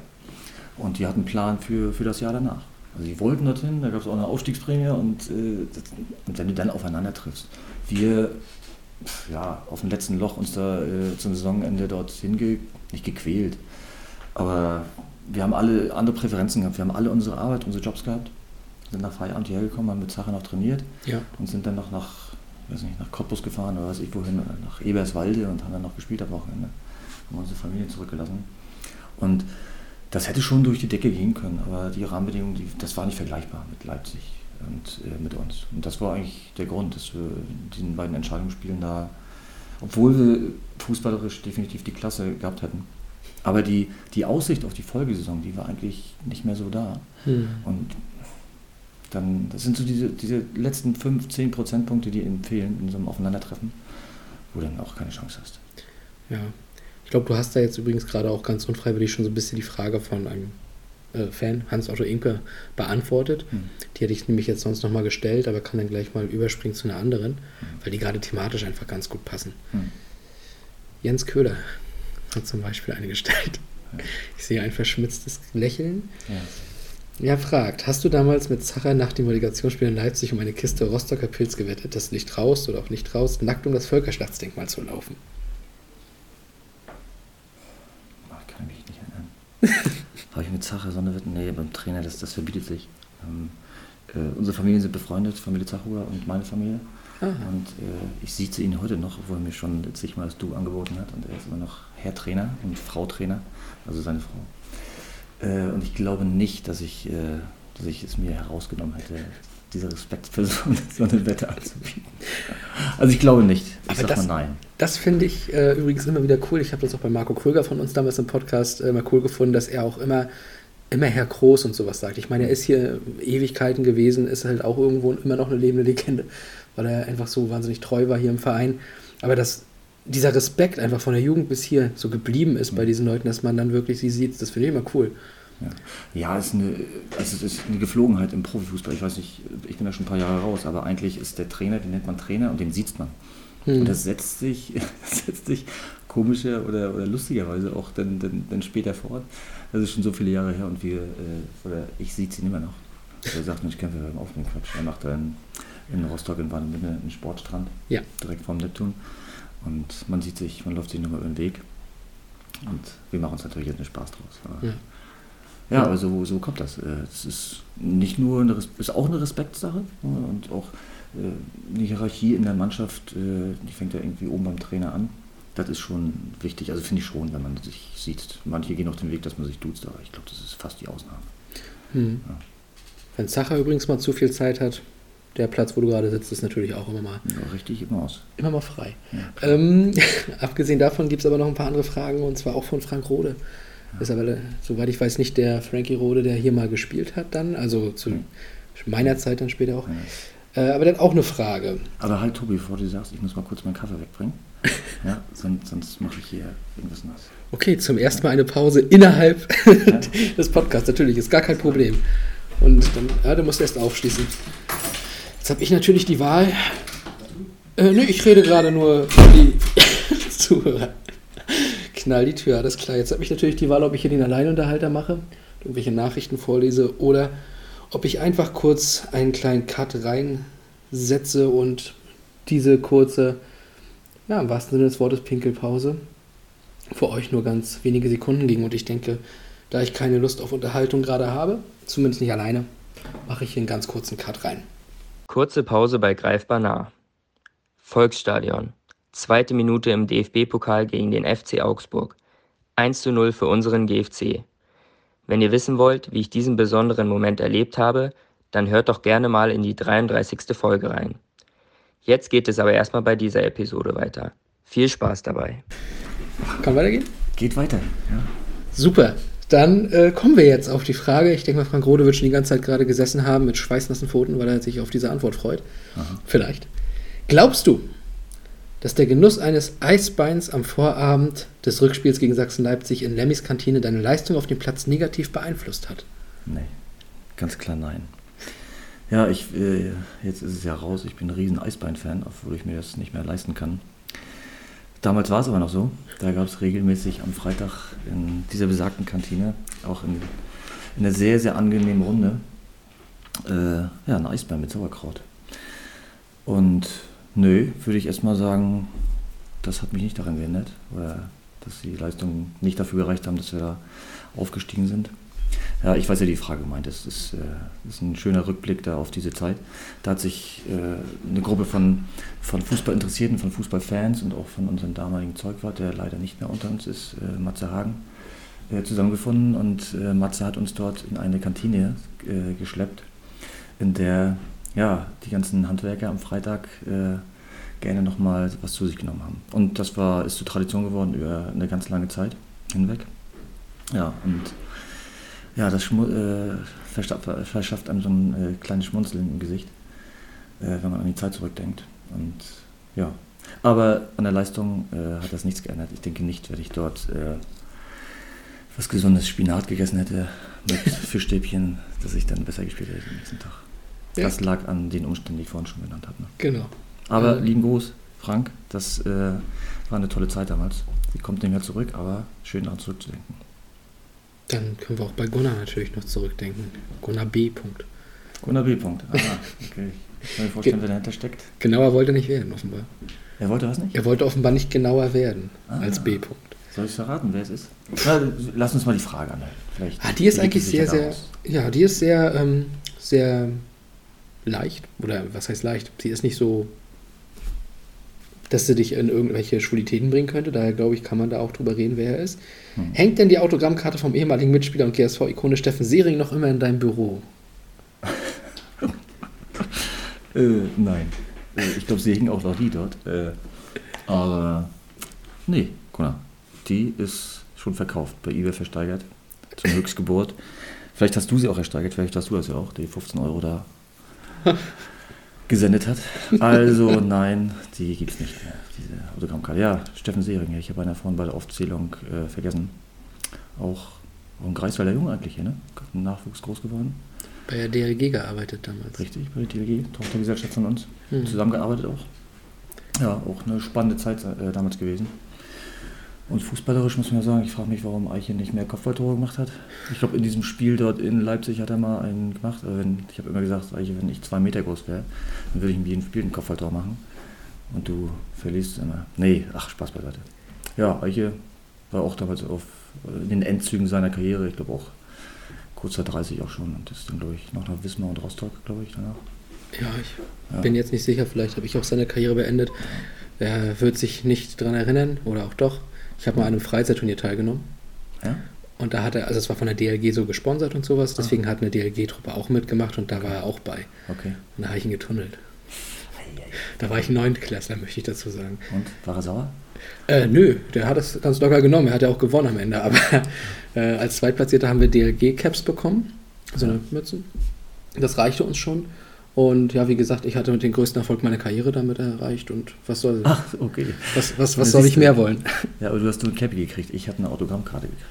Und die hatten einen Plan für, für das Jahr danach. Also die wollten dorthin, da gab es auch eine Aufstiegsprämie und, äh, das, und wenn du dann aufeinander triffst. Wir ja, auf dem letzten Loch uns da äh, zum Saisonende dort hinge nicht gequält. Aber wir haben alle andere Präferenzen gehabt. Wir haben alle unsere Arbeit, unsere Jobs gehabt. Sind nach Feierabend hierher gekommen, haben mit Sache noch trainiert Ja. und sind dann noch nach, weiß nicht, nach Cottbus gefahren oder weiß ich wohin, nach Eberswalde und haben dann noch gespielt am Wochenende. Haben unsere Familie zurückgelassen. Und das hätte schon durch die Decke gehen können, aber die Rahmenbedingungen, die, das war nicht vergleichbar mit Leipzig und äh, mit uns. Und das war eigentlich der Grund, dass wir in diesen beiden Entscheidungsspielen da, obwohl wir fußballerisch definitiv die Klasse gehabt hätten, aber die, die Aussicht auf die Folgesaison, die war eigentlich nicht mehr so da. Hm. Und dann, das sind so diese, diese letzten 5, 10 Prozentpunkte, die ihnen fehlen in so einem Aufeinandertreffen, wo du dann auch keine Chance hast. Ja. Ich glaube, du hast da jetzt übrigens gerade auch ganz unfreiwillig schon so ein bisschen die Frage von einem äh, Fan, Hans-Otto Inke, beantwortet. Hm. Die hätte ich nämlich jetzt sonst nochmal gestellt, aber kann dann gleich mal überspringen zu einer anderen, weil die gerade thematisch einfach ganz gut passen. Hm. Jens Köhler hat zum Beispiel eine gestellt. Ja. Ich sehe ein verschmitztes Lächeln. Ja. Er fragt, hast du damals mit Zacher nach dem Relegationsspiel in Leipzig um eine Kiste Rostocker Pilz gewettet, dass du nicht traust oder auch nicht traust, nackt um das Völkerschlachtsdenkmal zu laufen? Ach, kann ich mich nicht erinnern. Habe ich mit Zacher so eine Wette? Nee, beim Trainer, das, das verbietet sich. Ähm, äh, unsere Familien sind befreundet, Familie Zachuer und meine Familie. Aha. Und äh, ich sieze ihn heute noch, obwohl er mir schon zigmal das Du angeboten hat. Und er ist immer noch Herr Trainer und Frau Trainer, also seine Frau. Äh, und ich glaube nicht, dass ich, äh, dass ich es mir herausgenommen hätte, diese Respekt für so, eine Wette anzubieten. Also ich glaube nicht. Ich Aber sag das- mal nein. Das finde ich äh, übrigens immer wieder cool. Ich habe das auch bei Marco Kröger von uns damals im Podcast äh, immer cool gefunden, dass er auch immer, immer Herr Groß und sowas sagt. Ich meine, er ist hier Ewigkeiten gewesen, ist halt auch irgendwo immer noch eine lebende Legende, weil er einfach so wahnsinnig treu war hier im Verein. Aber dass dieser Respekt einfach von der Jugend bis hier so geblieben ist bei diesen Leuten, dass man dann wirklich sie sieht, das finde ich immer cool. Ja, ja es, ist eine, also es ist eine Geflogenheit im Profifußball. Ich weiß nicht, ich bin da schon ein paar Jahre raus, aber eigentlich ist der Trainer, den nennt man Trainer und den sieht man. Hm. Und das setzt sich, das setzt sich komischer oder, oder lustigerweise auch dann, dann, dann später fort. Das ist schon so viele Jahre her und wir, äh, oder ich sehe ihn immer noch. Er sagt, Mensch, kämpfe beim Aufnehmen Quatsch. Er macht da in, in Rostock in Warnemünde einen Sportstrand, Ja. direkt vorm Neptun. Und man sieht sich, man läuft sich nochmal über den Weg. Und wir machen uns natürlich jetzt einen Spaß draus. Ja. Ja, aber so, so kommt das. Äh, Es ist nicht nur eine, ist auch eine Respektsache ja, und auch äh, eine Hierarchie in der Mannschaft, äh, die fängt ja irgendwie oben beim Trainer an. Das ist schon wichtig, also finde ich schon, wenn man sich sieht. Manche gehen auch den Weg, dass man sich duzt, aber ich glaube, das ist fast die Ausnahme. Hm. Ja. Wenn Sacher übrigens mal zu viel Zeit hat, der Platz, wo du gerade sitzt, ist natürlich auch immer mal, Ja, richtig immer aus. immer mal frei. Ja, Ähm, abgesehen davon gibt es aber noch ein paar andere Fragen und zwar auch von Frank Rode. Ist aber, soweit ich weiß, nicht der Frankie Rode, der hier mal gespielt hat dann, also zu Hm. meiner Zeit dann später auch. Ja. Äh, aber hat auch eine Frage. Aber halt, Tobi, bevor du sagst, ich muss mal kurz meinen Kaffee wegbringen. Ja, sonst, sonst mache ich hier irgendwas nass. Okay, zum ersten Mal eine Pause innerhalb des Podcasts. Natürlich, ist gar kein Problem. Und dann, ja, du musst erst aufschließen. Jetzt habe ich natürlich die Wahl. Äh, nö, ich rede gerade nur für die Zuhörer. Knall die Tür, alles klar. Jetzt habe ich natürlich die Wahl, ob ich hier den Alleinunterhalter mache, irgendwelche Nachrichten vorlese oder ob ich einfach kurz einen kleinen Cut reinsetze und diese kurze, ja, im wahrsten Sinne des Wortes Pinkelpause für euch nur ganz wenige Sekunden ging. Und ich denke, da ich keine Lust auf Unterhaltung gerade habe, zumindest nicht alleine, mache ich hier einen ganz kurzen Cut rein. Kurze Pause bei Greifbar nah. Volksstadion. Zweite Minute im DFB-Pokal gegen den FC Augsburg. 1 zu 0 für unseren GFC. Wenn ihr wissen wollt, wie ich diesen besonderen Moment erlebt habe, dann hört doch gerne mal in die 33. Folge rein. Jetzt geht es aber erstmal bei dieser Episode weiter. Viel Spaß dabei. Kann weitergehen? Geht weiter. Ja. Super. Dann äh, kommen wir jetzt auf die Frage. Ich denke mal, Frank Rode wird schon die ganze Zeit gerade gesessen haben mit schweißnassen Pfoten, weil er sich auf diese Antwort freut. Vielleicht. Glaubst du, dass der Genuss eines Eisbeins am Vorabend des Rückspiels gegen Sachsen-Leipzig in Lemmys Kantine deine Leistung auf dem Platz negativ beeinflusst hat? Nee, ganz klar nein. Ja, ich, äh, jetzt ist es ja raus, ich bin ein riesen Eisbein-Fan, obwohl ich mir das nicht mehr leisten kann. Damals war es aber noch so, da gab es regelmäßig am Freitag in dieser besagten Kantine, auch in, in einer sehr, sehr angenehmen Runde, äh, ja, ein Eisbein mit Sauerkraut. Und nö, würde ich erstmal sagen, das hat mich nicht daran gehindert, oder dass die Leistungen nicht dafür gereicht haben, dass wir da aufgestiegen sind. Ja, ich weiß ja, die Frage meint. Es ist, äh, ist ein schöner Rückblick da auf diese Zeit. Da hat sich äh, eine Gruppe von, von Fußballinteressierten, von Fußballfans und auch von unserem damaligen Zeugwart, der leider nicht mehr unter uns ist, äh, Matze Hagen, äh, zusammengefunden. Und äh, Matze hat uns dort in eine Kantine äh, geschleppt, in der ja, die ganzen Handwerker am Freitag gerne nochmal was zu sich genommen haben. Und das war, ist zur Tradition geworden über eine ganz lange Zeit hinweg. Ja, und ja, das Schmu äh, verschafft, einem so ein äh, kleines Schmunzeln im Gesicht, äh, wenn man an die Zeit zurückdenkt. Und ja, aber an der Leistung äh, hat das nichts geändert. Ich denke nicht, wenn ich dort äh, was gesundes Spinat gegessen hätte mit Fischstäbchen, dass ich dann besser gespielt hätte am nächsten Tag. Ja. Das lag an den Umständen, die ich vorhin schon genannt habe. Ne? Genau. Aber Ähm. lieben Gruß, Frank, das äh, war eine tolle Zeit damals. Sie kommt nicht mehr zurück, aber schön daran zurückzudenken. Dann können wir auch bei Gunnar natürlich noch zurückdenken. Gunnar B. Punkt. Gunnar B. Punkt. Ah, okay. Ich kann mir vorstellen, wer dahinter steckt. Genauer wollte er nicht werden, offenbar. Er wollte was nicht? Er wollte offenbar nicht genauer werden Ah. als B. Punkt. Soll ich verraten, wer es ist? Na, lass uns mal die Frage anhalten. Vielleicht Ah, die ist eigentlich sehr, sehr, ja, die ist sehr, ähm, sehr leicht. Oder was heißt leicht? Sie ist nicht so, dass sie dich in irgendwelche Schwulitäten bringen könnte. Daher glaube ich, kann man da auch drüber reden, wer er ist. Hm. Hängt denn die Autogrammkarte vom ehemaligen Mitspieler und GSV-Ikone Steffen Sering noch immer in deinem Büro? Äh, nein. Äh, ich glaube, sie hingen auch noch die dort. Äh, aber nee, Gunnar, die ist schon verkauft, bei eBay versteigert, zum Höchstgeburt. Vielleicht hast du sie auch ersteigert, vielleicht hast du das ja auch, die 15 Euro da gesendet hat. Also nein, die gibt es nicht mehr, diese Autogrammkarte. Ja, Steffen Sehring, ich habe einer vorhin bei der Aufzählung äh, vergessen. Auch, auch ein Greifswalder Junge eigentlich hier, ne? Nachwuchs groß geworden. Bei der DRG gearbeitet damals. Richtig, bei der TWG, Tochtergesellschaft von uns. Mhm. Zusammengearbeitet auch. Ja, auch eine spannende Zeit äh, damals gewesen. Und fußballerisch muss man ja sagen, ich frage mich, warum Eiche nicht mehr Kopfballtore gemacht hat. Ich glaube, in diesem Spiel dort in Leipzig hat er mal einen gemacht. Aber wenn, ich habe immer gesagt, Eiche, wenn ich zwei Meter groß wäre, dann würde ich in jedem Spiel ein Kopfballtor machen. Und du verlierst immer. Nee, ach, Spaß beiseite. Ja, Eiche war auch damals auf, äh, in den Endzügen seiner Karriere. Ich glaube auch kurzer 30 auch schon und ist dann, glaube ich, noch nach Wismar und Rostock, glaube ich, danach. Ja, ich Ja. bin jetzt nicht sicher, vielleicht habe ich auch seine Karriere beendet. Er wird sich nicht dran erinnern oder auch doch. Ich habe mal an einem Freizeitturnier teilgenommen Ja? und da hat er, also es war von der DLG so gesponsert und sowas, Ah. deswegen hat eine DLG-Truppe auch mitgemacht und da war er auch bei. Okay. Und da habe ich ihn getunnelt. Da war ich Neuntklässler, möchte ich dazu sagen. Und war er sauer? Äh, nö, der hat es ganz locker genommen. Er hat ja auch gewonnen am Ende. Aber äh, als Zweitplatzierter haben wir DLG-Caps bekommen. So eine Mützen. Das reichte uns schon. Und ja, wie gesagt, ich hatte mit den größten Erfolg meiner Karriere damit erreicht. Und was soll, Ach, okay. was, was, was soll ich mehr wollen? Ja, aber du hast nur ein Cappy gekriegt. Ich habe eine Autogrammkarte gekriegt.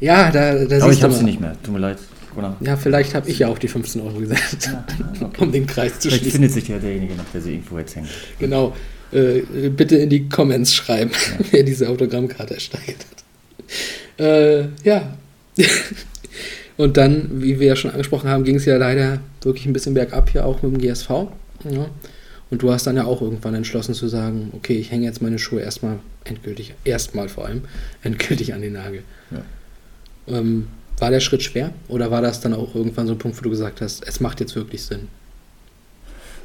Ja, da, da aber ich habe sie nicht mehr. Tut mir leid. Gunnar. Ja, vielleicht habe ich ja auch die 15 Euro gesetzt, Ja, okay. um den Kreis zu Vielleicht schließen. findet sich ja derjenige noch, der sie irgendwo jetzt hängt. Genau. Äh, bitte in die Comments schreiben, wer diese Autogrammkarte ersteigert hat. Äh, ja. Und dann, wie wir ja schon angesprochen haben, ging es ja leider wirklich ein bisschen bergab hier auch mit dem GSV. Ja. Und du hast dann ja auch irgendwann entschlossen zu sagen, okay, ich hänge jetzt meine Schuhe erstmal endgültig, erstmal vor allem, endgültig an den Nagel. Ja. Ähm, war der Schritt schwer? Oder war das dann auch irgendwann so ein Punkt, wo du gesagt hast, es macht jetzt wirklich Sinn?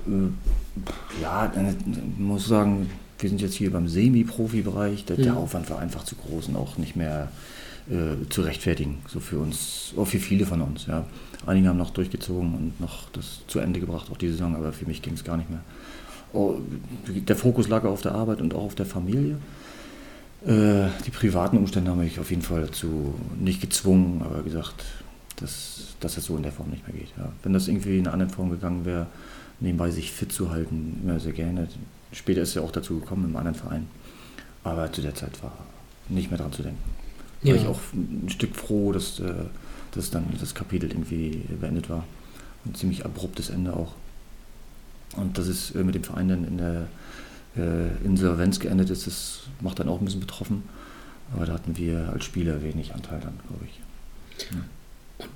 Äh, Ja, äh, muss sagen, wir sind jetzt hier beim Semi-Profi-Bereich. Der, der Ja. Aufwand war einfach zu groß und auch nicht mehr äh, zu rechtfertigen. So für uns, auch für viele von uns. Ja. Einige haben noch durchgezogen und noch das zu Ende gebracht, auch die Saison, aber für mich ging es gar nicht mehr. Oh, der Fokus lag auf der Arbeit und auch auf der Familie. Äh, die privaten Umstände haben mich auf jeden Fall dazu nicht gezwungen, aber gesagt, dass, dass das so in der Form nicht mehr geht. Ja. Wenn das irgendwie in einer anderen Form gegangen wäre, nebenbei sich fit zu halten, immer sehr gerne. Später ist es ja auch dazu gekommen im anderen Verein. Aber zu der Zeit war nicht mehr dran zu denken. War Ja. ich auch ein Stück froh, dass, äh, dass dann das Kapitel irgendwie beendet war. Ein ziemlich abruptes Ende auch. Und dass es äh, mit dem Verein dann in der äh, Insolvenz geendet ist, das macht dann auch ein bisschen betroffen. Aber da hatten wir als Spieler wenig Anteil dann, glaube ich.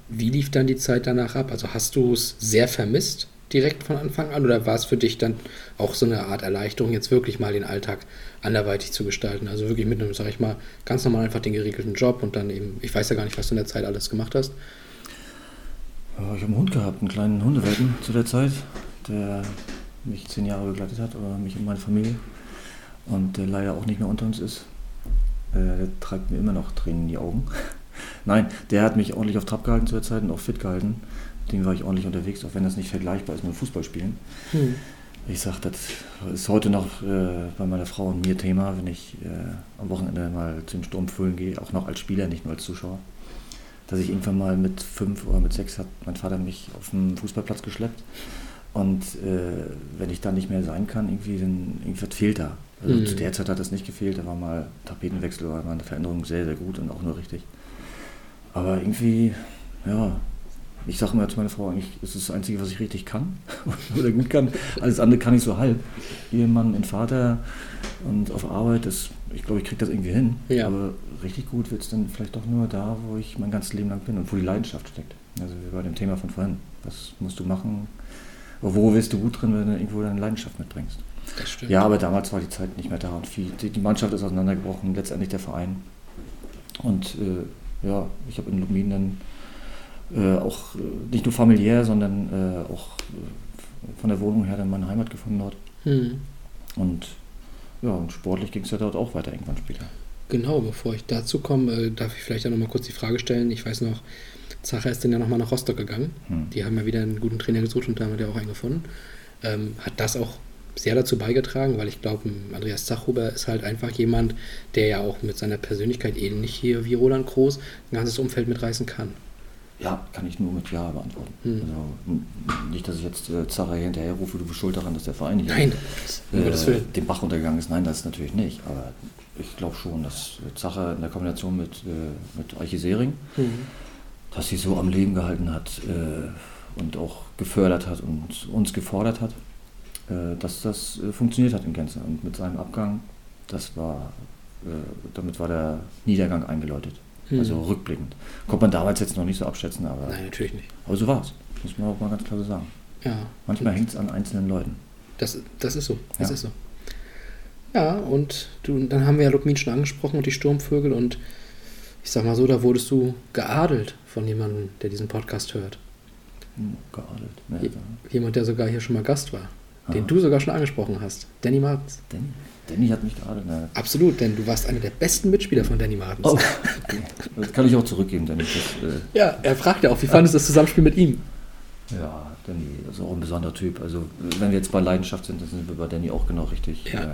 Wie lief dann die Zeit danach ab? Also hast du es sehr vermisst direkt von Anfang an oder war es für dich dann auch so eine Art Erleichterung, jetzt wirklich mal den Alltag anderweitig zu gestalten? Also wirklich mit einem, sag ich mal, ganz normal einfach den geregelten Job und dann eben, ich weiß ja gar nicht, was du in der Zeit alles gemacht hast. Ich habe einen Hund gehabt, einen kleinen Hundewelpen zu der Zeit, der mich zehn Jahre begleitet hat, oder mich und meine Familie. Und der leider auch nicht mehr unter uns ist. Äh, der treibt mir immer noch Tränen in die Augen. Nein, der hat mich ordentlich auf Trab gehalten zu der Zeit und auch fit gehalten. Dem war ich ordentlich unterwegs, auch wenn das nicht vergleichbar ist mit Fußballspielen. Hm. Ich sage, das ist heute noch äh, bei meiner Frau und mir Thema, wenn ich äh, am Wochenende mal zum Sturmfüllen gehe, auch noch als Spieler, nicht nur als Zuschauer. Dass ich irgendwann mal mit fünf oder mit sechs hat mein Vater mich auf den Fußballplatz geschleppt. Und äh, wenn ich da nicht mehr sein kann, irgendwie, dann irgendwas fehlt da. Also Mhm. zu der Zeit hat das nicht gefehlt, da war mal Tapetenwechsel, war mal eine Veränderung sehr, sehr gut und auch nur richtig. Aber irgendwie, ja, ich sage mal zu meiner Frau, eigentlich ist das, das Einzige, was ich richtig kann oder gut kann. Alles andere kann ich so halb. Ehemann und Vater und auf Arbeit, das, ich glaube, ich kriege das irgendwie hin. Ja. Aber richtig gut wird es dann vielleicht doch nur da, wo ich mein ganzes Leben lang bin und wo die Leidenschaft steckt. Also wie bei dem Thema von vorhin. Was musst du machen? Wo wirst du gut drin, wenn du irgendwo deine Leidenschaft mitbringst? Das stimmt. Ja, aber damals war die Zeit nicht mehr da und viel, die, die Mannschaft ist auseinandergebrochen, letztendlich der Verein. Und äh, ja, ich habe in Lubmin dann äh, auch äh, nicht nur familiär, sondern äh, auch äh, von der Wohnung her dann meine Heimat gefunden dort. Hm. Und ja, und sportlich ging es ja dort auch weiter irgendwann später. Genau, bevor ich dazu komme, äh, darf ich vielleicht ja nochmal kurz die Frage stellen. Ich weiß noch, Zacher ist dann ja nochmal nach Rostock gegangen. Hm. Die haben ja wieder einen guten Trainer gesucht und da haben wir ja auch einen gefunden. Ähm, hat das auch sehr dazu beigetragen, weil ich glaube, Andreas Zachhuber ist halt einfach jemand, der ja auch mit seiner Persönlichkeit ähnlich hier wie Roland Groß ein ganzes Umfeld mitreißen kann. Ja, kann ich nur mit Ja beantworten. Hm. Also, n- nicht, dass ich jetzt äh, Zacher hinterher rufe, du bist schuld daran, dass der Verein nicht Nein, äh, den Bach runtergegangen ist. Nein, das natürlich nicht. Aber ich glaube schon, dass Zacher in der Kombination mit, äh, mit Eiche Sering, Mhm. dass sie so am Leben gehalten hat äh, und auch gefördert hat und uns gefordert hat, äh, dass das äh, funktioniert hat in Gänze. Und mit seinem Abgang, das war, äh, damit war der Niedergang eingeläutet. Mhm. Also rückblickend. Konnte man damals jetzt noch nicht so abschätzen, aber, Nein, natürlich nicht. aber so war es. Muss man auch mal ganz klar so sagen. Ja, Manchmal hängt es an einzelnen Leuten. das, das ist so. Das Ja. ist so. Ja, und du, dann haben wir ja Lubmin schon angesprochen und die Sturmvögel und ich sag mal so, da wurdest du geadelt von jemandem, der diesen Podcast hört. Hm, geadelt. Ja, Jemand, der sogar hier schon mal Gast war. Den Aha. du sogar schon angesprochen hast. Danny Martens. Danny. Danny hat mich geadelt. Na, Absolut, denn du warst einer der besten Mitspieler von Danny Martens. Oh, okay. Das kann ich auch zurückgeben, Danny. Das, äh, Ja, er fragt ja auch, wie fandest du das Zusammenspiel mit ihm? ja, Danny ist auch ein besonderer Typ. Also, wenn wir jetzt bei Leidenschaft sind, dann sind wir bei Danny auch genau richtig. Ja. Äh,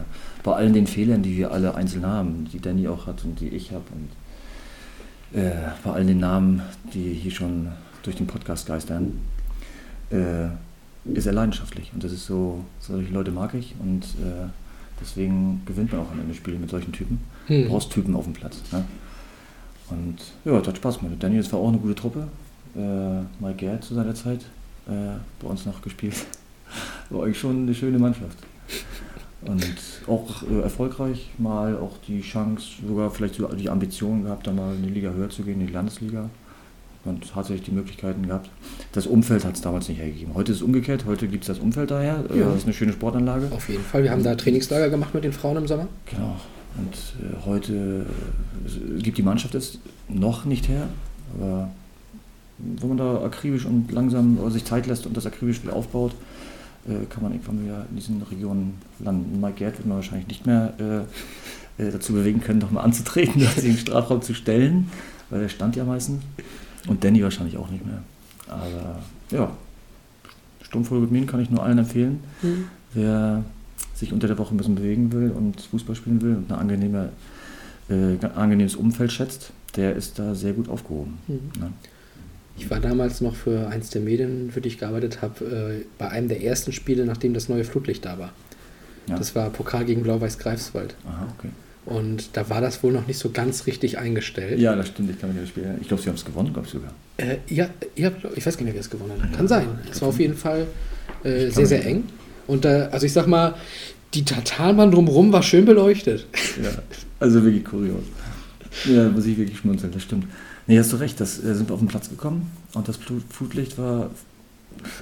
bei allen den Fehlern, die wir alle einzeln haben, die Danny auch hat und die ich habe und äh, bei allen den Namen, die hier schon durch den Podcast geistern, äh, ist er leidenschaftlich. Und das ist so, solche Leute mag ich und äh, deswegen gewinnt man auch am Ende Spiele mit solchen Typen. Du Hm. brauchst Typen auf dem Platz. Ne? Und ja, es hat Spaß gemacht. Danny, das war auch eine gute Truppe. Äh, Mike Gerd zu seiner Zeit äh, bei uns noch gespielt. War eigentlich schon eine schöne Mannschaft. Und auch äh, erfolgreich, mal auch die Chance, sogar vielleicht sogar die Ambition gehabt, da mal in die Liga höher zu gehen, in die Landesliga. Und tatsächlich die Möglichkeiten gehabt. Das Umfeld hat es damals nicht hergegeben. Heute ist es umgekehrt, heute gibt es das Umfeld daher. Äh, Ja. Das ist eine schöne Sportanlage. Auf jeden Fall. Wir haben da Trainingslager gemacht mit den Frauen im Sommer. Genau. Und äh, heute äh, gibt die Mannschaft es noch nicht her, aber wenn man da akribisch und langsam sich Zeit lässt und das akribisch wieder aufbaut, äh, kann man irgendwann wieder in diesen Regionen landen. Mike Gerd wird man wahrscheinlich nicht mehr äh, dazu bewegen können, doch mal anzutreten, sich im Strafraum zu stellen, weil der stand ja meistens. Und Danny wahrscheinlich auch nicht mehr. Aber ja, Sturmvogel kann ich nur allen empfehlen. Wer sich unter der Woche ein bisschen bewegen will und Fußball spielen will und ein angenehme, äh, angenehmes Umfeld schätzt, der ist da sehr gut aufgehoben. Mhm. Ne? Ich war damals noch für eins der Medien, für die ich gearbeitet habe, äh, bei einem der ersten Spiele, nachdem das neue Flutlicht da war. Ja. Das war Pokal gegen Blau-Weiß Greifswald. Aha, okay. Und da war das wohl noch nicht so ganz richtig eingestellt. Ja, das stimmt, ich kann mich an das Spiel erinnern. Ich glaube, sie haben es gewonnen, glaube ich sogar. Äh, ja, ja, ich weiß gar nicht wer es gewonnen hat. Kann sein. Es war auf jeden Fall äh, sehr, sehr eng. Und da, also ich sag mal, die Tatanbahn drumherum war schön beleuchtet. Ja, also wirklich kurios. Ja, muss ich wirklich schmunzeln, das stimmt. Nee, hast du recht, das äh, sind wir auf den Platz gekommen und das Flut- Flutlicht war,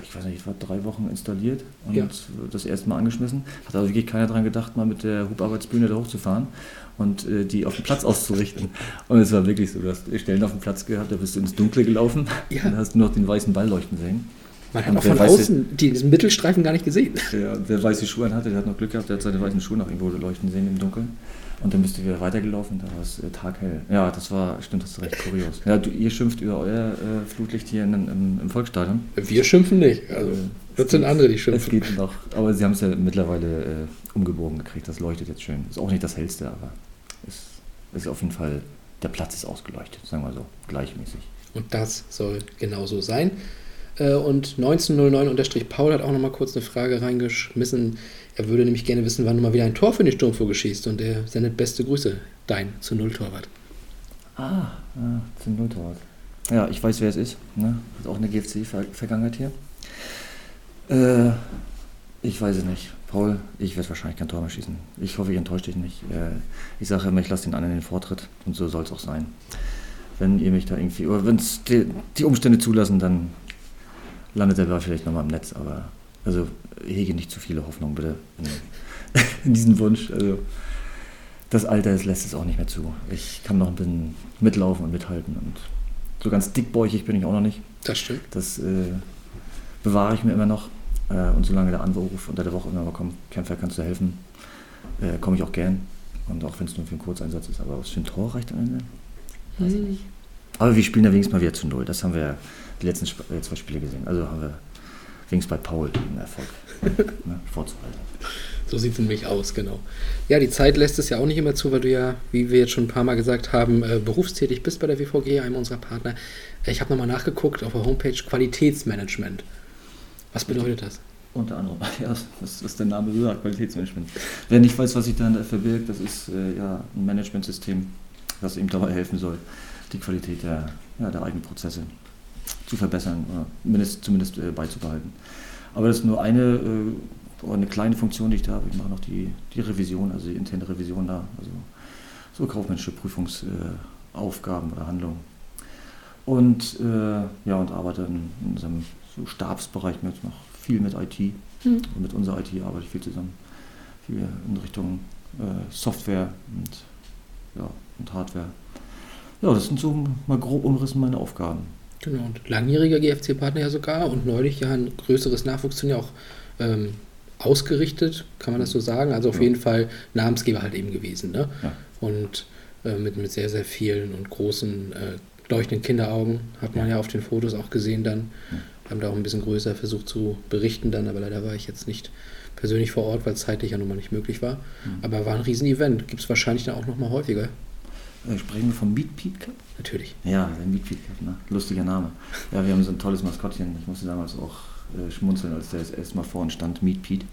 ich weiß nicht, war drei Wochen installiert und Ja. das erste Mal angeschmissen. Hat also wirklich keiner dran gedacht, mal mit der Hubarbeitsbühne da hochzufahren und äh, die auf den Platz auszurichten. Und es war wirklich so, du hast Stellen auf dem Platz gehabt, da bist du ins Dunkle gelaufen Ja. und hast nur noch den weißen Ball leuchten sehen. Man hat Und auch von weiß, außen diesen Mittelstreifen gar nicht gesehen. Ja, und wer weiße Schuhe anhatte, der hat noch Glück gehabt, der hat seine weißen Schuhe noch irgendwo leuchten sehen im Dunkeln. Und dann bist du wieder weitergelaufen, da war es äh, taghell. Ja, das war, stimmt, das ist recht kurios. Ja, du, ihr schimpft über euer äh, Flutlicht hier in, im, im Volksstadion. Wir schimpfen nicht. Also, Äh, das es sind andere, die Es schimpfen. geht noch, aber sie haben es ja mittlerweile äh, umgebogen gekriegt, das leuchtet jetzt schön. Ist auch nicht das hellste, aber ist, ist auf jeden Fall, der Platz ist ausgeleuchtet, sagen wir so, gleichmäßig. Und das soll genauso sein. Äh, Und 1909-Paul hat auch noch mal kurz eine Frage reingeschmissen. Er würde nämlich gerne wissen, wann du mal wieder ein Tor für den Sturmvogel schießt. Und er sendet beste Grüße. Dein zu Null Torwart. Ah, ja, zum Nulltorwart. Ja, ich weiß, wer es ist. Ne? Hat auch eine GFC-Vergangenheit hier. Äh, ich weiß es nicht. Paul, ich werde wahrscheinlich kein Tor mehr schießen. Ich hoffe, ich enttäusche dich nicht. Äh, ich sage immer, ich lasse den anderen den Vortritt. Und so soll es auch sein. Wenn ihr mich da irgendwie, oder wenn es die, die Umstände zulassen, dann landet Ball vielleicht nochmal im Netz. Aber also hege nicht zu viele Hoffnungen, bitte. In, diesen Wunsch. Also, das Alter das lässt es auch nicht mehr zu. Ich kann noch ein bisschen mitlaufen und mithalten. Und so ganz dickbäuchig bin ich auch noch nicht. Das stimmt. Das äh, bewahre ich mir immer noch. Äh, und solange der Anruf unter der Woche immer mal kommt, Kämpfer, kannst du helfen, äh, komme ich auch gern. Und auch wenn es nur für einen Kurzeinsatz ist. Aber was für ein Tor reicht am Ende? Weiß ich nicht. Aber wir spielen ja wenigstens mal wieder zu Null. Das haben wir die letzten Sp äh, zwei Spiele gesehen. Also haben wir wenigstens bei Paul einen Erfolg ne, vorzuhalten. So sieht es nämlich aus, genau. Ja, die Zeit lässt es ja auch nicht immer zu, weil du ja, wie wir jetzt schon ein paar Mal gesagt haben, äh, berufstätig bist bei der WVG, einem unserer Partner. Äh, Ich habe nochmal nachgeguckt auf der Homepage Qualitätsmanagement. Was bedeutet das? Unter anderem, ja, was, was der Name sagt, Qualitätsmanagement. Wer nicht weiß, was sich dahinter verbirgt, das ist äh, ja ein Managementsystem, das ihm dabei helfen soll, die Qualität der, ja, der eigenen Prozesse zu verbessern oder mindest, zumindest äh, beizubehalten. Aber das ist nur eine, äh, eine kleine Funktion, die ich da habe. Ich mache noch die, die Revision, also die interne Revision da, also so kaufmännische Prüfungsaufgaben oder Handlungen. Und äh, ja, und arbeite in, in unserem so Stabsbereich mit noch viel mit IT. Mhm. Und mit unserer IT arbeite ich viel zusammen. Viel in Richtung äh, Software und, ja, und Hardware. Ja, das sind so mal grob umrissen meine Aufgaben. Genau, und langjähriger GFC-Partner ja sogar und neulich ja ein größeres Nachwuchsturnier auch ähm, ausgerichtet, kann man das so sagen. Also auf Ja. jeden Fall Namensgeber halt eben gewesen. Ne? Ja. Und äh, mit, mit sehr, sehr vielen und großen äh, leuchtenden Kinderaugen hat man ja auf den Fotos auch gesehen dann. Haben da auch ein bisschen größer versucht zu berichten dann, aber leider war ich jetzt nicht persönlich vor Ort, weil es zeitlich ja nun mal nicht möglich war. Aber war ein Riesen-Event. Gibt es wahrscheinlich dann auch noch mal häufiger. Äh, sprechen wir vom Meat Pete Cup? Natürlich. Ja, der Meat Pete Cup, ne? Lustiger Name. Ja, wir haben so ein tolles Maskottchen. Ich musste damals auch äh, schmunzeln, als der das erste Mal vor uns stand, Meat Pete.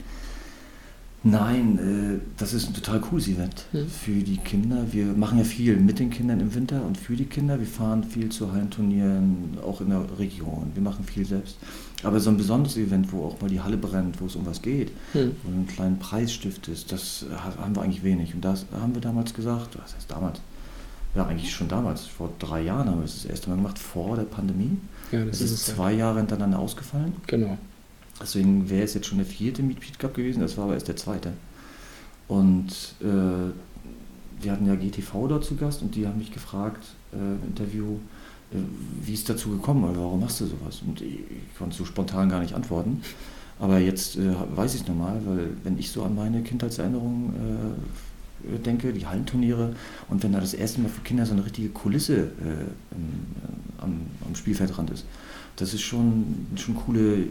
Nein, äh, das ist ein total cooles Event Mhm. für die Kinder. Wir machen ja viel mit den Kindern im Winter und für die Kinder. Wir fahren viel zu Hallenturnieren, auch in der Region. Wir machen viel selbst. Aber so ein besonderes Event, wo auch mal die Halle brennt, wo es um was geht, Hm. wo ein kleiner Preisstift ist, das ha- haben wir eigentlich wenig. Und das haben wir damals gesagt, was heißt damals? Ja, eigentlich schon damals, vor drei Jahren haben wir es das erste Mal gemacht, vor der Pandemie. Ja, Es das ist ist es. zwei Jahre hintereinander ausgefallen. Genau. Deswegen wäre es jetzt schon der vierte Meet Cup gewesen, das war aber erst der zweite. Und äh, wir hatten ja GTV dort zu Gast und die haben mich gefragt äh, im Interview, äh, wie ist dazu gekommen oder warum machst du sowas? Und ich, ich konnte so spontan gar nicht antworten. Aber jetzt äh, weiß ich es nochmal, weil wenn ich so an meine Kindheitserinnerungen äh, denke, die Hallenturniere und wenn da das erste Mal für Kinder so eine richtige Kulisse äh, im, äh, am, am Spielfeldrand ist, das ist schon, schon coole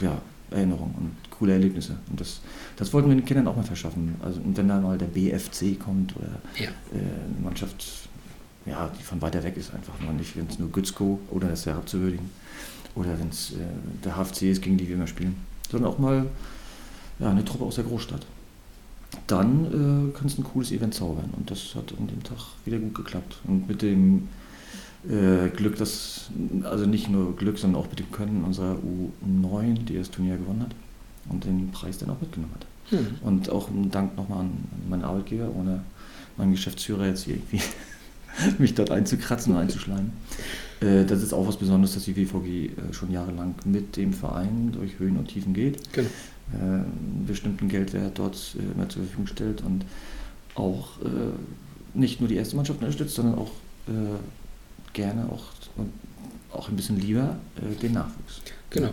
ja, Erinnerungen und coole Erlebnisse. Und das, das wollten wir den Kindern auch mal verschaffen. Also, und wenn da mal der BFC kommt oder Ja. äh, eine Mannschaft, ja, die von weiter weg ist, einfach nur nicht, wenn es nur Gützko oder das ist herabzuwürdigen oder wenn es äh, der HFC ist, gegen die wir immer spielen, sondern auch mal ja, eine Truppe aus der Großstadt. Dann äh, kann es ein cooles Event zaubern und das hat an dem Tag wieder gut geklappt. Und mit dem äh, Glück, dass, also nicht nur Glück, sondern auch mit dem Können unserer U9, die das Turnier gewonnen hat und den Preis dann auch mitgenommen hat. Hm. Und auch ein Dank nochmal an meinen Arbeitgeber, ohne meinen Geschäftsführer jetzt hier irgendwie mich dort einzukratzen und einzuschleimen. Äh, das ist auch was Besonderes, dass die WVG äh, schon jahrelang mit dem Verein durch Höhen und Tiefen geht, Genau. Äh, einen bestimmten Geldwert dort äh, immer zur Verfügung stellt und auch äh, nicht nur die erste Mannschaft unterstützt, sondern auch äh, gerne auch, und auch ein bisschen lieber äh, den Nachwuchs. Genau.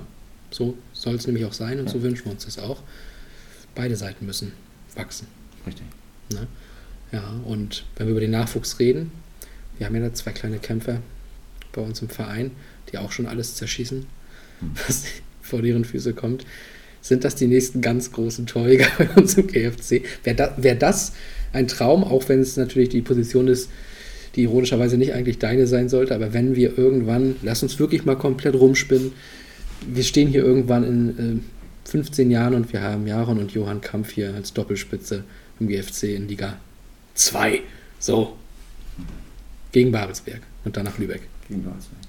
So soll es nämlich auch sein und Ja. so wünschen wir uns das auch. Beide Seiten müssen wachsen. Richtig. Ne? Ja, und wenn wir über den Nachwuchs reden, wir haben ja da zwei kleine Kämpfer bei uns im Verein, die auch schon alles zerschießen, Hm. was vor deren Füße kommt. Sind das die nächsten ganz großen Torjäger bei uns im GFC? Wäre da, wär das ein Traum, auch wenn es natürlich die Position ist, die ironischerweise nicht eigentlich deine sein sollte, aber wenn wir irgendwann, lass uns wirklich mal komplett rumspinnen, wir stehen hier irgendwann in äh, 15 Jahren und wir haben Jaron und Johann Kampf hier als Doppelspitze im GFC in Liga 2. So. Gegen Babelsberg und dann nach Lübeck. Gegen Walsberg.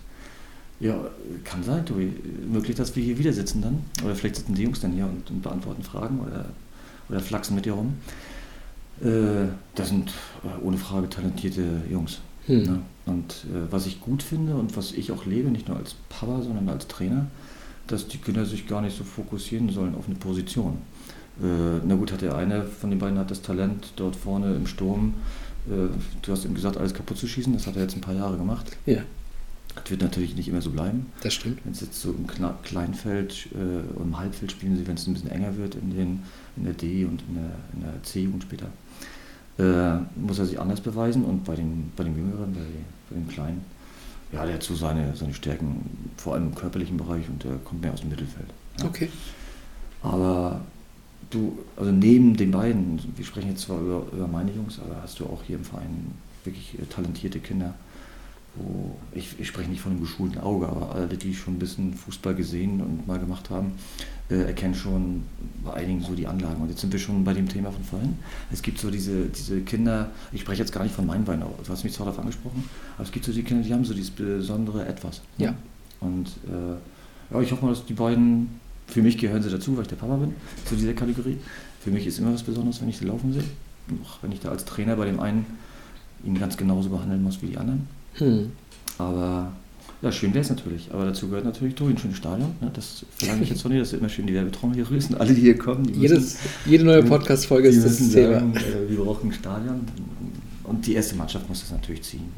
Ja, kann sein, Tobi. Möglich, dass wir hier wieder sitzen dann. Oder vielleicht sitzen die Jungs dann hier und, und beantworten Fragen oder, oder flachsen mit dir rum. Äh, das sind äh, ohne Frage talentierte Jungs. Hm. Ne? Und äh, was ich gut finde und was ich auch lebe, nicht nur als Papa, sondern als Trainer, dass die Kinder sich gar nicht so fokussieren sollen auf eine Position. Äh, na gut, hat der eine von den beiden hat das Talent dort vorne im Sturm, äh, du hast ihm gesagt, alles kaputt zu schießen, das hat er jetzt ein paar Jahre gemacht. Ja, Das wird natürlich nicht immer so bleiben. das stimmt. Wenn es jetzt so im Kna Kleinfeld äh, und im Halbfeld spielen sie, wenn es ein bisschen enger wird in, den, in der D und in der, in der C-Jugend später, äh, muss er sich anders beweisen und bei den, bei den Jüngeren, bei, bei den Kleinen, ja, der hat so seine, seine Stärken, vor allem im körperlichen Bereich und der kommt mehr aus dem Mittelfeld. Ja. Okay. Aber du, also neben den beiden, wir sprechen jetzt zwar über, über meine Jungs, aber hast du auch hier im Verein wirklich äh, talentierte Kinder, wo ich, ich spreche nicht von einem geschulten Auge, aber alle, die schon ein bisschen Fußball gesehen und mal gemacht haben, äh, erkennen schon bei einigen so die Anlagen. Und jetzt sind wir schon bei dem Thema von vorhin. Es gibt so diese, diese Kinder, ich spreche jetzt gar nicht von meinen Beinen, du hast mich zwar darauf angesprochen, aber es gibt so die Kinder, die haben so dieses besondere Etwas. ne? Ja. Und äh, ja, ich hoffe mal, dass die beiden, für mich gehören sie dazu, weil ich der Papa bin, zu dieser Kategorie. Für mich ist immer was Besonderes, wenn ich sie laufen sehe. Auch wenn ich da als Trainer bei dem einen ihn ganz genauso behandeln muss wie die anderen. Hm. Aber ja, schön wäre es natürlich. Aber dazu gehört natürlich durch ein schönes Stadion. Ne? Das verlange ich jetzt von dir, dass du immer schön die Werbetrommel hier. Und alle, die hier kommen, die Jedes, müssen, jede neue Podcast-Folge ist das Thema. sagen, äh, wir brauchen ein Stadion. Und die erste Mannschaft muss das natürlich ziehen.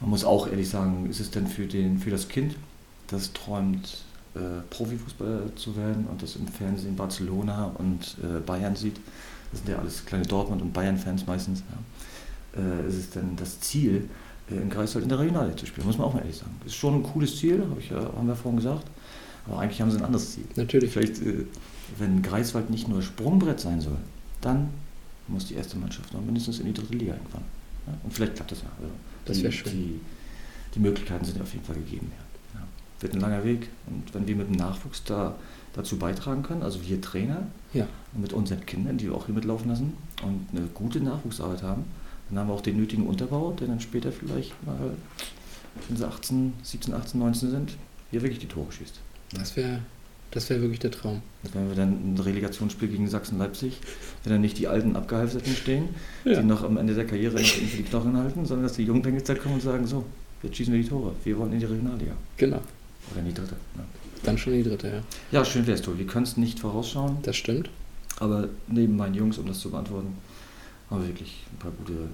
Man muss auch ehrlich sagen, ist es denn für, den, für das Kind, das träumt, äh, Profifußballer zu werden und das im Fernsehen Barcelona und äh, Bayern sieht, das sind ja alles kleine Dortmund- und Bayern-Fans meistens, ja. äh, ist es denn das Ziel, in Greifswald in der Regionalliga zu spielen, muss man auch mal ehrlich sagen. Ist schon ein cooles Ziel, hab ich, ja- haben wir vorhin gesagt, aber eigentlich haben sie ein anderes Ziel. Natürlich. Vielleicht, äh, wenn Greifswald nicht nur Sprungbrett sein soll, dann muss die erste Mannschaft noch mindestens in die dritte Liga irgendwann. Ja? Und vielleicht klappt das ja. Also Das die- wär schön. Die, die Möglichkeiten sind auf jeden Fall gegeben. Ja. Ja. Wird ein langer Weg. Und wenn wir mit dem Nachwuchs da dazu beitragen können, also wir Trainer Ja, mit unseren Kindern, die wir auch hier mitlaufen lassen und eine gute Nachwuchsarbeit haben, dann haben wir auch den nötigen Unterbau, der dann später vielleicht mal, wenn sie 18, 17, 18, 19 sind, hier wirklich die Tore schießt. das wäre das wär wirklich der Traum. Wenn wir dann ein Relegationsspiel gegen Sachsen-Leipzig, wenn dann nicht die alten Abgehalfterten stehen, Ja. die noch am Ende der Karriere noch irgendwie die Knochen halten, sondern dass die Jungen dann jetzt kommen und sagen, so, jetzt schießen wir die Tore, wir wollen in die Regionalliga. Genau. Oder in die dritte. Ja, Dann schon die dritte, ja. ja schön wär's, Tobi. Wir können es nicht vorausschauen, Das stimmt. aber neben meinen Jungs, um das zu beantworten, haben wir wirklich ein paar gute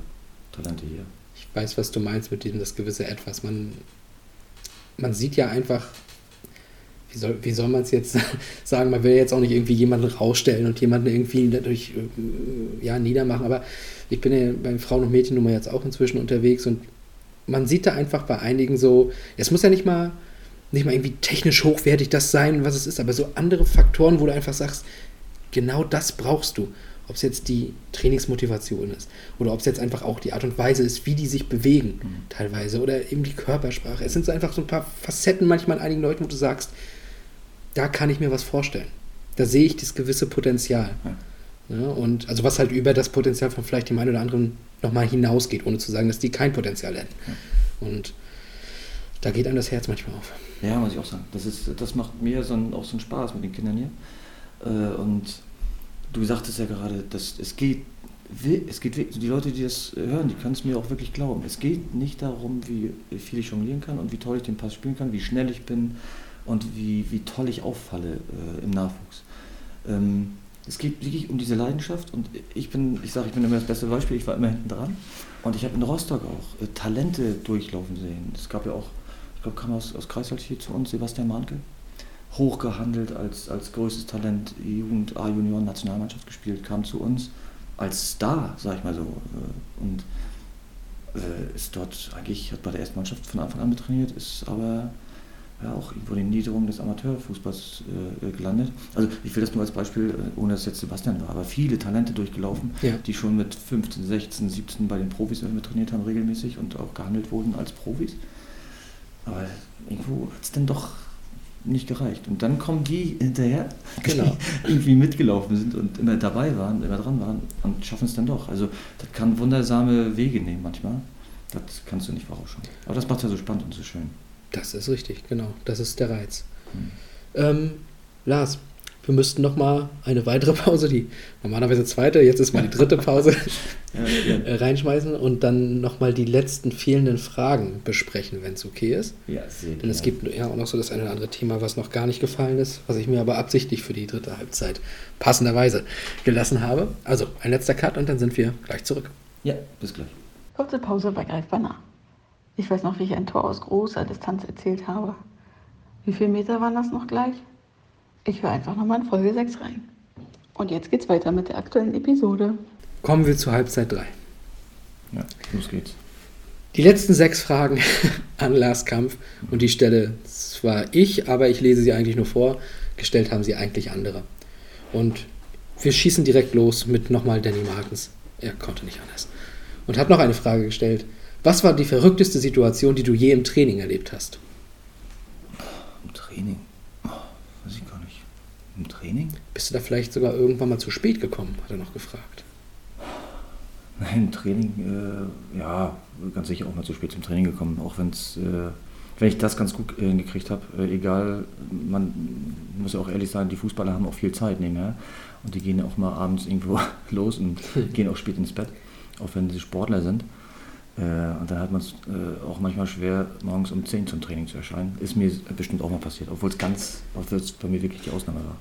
Talente hier. Ich weiß, was du meinst mit diesem das gewisse Etwas. Man, man sieht ja einfach, wie soll, wie soll man es jetzt sagen, man will jetzt auch nicht irgendwie jemanden rausstellen und jemanden irgendwie dadurch äh, ja, niedermachen, aber ich bin ja beim Frauen- und Mädchennummer jetzt auch inzwischen unterwegs und man sieht da einfach bei einigen so, es muss ja nicht mal, nicht mal irgendwie technisch hochwertig das sein, was es ist, aber so andere Faktoren, wo du einfach sagst, genau das brauchst du. Ob es jetzt die Trainingsmotivation ist oder ob es jetzt einfach auch die Art und Weise ist, wie die sich bewegen, teilweise oder eben die Körpersprache. Es sind so einfach so ein paar Facetten manchmal an einigen Leuten, wo du sagst, da kann ich mir was vorstellen. Da sehe ich das gewisse Potenzial. Ja, und also was halt über das Potenzial von vielleicht dem einen oder anderen nochmal hinausgeht, ohne zu sagen, dass die kein Potenzial hätten. Und da geht einem das Herz manchmal auf. Ja, muss ich auch sagen. Das, ist, das macht mir so ein, auch so einen Spaß mit den Kindern hier. Äh, und du sagtest ja gerade, dass es geht, es geht, die Leute, die das hören, die können es mir auch wirklich glauben. Es geht nicht darum, wie viel ich jonglieren kann und wie toll ich den Pass spielen kann, wie schnell ich bin und wie, wie toll ich auffalle äh, im Nachwuchs. Ähm, es geht wirklich um diese Leidenschaft und ich bin, ich sage, ich bin immer das beste Beispiel, ich war immer hinten dran und ich habe in Rostock auch äh, Talente durchlaufen sehen. Es gab ja auch, ich glaube, kam aus, aus Greifswald hier zu uns, Sebastian Mahnke, hochgehandelt als, als größtes Talent, Jugend, A-Junioren, Nationalmannschaft gespielt, kam zu uns als Star, sag ich mal so. äh, Und äh, ist dort eigentlich, hat bei der ersten Mannschaft von Anfang an mittrainiert, ist aber ja, auch irgendwo in den Niederungen des Amateurfußballs äh, gelandet. Also ich will das nur als Beispiel, äh, ohne dass jetzt Sebastian war, aber viele Talente durchgelaufen, Ja. die schon mit 15, 16, 17 bei den Profis mit trainiert haben regelmäßig und auch gehandelt wurden als Profis. Aber irgendwo hat es dann doch nicht gereicht. Und dann kommen die hinterher, Genau. die irgendwie mitgelaufen sind und immer dabei waren, immer dran waren und schaffen es dann doch. Also das kann wundersame Wege nehmen manchmal. Das kannst du nicht vorausschauen. Aber das macht ja so spannend und so schön. Das ist richtig, genau. Das ist der Reiz. Hm. Ähm, Lars, wir müssten noch mal eine weitere Pause, die normalerweise zweite, jetzt ist mal die dritte Pause, Ja, ja. äh, reinschmeißen und dann noch mal die letzten fehlenden Fragen besprechen, wenn es okay ist. ja sehr Denn es gibt ja auch noch so das eine oder andere Thema, was noch gar nicht gefallen ist, was ich mir aber absichtlich für die dritte Halbzeit passenderweise gelassen habe. Also ein letzter Cut und dann sind wir gleich zurück. Ja, bis gleich. Kurze Pause bei Greifbar nah. Ich weiß noch, wie ich ein Tor aus großer Distanz erzählt habe. Wie viele Meter waren das noch gleich? Ich höre einfach nochmal in Folge 6 rein. Und jetzt geht's weiter mit der aktuellen Episode. Kommen wir zur Halbzeit 3. Ja, los geht's. Die letzten sechs Fragen an Lars Kampf und die stelle zwar ich, aber ich lese sie eigentlich nur vor. Gestellt haben sie eigentlich andere. Und wir schießen direkt los mit nochmal Danny Martens. Er konnte nicht anders. Und hat noch eine Frage gestellt. Was war die verrückteste Situation, die du je im Training erlebt hast? Im Training? Oh, weiß ich gar nicht. Im Training? Bist du da vielleicht sogar irgendwann mal zu spät gekommen? Hat er noch gefragt. Nein, Training, äh, ja, ganz sicher auch mal zu spät zum Training gekommen. Auch wenn's, äh, wenn ich das ganz gut äh, hingekriegt habe, äh, egal, man muss ja auch ehrlich sein, die Fußballer haben auch viel Zeit nebenher. Und die gehen auch mal abends irgendwo los und gehen auch spät ins Bett, auch wenn sie Sportler sind. Äh, und dann hat man es äh, auch manchmal schwer, morgens um 10 zum Training zu erscheinen. Ist mir bestimmt auch mal passiert, obwohl es ganz, obwohl es bei mir wirklich die Ausnahme war.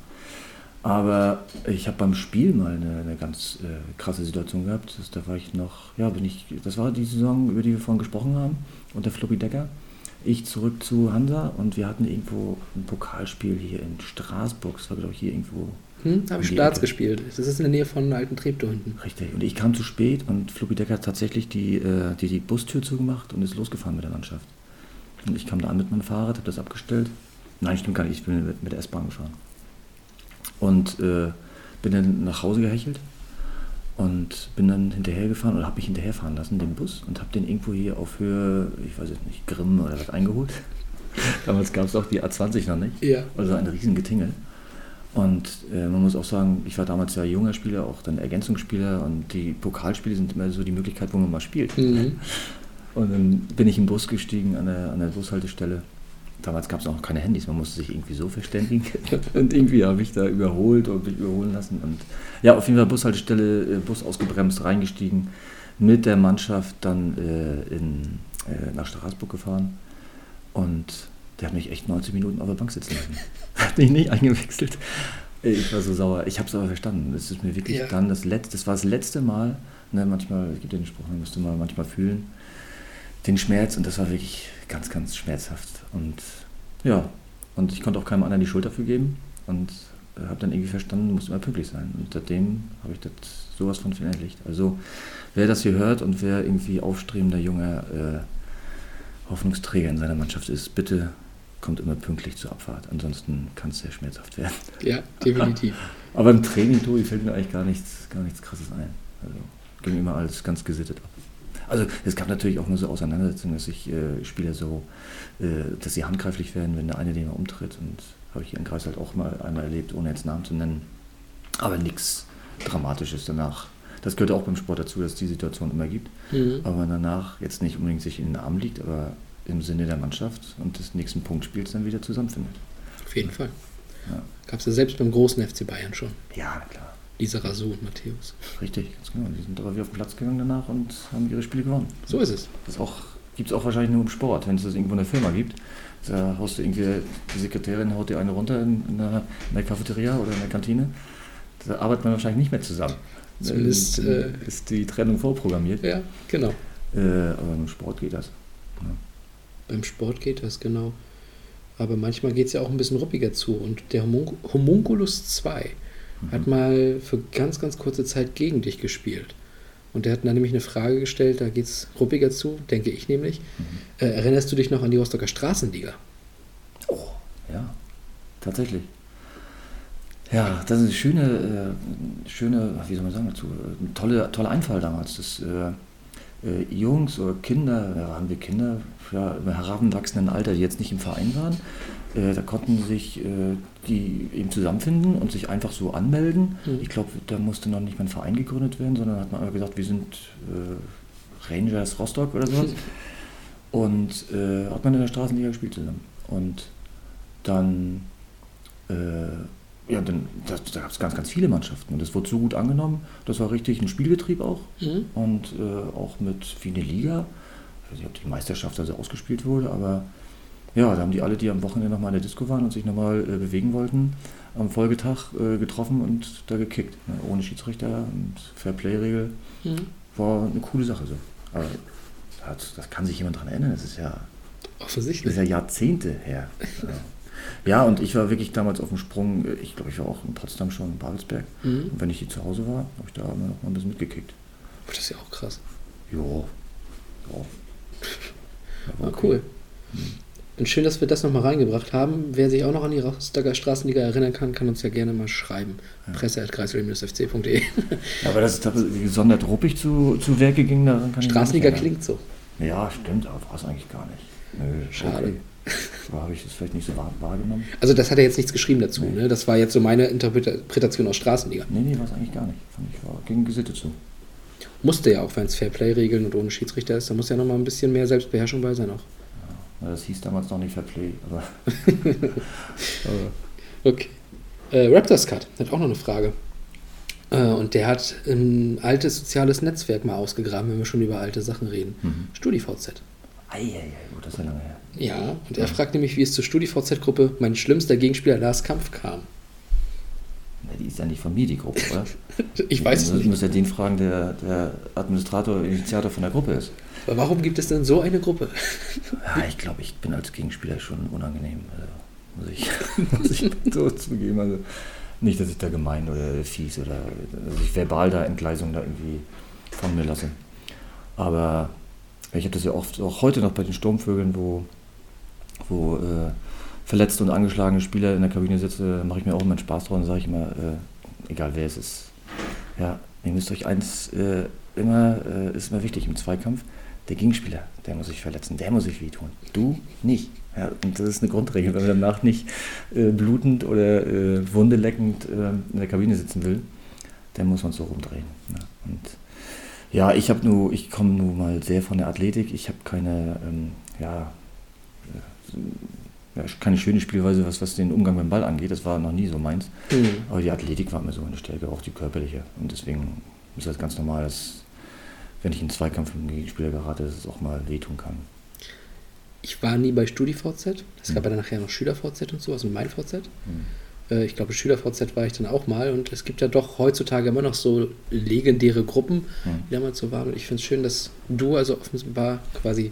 Aber ich habe beim Spiel mal eine, eine ganz äh, krasse Situation gehabt. Das, da war ich noch, ja, bin ich, das war die Saison, über die wir vorhin gesprochen haben, unter Floppy Decker. Ich zurück zu Hansa und wir hatten irgendwo ein Pokalspiel hier in Straßburg. Das war, glaube ich, hier irgendwo. Hm, habe ich Staats gespielt. Das ist in der Nähe von alten Treptow hinten. Richtig. Und ich kam zu spät und Floppy Decker hat tatsächlich die, äh, die, die Bustür zugemacht und ist losgefahren mit der Mannschaft. Und ich kam da an mit meinem Fahrrad, habe das abgestellt. Nein, stimmt gar nicht, ich bin mit, mit der S-Bahn gefahren. Und äh, bin dann nach Hause gehechelt und bin dann hinterhergefahren oder habe mich hinterherfahren lassen, den Bus, und habe den irgendwo hier auf Höhe, ich weiß jetzt nicht, Grimm oder was eingeholt. Damals gab es auch die A20 noch nicht. Ja. Also ein riesen Getingel. Und äh, man muss auch sagen, ich war damals ja junger Spieler, auch dann Ergänzungsspieler und die Pokalspiele sind immer so die Möglichkeit, wo man mal spielt. Mhm. Und dann bin ich im Bus gestiegen an der, an der Bushaltestelle. Damals gab es auch noch keine Handys, man musste sich irgendwie so verständigen. und irgendwie habe ich da überholt und mich überholen lassen. Und ja, auf jeden Fall Bushaltestelle, äh, Bus ausgebremst, reingestiegen, mit der Mannschaft dann äh, in, äh, nach Straßburg gefahren. Und der hat mich echt 90 Minuten auf der Bank sitzen lassen. hat mich nicht eingewechselt. Ich war so sauer. Ich habe es aber verstanden. Das ist mir wirklich Ja. dann das letzte, das war das letzte Mal. Ne, manchmal, es gibt ja den Spruch, man müsste mal manchmal fühlen, den Schmerz. Und das war wirklich ganz, ganz schmerzhaft. Und ja, und ich konnte auch keinem anderen die Schuld dafür geben. Und äh, habe dann irgendwie verstanden, muss immer pünktlich sein. Und seitdem habe ich das sowas von verinnerlicht. Also wer das hier hört und wer irgendwie aufstrebender junger äh, Hoffnungsträger in seiner Mannschaft ist, bitte kommt immer pünktlich zur Abfahrt. Ansonsten kann es sehr schmerzhaft werden. Ja, definitiv. Aber im Training, Tobi, fällt mir eigentlich gar nichts, gar nichts Krasses ein. Also ging immer alles ganz gesittet ab. Also es gab natürlich auch nur so Auseinandersetzungen, dass sich äh, Spieler so, äh, dass sie handgreiflich werden, wenn der eine den umtritt. Und habe ich hier in Kreis halt auch mal einmal erlebt, ohne jetzt Namen zu nennen. Aber nichts Dramatisches danach. Das gehört auch beim Sport dazu, dass es die Situation immer gibt. Mhm. Aber danach jetzt nicht unbedingt sich in den Arm liegt, aber im Sinne der Mannschaft und des nächsten Punktspiels dann wieder zusammenfindet. Auf jeden Fall. Ja, Gab es ja selbst beim großen FC Bayern schon. ja na klar. Lisa Rasu und Matthäus. Richtig, ganz genau. Die sind aber wieder auf den Platz gegangen danach und haben ihre Spiele gewonnen. So ist es. Das gibt es auch wahrscheinlich nur im Sport, wenn es das irgendwo in der Firma gibt. Da haust du irgendwie, die Sekretärin haut dir eine runter in, in, der, in der Cafeteria oder in der Kantine. Da arbeitet man wahrscheinlich nicht mehr zusammen. Zumindest, äh, ist die Trennung vorprogrammiert. Ja, genau. Äh, aber im Sport geht das. Ja. Beim Sport geht das, genau. Aber manchmal geht es ja auch ein bisschen ruppiger zu. Und der Homun Homunculus 2 hat mal für ganz, ganz kurze Zeit gegen dich gespielt. Und der hat dann nämlich eine Frage gestellt, da geht es ruppiger zu, denke ich nämlich. Äh, erinnerst du dich noch an die Rostocker Straßenliga? Oh, ja, tatsächlich. Ja, das ist eine schöne, äh, schöne, wie soll man sagen dazu, ein tolle, toller Einfall damals. Das, äh, äh, Jungs oder Kinder, ja, waren wir Kinder, ja, im heranwachsenden Alter, die jetzt nicht im Verein waren, äh, da konnten sich äh, die eben zusammenfinden und sich einfach so anmelden. Mhm. Ich glaube, da musste noch nicht mal ein Verein gegründet werden, sondern hat man einfach gesagt, wir sind äh, Rangers Rostock oder sowas. Und äh, hat man in der Straßenliga gespielt zusammen. Und dann, ja, dann das, da gab es ganz, ganz viele Mannschaften. Und das wurde so gut angenommen. Das war richtig ein Spielbetrieb auch. Mhm. Und äh, auch mit wie eine Liga. Ich weiß nicht, ob die Meisterschaft also ausgespielt wurde, aber ja, da haben die alle, die am Wochenende nochmal in der Disco waren und sich nochmal äh, bewegen wollten, am Folgetag äh, getroffen und da gekickt. Ne? Ohne Schiedsrichter und Fairplay-Regel. Mhm. War eine coole Sache so. Aber das, das kann sich jemand daran erinnern. Das ist ja das Offensichtlich. ist ja Jahrzehnte her. Ja. Ja, und ich war wirklich damals auf dem Sprung. Ich glaube, ich war auch in Potsdam schon, in Babelsberg. Mhm. Und wenn ich hier zu Hause war, habe ich da immer noch mal ein bisschen mitgekickt. Das ist ja auch krass. Jo. Ja. Ja, war Ah, okay. cool. Und schön, dass wir das nochmal reingebracht haben. Wer sich auch noch an die Rostocker Straßenliga erinnern kann, kann uns ja gerne mal schreiben. Ja, aber das ist gesondert ruppig zu, zu Werke ging, daran kann Straßenliga klingt so. Ja, stimmt, aber war es eigentlich gar nicht. Nö, Schade. Aber habe ich das vielleicht nicht so wahr, wahrgenommen? Also das hat er jetzt nichts geschrieben dazu. Nee. Ne? Das war jetzt so meine Interpretation aus Straßenliga. Nee, nee, war es eigentlich gar nicht. Fand ich, war, ging gesittet zu. Musste ja auch, wenn es Fairplay-Regeln und ohne Schiedsrichter ist, da muss ja nochmal ein bisschen mehr Selbstbeherrschung bei sein auch. Das hieß damals noch nicht Fair Play, aber. Okay. Äh, Raptors Cut hat auch noch eine Frage. Äh, und der hat ein altes soziales Netzwerk mal ausgegraben, wenn wir schon über alte Sachen reden. Mhm. StudiVZ. Eieiei, gut, das ist ja lange her. Ja, und er fragt nämlich, wie es zur StudiVZ-Gruppe mein schlimmster Gegenspieler Lars Kampf kam. Die ist ja nicht von mir, die Gruppe, oder? Ich weiß es nicht. musst ja den fragen, der, der Administrator, Initiator von der Gruppe ist. Aber warum gibt es denn so eine Gruppe? Ja, ich glaube, ich bin als Gegenspieler schon unangenehm. Also, muss, ich, muss ich so zugeben. Also, nicht, dass ich da gemein oder fies oder dass ich verbal da Entgleisung da irgendwie von mir lasse. Aber ich habe das ja oft, auch heute noch bei den Sturmvögeln, wo, wo äh, verletzte und angeschlagene Spieler in der Kabine sitzen, da mache ich mir auch immer Spaß drauf und sage ich immer, äh, egal wer es ist, ja, ihr müsst euch eins äh, immer, äh, ist immer wichtig im Zweikampf, der Gegenspieler, der muss sich verletzen, der muss sich wehtun. Du nicht. Ja, und das ist eine Grundregel, wenn man danach nicht äh, blutend oder äh, wundeleckend äh, in der Kabine sitzen will, dann muss man so rumdrehen. Ja. Und ja, ich habe nur, ich komme nun mal sehr von der Athletik. Ich habe keine, ähm, ja, äh, ja, keine schöne Spielweise, was, was den Umgang mit dem Ball angeht. Das war noch nie so meins. Hm. Aber die Athletik war mir so eine Stärke, auch die körperliche. Und deswegen ist das ganz normal, dass wenn ich in einen Zweikampf mit einem Gegenspieler gerate, dass es auch mal wehtun kann. Ich war nie bei StudiVZ. Es gab Hm. ja dann nachher noch SchülerVZ und sowas und mein VZ. Hm. Äh, Ich glaube, SchülerVZ war ich dann auch mal und es gibt ja doch heutzutage immer noch so legendäre Gruppen, Hm. die damals so waren. Und ich finde es schön, dass du also offenbar quasi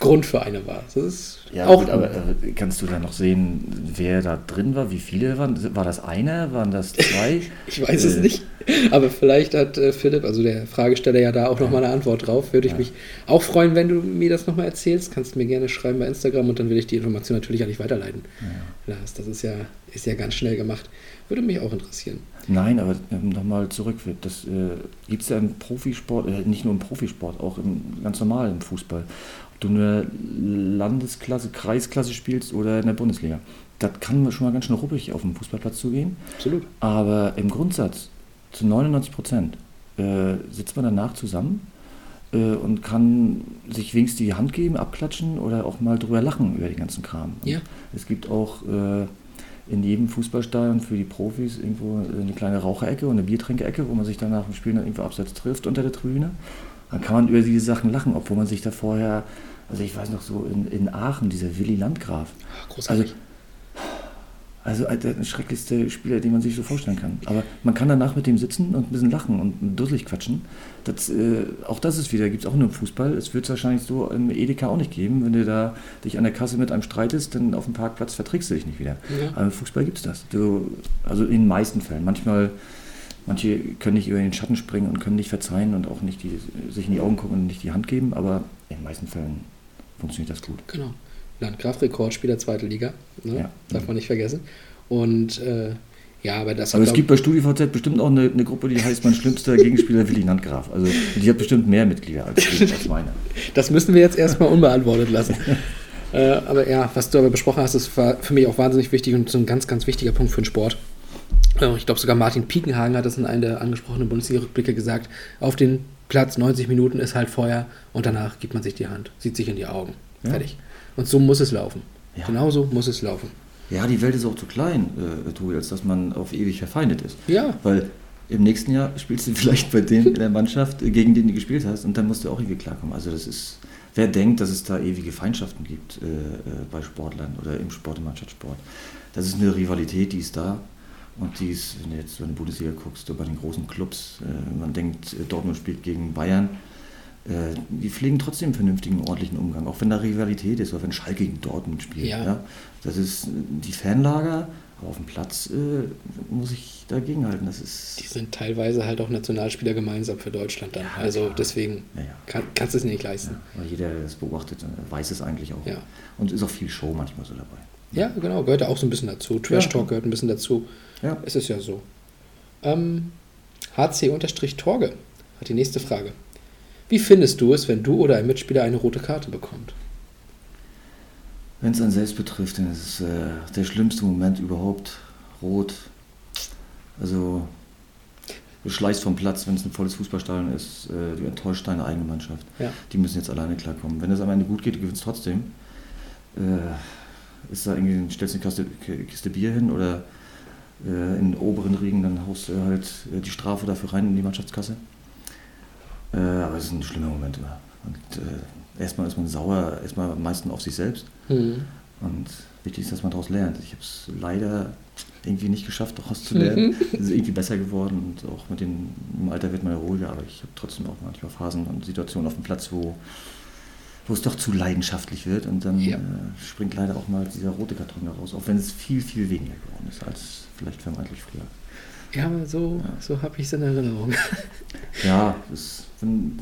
Grund für eine warst. Das ist Ja, auch gut, aber äh, kannst du da noch sehen, wer da drin war, wie viele waren? War das einer? Waren das zwei? Ich weiß es Äh, nicht, aber vielleicht hat äh, Philipp, also der Fragesteller, ja da auch nochmal eine Antwort drauf. Würde ich Ja. mich auch freuen, wenn du mir das nochmal erzählst. Kannst du mir gerne schreiben bei Instagram und dann will ich die Information natürlich an dich weiterleiten. Ja. Lars, das ist ja, ist ja ganz schnell gemacht. Würde mich auch interessieren. Nein, aber ähm, nochmal zurück. Das äh, gibt es ja im Profisport, äh, nicht nur im Profisport, auch im ganz normal im Fußball. Du nur Landesklasse, Kreisklasse spielst oder in der Bundesliga. Das kann schon mal ganz schön ruppig auf dem Fußballplatz zugehen. Absolut. Aber im Grundsatz, zu 99 Prozent, äh, sitzt man danach zusammen äh, und kann sich wenigstens die Hand geben, abklatschen oder auch mal drüber lachen über den ganzen Kram. Ja. Es gibt auch äh, in jedem Fußballstadion für die Profis irgendwo eine kleine Raucherecke und eine Biertränkecke, wo man sich dann nach dem Spiel dann irgendwo abseits trifft unter der Tribüne. Dann kann man über diese Sachen lachen, obwohl man sich da vorher, also ich weiß noch so in, in Aachen, dieser Willi Landgraf, Großartig. also äh, der schrecklichste Spieler, den man sich so vorstellen kann. Aber man kann danach mit dem sitzen und ein bisschen lachen und dusselig quatschen. Das, äh, auch das ist wieder, gibt es auch nur im Fußball. Es wird es wahrscheinlich so im Edeka auch nicht geben. Wenn du da dich an der Kasse mit einem streitest, dann auf dem Parkplatz verträgst du dich nicht wieder. Ja. Aber im Fußball gibt es das. Du, also in den meisten Fällen. Manchmal, manche können nicht über den Schatten springen und können nicht verzeihen und auch nicht die, sich in die Augen gucken und nicht die Hand geben, aber in den meisten Fällen funktioniert das gut. Genau. Landgraf, Rekordspieler zweite Liga. Ne? Ja. Darf man nicht vergessen. Und äh, ja, aber das Aber es glaub- gibt bei StudiVZ bestimmt auch eine, eine Gruppe, die heißt mein schlimmster Gegenspieler Willi Landgraf. Also die hat bestimmt mehr Mitglieder als, als meine. Das müssen wir jetzt erstmal unbeantwortet lassen. äh, aber ja, was du aber besprochen hast, das war für mich auch wahnsinnig wichtig und so ein ganz, ganz wichtiger Punkt für den Sport. Äh, ich glaube, sogar Martin Piekenhagen hat das in einem der angesprochenen Bundesliga-Rückblicke gesagt. Auf den Platz 90 Minuten ist halt Feuer und danach gibt man sich die Hand, sieht sich in die Augen. Ja. Fertig. Und so muss es laufen. Ja. Genauso muss es laufen. Ja, die Welt ist auch zu klein, äh, Tobi, als dass man auf ewig verfeindet ist. Ja, Weil im nächsten Jahr spielst du vielleicht bei dem in der Mannschaft, äh, gegen den du gespielt hast, und dann musst du auch irgendwie klarkommen. Also das ist, wer denkt, dass es da ewige Feindschaften gibt äh, äh, bei Sportlern oder im Sport, im Mannschaftssport, das ist eine Rivalität, die ist da. Und die ist, wenn du jetzt so in die Bundesliga guckst, so bei den großen Clubs, äh, man denkt, äh, Dortmund spielt gegen Bayern, äh, die pflegen trotzdem einen vernünftigen, ordentlichen Umgang, auch wenn da Rivalität ist, auch wenn Schalke gegen Dortmund spielt. Ja. Ja. Das ist äh, die Fanlager, aber auf dem Platz äh, muss ich dagegen halten. Das ist. die sind teilweise halt auch Nationalspieler gemeinsam für Deutschland dann. Ja, also klar. deswegen Ja, kann, kannst du es nicht leisten. Weil jeder, der das beobachtet, äh, weiß es eigentlich auch. Und ist auch viel Show manchmal so dabei. Ja, genau, gehört ja auch so ein bisschen dazu. Trash Talk Ja. gehört ein bisschen dazu. Ja. Es ist ja so. Ähm, HC-Torge hat die nächste Frage. Wie findest du es, wenn du oder ein Mitspieler eine rote Karte bekommt? Wenn es einen selbst betrifft, dann ist es äh, der schlimmste Moment überhaupt. Rot. Also, du schleichst vom Platz, wenn es ein volles Fußballstadion ist. Äh, du enttäuscht deine eigene Mannschaft. Ja. Die müssen jetzt alleine klarkommen. Wenn es am Ende gut geht, du gewinnst trotzdem. Äh, ist da irgendwie, stellst du eine Kiste, Kiste Bier hin oder äh, in den oberen Riegen, dann haust du halt äh, die Strafe dafür rein in die Mannschaftskasse. Äh, aber es ist ein schlimmer Moment immer. Und äh, erstmal ist man sauer, erstmal am meisten auf sich selbst. Hm. Und wichtig ist, dass man daraus lernt. Ich habe es leider irgendwie nicht geschafft, daraus zu lernen. Es ist irgendwie besser geworden und auch mit dem im Alter wird man ja ruhiger, aber ich habe trotzdem auch manchmal Phasen und Situationen auf dem Platz, wo, wo es doch zu leidenschaftlich wird und dann Ja. äh, springt leider auch mal dieser rote Karton heraus, auch wenn es viel, viel weniger geworden ist als vielleicht vermeintlich früher. Ja, aber so, Ja. so habe ich es in Erinnerung. Ja, das, wenn,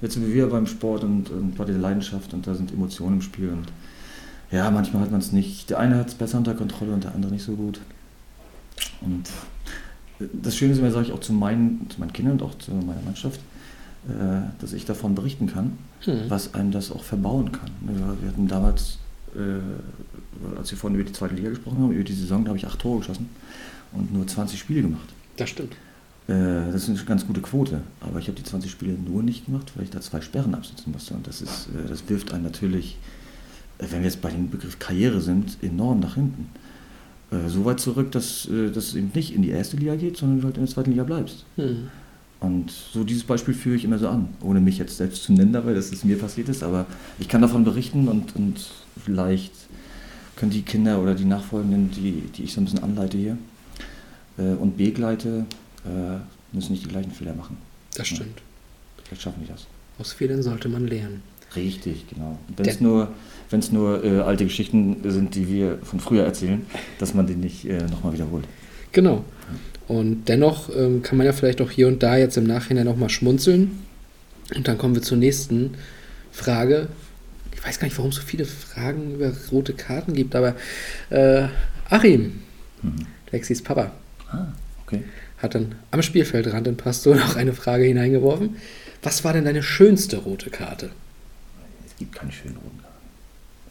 jetzt sind wir wieder beim Sport und, und bei der Leidenschaft und da sind Emotionen im Spiel und ja, manchmal hat man es nicht. Der eine hat es besser unter Kontrolle und der andere nicht so gut. Und das Schöne ist immer, sage ich auch zu meinen, zu meinen Kindern und auch zu meiner Mannschaft, äh, dass ich davon berichten kann, Hm. was einem das auch verbauen kann. Wir wir hatten damals, äh, als wir vorhin über die zweite Liga gesprochen haben, über die Saison, da habe ich acht Tore geschossen und nur 20 Spiele gemacht. Das stimmt. Äh, Das ist eine ganz gute Quote, aber ich habe die 20 Spiele nur nicht gemacht, weil ich da zwei Sperren absitzen musste. Und das, ist, äh, das wirft einen natürlich, äh, wenn wir jetzt bei dem Begriff Karriere sind, enorm nach hinten. Äh, So weit zurück, dass, äh, dass es eben nicht in die erste Liga geht, sondern du halt in der zweiten Liga bleibst. Hm. Und so dieses Beispiel führe ich immer so an, ohne mich jetzt selbst zu nennen dabei, dass es mir passiert ist, aber ich kann davon berichten und, und vielleicht können die Kinder oder die Nachfolgenden, die, die ich so ein bisschen anleite hier äh, und begleite, äh, müssen nicht die gleichen Fehler machen. Das Ja. stimmt. Vielleicht schaffen die das. Aus Fehlern sollte man lernen. Richtig, genau. Wenn es nur, wenn's nur äh, alte Geschichten sind, die wir von früher erzählen, dass man die nicht äh, nochmal wiederholt. Genau. Und dennoch ähm, kann man ja vielleicht auch hier und da jetzt im Nachhinein auch mal schmunzeln. Und dann kommen wir zur nächsten Frage. Ich weiß gar nicht, warum es so viele Fragen über rote Karten gibt, aber äh, Achim, Mhm. Lexis Papa, Ah, okay. hat dann am Spielfeldrand in Pasto noch eine Frage hineingeworfen. Was war denn deine schönste rote Karte? Es gibt keine schönen roten Karten.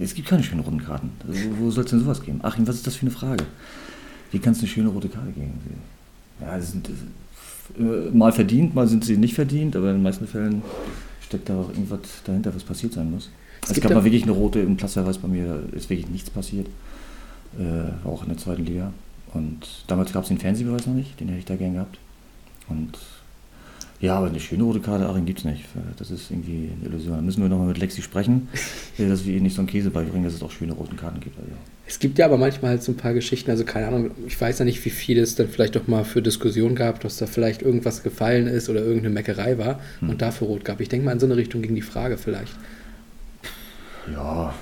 Es gibt keine schönen roten Karten. Also, wo soll es denn sowas geben? Achim, was ist das für eine Frage? Wie kann es eine schöne rote Karte geben? Ja, sind äh, mal verdient, mal sind sie nicht verdient, aber in den meisten Fällen steckt da auch irgendwas dahinter, was passiert sein muss. Es Es, gab mal wirklich eine rote im Platzverweis bei mir, da ist wirklich nichts passiert. Äh, auch in der zweiten Liga. Und damals gab es den Fernsehbeweis noch nicht, den hätte ich da gern gehabt. Und ja, aber eine schöne rote Karte, Achim, gibt es nicht. Das ist irgendwie eine Illusion. Da müssen wir nochmal mit Lexi sprechen, dass wir ihr nicht so einen Käse beibringen, dass es auch schöne roten Karten gibt. Also, Es gibt ja aber manchmal halt so ein paar Geschichten, also keine Ahnung, ich weiß ja nicht, wie viel es dann vielleicht auch mal für Diskussion gab, dass da vielleicht irgendwas gefallen ist oder irgendeine Meckerei war Hm. und dafür rot gab. Ich denke mal, in so eine Richtung ging die Frage vielleicht. ja,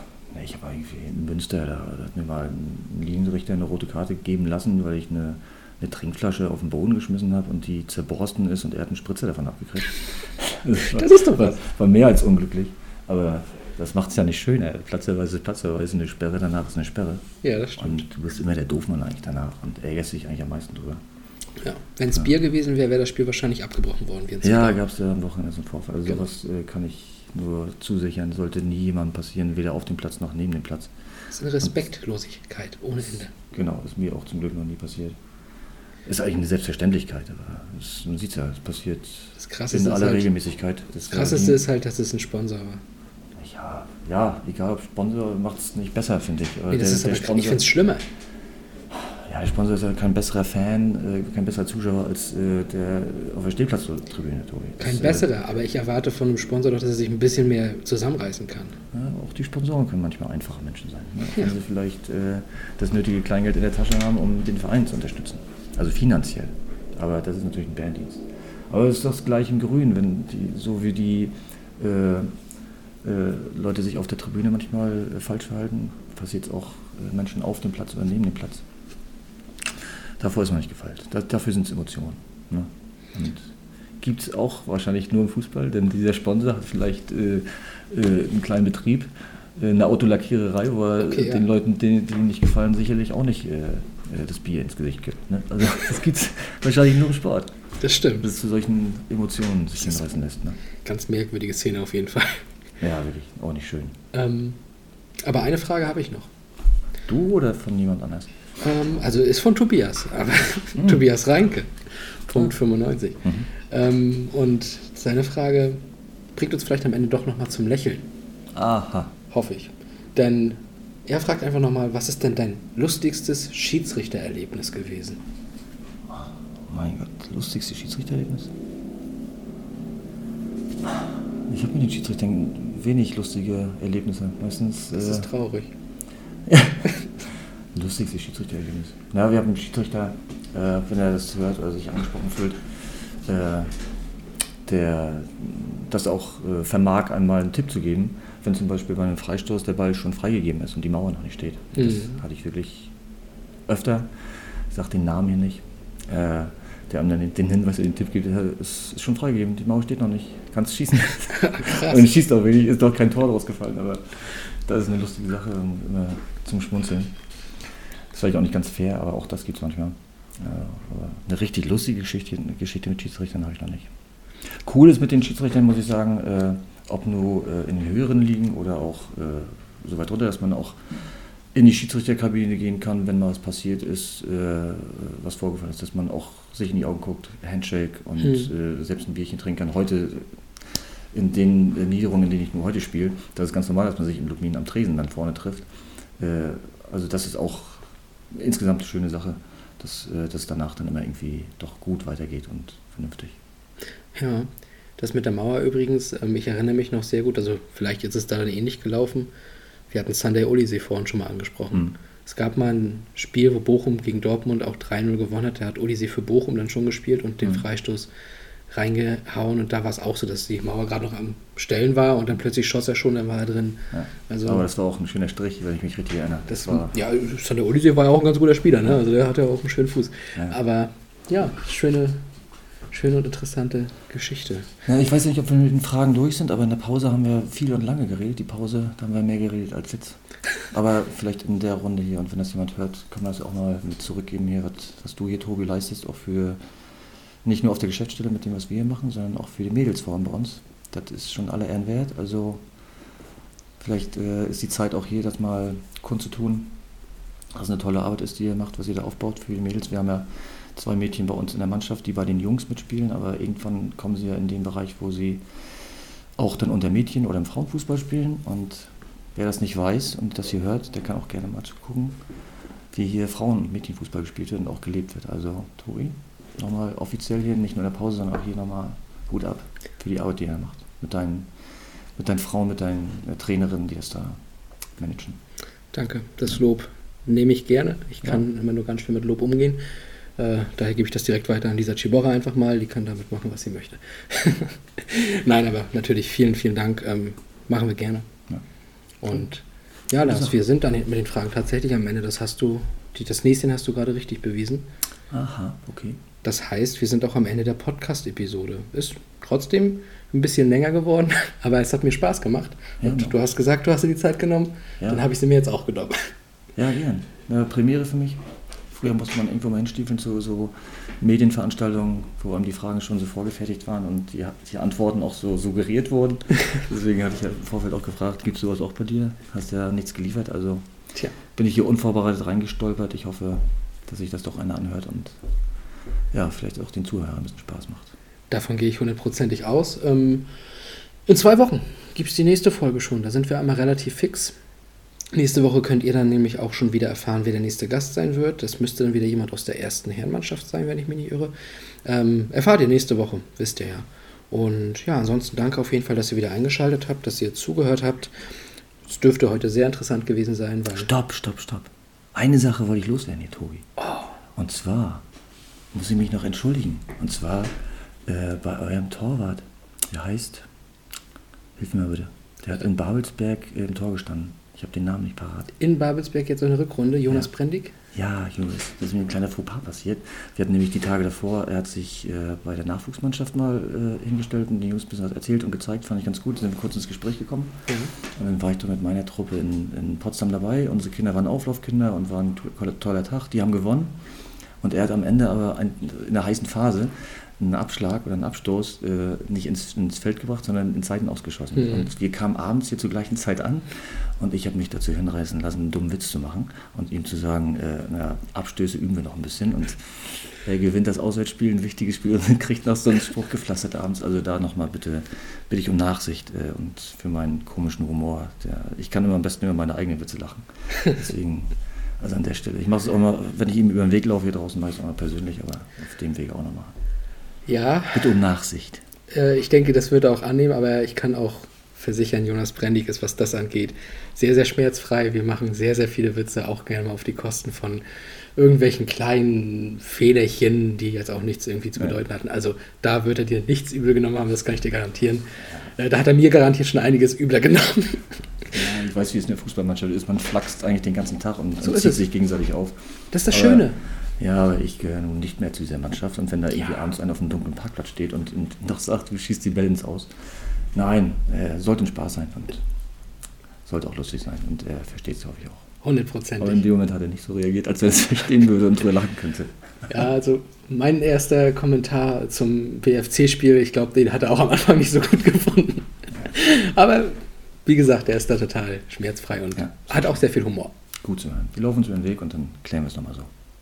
ich habe irgendwie in Münster, da, da hat mir mal ein Linienrichter eine rote Karte geben lassen, weil ich eine, eine Trinkflasche auf den Boden geschmissen habe und die zerborsten ist und er hat einen Spritzer davon abgekriegt. war- Das ist doch was. War, war mehr als unglücklich, aber das macht es ja nicht schöner. Platzerweise ist Platzerweise eine Sperre, danach ist eine Sperre. Ja, das stimmt. Und du bist immer der Doofmann eigentlich danach und ärgerst dich eigentlich am meisten drüber. Ja. Wenn es Bier gewesen wäre, wäre das Spiel wahrscheinlich abgebrochen worden. Ja, gab es ja am Wochenende so einen Vorfall. Also Genau. sowas äh, kann ich nur zusichern. Sollte nie jemandem passieren, weder auf dem Platz noch neben dem Platz. Das ist eine Respektlosigkeit ohne Ende. Genau, ist mir auch zum Glück noch nie passiert. Ist eigentlich eine Selbstverständlichkeit, aber es, man sieht ja, es passiert Das Krasseste, in aller halt, Regelmäßigkeit. das Krasseste ist halt, dass es ein Sponsor war. Ja, ja, egal ob Sponsor macht es nicht besser, finde ich. Nee, das der- ist aber, ich finde es schlimmer. Ja, der Sponsor ist ja kein besserer Fan, äh, kein besserer Zuschauer als äh, der auf der Stehplatztribüne, Tobi. Das, Kein äh, besserer, aber ich erwarte von einem Sponsor doch, dass er sich ein bisschen mehr zusammenreißen kann. Ja, auch die Sponsoren können manchmal einfache Menschen sein. Ne? Ja. Wenn sie vielleicht äh, das nötige Kleingeld in der Tasche haben, um den Verein zu unterstützen. Also finanziell. Aber das ist natürlich ein Bärendienst. Aber es ist das gleiche in Grün, wenn die, so wie die äh, äh, Leute sich auf der Tribüne manchmal äh, falsch verhalten, passiert es auch äh, Menschen auf dem Platz oder neben dem Platz. Davor ist man nicht gefeilt. Da, dafür sind es Emotionen. Ne? Und gibt es auch wahrscheinlich nur im Fußball, denn dieser Sponsor hat vielleicht äh, äh, einen kleinen Betrieb, eine Autolackiererei, wo er Okay, ja. den Leuten, denen, die ihm nicht gefallen, sicherlich auch nicht das Bier ins Gesicht gibt. Ne? Also das gibt es wahrscheinlich nur im Sport, Das stimmt. dass es zu solchen Emotionen sich hinreißen lässt. Ne? Ganz merkwürdige Szene auf jeden Fall. Ja, wirklich, auch nicht schön. Ähm, aber eine Frage habe ich noch. Du oder von jemand anders? Ähm, also ist von Tobias, aber Tobias Reinke, Punkt 95. Mhm. Ähm, und seine Frage bringt uns vielleicht am Ende doch nochmal zum Lächeln, Aha. hoffe ich. Denn er fragt einfach nochmal, was ist denn dein lustigstes Schiedsrichtererlebnis gewesen? Mein Gott, lustigste Schiedsrichtererlebnis? Ich habe mit den Schiedsrichtern wenig lustige Erlebnisse. Meistens. Das äh, ist traurig. Lustigste Schiedsrichtererlebnis. Na, wir haben einen Schiedsrichter, äh, wenn er das hört oder sich angesprochen fühlt, äh, der das auch äh, vermag, einmal einen Tipp zu geben, wenn zum Beispiel bei einem Freistoß der Ball schon freigegeben ist und die Mauer noch nicht steht. Das Mhm. hatte ich wirklich öfter. Ich sage den Namen hier nicht. Äh, der einem dann den, Hinweis, den Tipp gibt, es ist schon freigegeben, die Mauer steht noch nicht, kannst schießen. Und schießt auch wenig, ist doch kein Tor rausgefallen, aber das ist eine lustige Sache immer zum Schmunzeln. Das ist vielleicht auch nicht ganz fair, aber auch das gibt es manchmal. Ja, aber eine richtig lustige Geschichte, Geschichte mit Schiedsrichtern habe ich noch nicht. Cool ist mit den Schiedsrichtern, muss ich sagen, äh, ob nur äh, in den höheren Ligen oder auch äh, so weit runter, dass man auch in die Schiedsrichterkabine gehen kann, wenn mal was passiert ist, äh, was vorgefallen ist, dass man auch sich in die Augen guckt, Handshake und Mhm. äh, selbst ein Bierchen trinken kann. Heute in den äh, Niederungen, in denen ich nur heute spiele, das ist ganz normal, dass man sich im Lumin am Tresen dann vorne trifft. Äh, also das ist auch insgesamt eine schöne Sache, dass äh, das danach dann immer irgendwie doch gut weitergeht und vernünftig. Ja, das mit der Mauer übrigens, ähm, ich erinnere mich noch sehr gut, also vielleicht ist es da dann ähnlich gelaufen. Wir hatten Sunday Olisee vorhin schon mal angesprochen. Mhm. Es gab mal ein Spiel, wo Bochum gegen Dortmund auch 3-0 gewonnen hat. Da hat Olisee für Bochum dann schon gespielt und den Mhm. Freistoß reingehauen. Und da war es auch so, dass die Mauer gerade noch am Stellen war und dann plötzlich schoss er schon, dann war er drin. Ja. Also Aber das war auch ein schöner Strich, wenn ich mich richtig erinnere. das war ja, Sunday Olisee war ja auch ein ganz guter Spieler, ne? Also der hatte ja auch einen schönen Fuß. Ja. Aber ja, schöne, schöne und interessante Geschichte. Ja, ich weiß nicht, ob wir mit den Fragen durch sind, aber in der Pause haben wir viel und lange geredet. Die Pause, da haben wir mehr geredet als jetzt. Aber vielleicht in der Runde hier, und wenn das jemand hört, kann man das auch mal mit zurückgeben hier, was, was du hier, Tobi, leistest, auch für nicht nur auf der Geschäftsstelle mit dem, was wir hier machen, sondern auch für die Mädelsforen bei uns. Das ist schon aller Ehren wert. Also vielleicht äh, ist die Zeit auch hier, das mal kundzutun, was eine tolle Arbeit ist, die ihr macht, was ihr da aufbaut für die Mädels. Wir haben ja zwei Mädchen bei uns in der Mannschaft, die bei den Jungs mitspielen, aber irgendwann kommen sie ja in den Bereich, wo sie auch dann unter Mädchen oder im Frauenfußball spielen. Und wer das nicht weiß und das hier hört, der kann auch gerne mal zugucken, wie hier Frauen- und Mädchenfußball gespielt wird und auch gelebt wird. Also, Tobi, nochmal offiziell hier, nicht nur in der Pause, sondern auch hier nochmal Hut ab für die Arbeit, die er macht. Mit deinen, mit deinen Frauen, mit deinen äh, Trainerinnen, die das da managen. Danke, das Lob nehme ich gerne. Ich Ja. kann immer nur ganz schwer mit Lob umgehen. Äh, daher gebe ich das direkt weiter an Lisa Chibora einfach mal. Die kann damit machen, was sie möchte. Nein, aber natürlich vielen, vielen Dank. Ähm, machen wir gerne. Ja. Und ja, Lars, wir sind dann mit den Fragen tatsächlich am Ende. Das hast du, die, das nächste hast du gerade richtig bewiesen. Aha, okay. Das heißt, wir sind auch am Ende der Podcast-Episode. Ist trotzdem ein bisschen länger geworden, aber es hat mir Spaß gemacht. Ja, Und genau. du hast gesagt, du hast dir die Zeit genommen. Ja. Dann habe ich sie mir jetzt auch genommen. Ja, gern. Premiere für mich. Früher musste man irgendwo mal hinstiefeln zu so Medienveranstaltungen, wo einem die Fragen schon so vorgefertigt waren und die, die Antworten auch so suggeriert wurden. Deswegen hatte ich ja im Vorfeld auch gefragt, gibt es sowas auch bei dir? Hast ja nichts geliefert, also Tja. bin ich hier unvorbereitet reingestolpert. Ich hoffe, dass sich das doch einer anhört und ja, vielleicht auch den Zuhörern ein bisschen Spaß macht. Davon gehe ich hundertprozentig aus. Ähm, in zwei Wochen gibt es die nächste Folge schon. Da sind wir einmal relativ fix. Nächste Woche könnt ihr dann nämlich auch schon wieder erfahren, wer der nächste Gast sein wird. Das müsste dann wieder jemand aus der ersten Herrenmannschaft sein, wenn ich mich nicht irre. Ähm, erfahrt ihr nächste Woche, wisst ihr ja. Und ja, ansonsten danke auf jeden Fall, dass ihr wieder eingeschaltet habt, dass ihr zugehört habt. Es dürfte heute sehr interessant gewesen sein, weil Stopp, stopp, stopp. Eine Sache wollte ich loswerden hier, Tobi. Und zwar muss ich mich noch entschuldigen. Und zwar äh, bei eurem Torwart. Der heißt, hilf mir bitte. Der hat in Babelsberg im Tor gestanden. Ich habe den Namen nicht parat. in Babelsberg jetzt eine Rückrunde. Jonas Ja. Brendig. Ja, Jungs, das ist mir ein kleiner Fauxpas passiert. Wir hatten nämlich die Tage davor, er hat sich äh, bei der Nachwuchsmannschaft mal äh, hingestellt und den Jungs ein bisschen was erzählt und gezeigt, fand ich ganz gut. Sind wir kurz ins Gespräch gekommen. Und dann war ich da mit meiner Truppe in, in Potsdam dabei. Unsere Kinder waren Auflaufkinder und waren ein to- toller Tag. Die haben gewonnen. Und er hat am Ende aber ein, in der heißen Phase einen Abschlag oder einen Abstoß äh, nicht ins, ins Feld gebracht, sondern in Seiten ausgeschossen. Mhm. Und wir kamen abends hier zur gleichen Zeit an und ich habe mich dazu hinreißen lassen, einen dummen Witz zu machen und ihm zu sagen, äh, na, Abstöße üben wir noch ein bisschen und er gewinnt das Auswärtsspiel, ein wichtiges Spiel und kriegt noch so einen Spruch gepflastert abends. Also da nochmal bitte, bitte ich um Nachsicht äh, und für meinen komischen Humor. Der, ich kann immer am besten über meine eigenen Witze lachen. Deswegen, also an der Stelle. Ich mache es auch mal, wenn ich ihm über den Weg laufe hier draußen, mache ich es auch mal persönlich, aber auf dem Weg auch nochmal. Ja, Bitte um Nachsicht. Äh, ich denke, das wird er auch annehmen, aber ich kann auch versichern, Jonas Brendig ist, was das angeht, sehr, sehr schmerzfrei. Wir machen sehr, sehr viele Witze, auch gerne mal auf die Kosten von irgendwelchen kleinen Fehlerchen, die jetzt auch nichts irgendwie zu bedeuten hatten. Also da wird er dir nichts übel genommen haben, das kann ich dir garantieren. Äh, Da hat er mir garantiert schon einiges übler genommen. Ja, ich weiß, wie es in der Fußballmannschaft ist. Man flaxt eigentlich den ganzen Tag und, So zieht es. sich gegenseitig auf. Das ist das Aber- Schöne. Ja, aber ich gehöre nun nicht mehr zu dieser Mannschaft. Und wenn da irgendwie Ja. abends einer auf einem dunklen Parkplatz steht und, und noch sagt, du schießt die Bälle ins Aus. Nein, äh, sollte ein Spaß sein und sollte auch lustig sein. Und er versteht es, glaube ich, auch. Aber in Hundertprozentig. dem Moment hat er nicht so reagiert, als wenn er verstehen würde und drüber lachen könnte. Ja, also mein erster Kommentar zum BFC-Spiel, ich glaube, den hat er auch am Anfang nicht so gut gefunden. Aber wie gesagt, er ist da total schmerzfrei und Ja. hat auch sehr viel Humor. Gut zu hören. Wir laufen uns über den Weg und dann klären wir es nochmal so.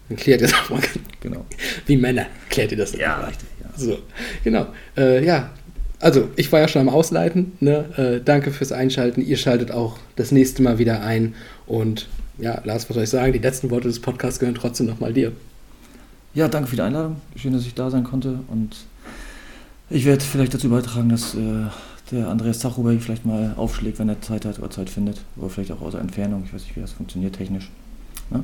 Dann klärt ihr das auch mal. Genau. Wie Männer klärt ihr das dann Ja, richtig. Ja. So, genau. Äh, ja, also ich war ja schon am Ausleiten. Ne? Äh, danke fürs Einschalten. Ihr schaltet auch das nächste Mal wieder ein. Und ja, Lars, was soll ich sagen? Die letzten Worte des Podcasts gehören trotzdem nochmal dir. Ja, danke für die Einladung. Schön, dass ich da sein konnte. Und ich werde vielleicht dazu beitragen, dass äh, der Andreas Zachuber hier vielleicht mal aufschlägt, wenn er Zeit hat oder Zeit findet. Oder vielleicht auch aus der Entfernung. Ich weiß nicht, wie das funktioniert technisch. Ne?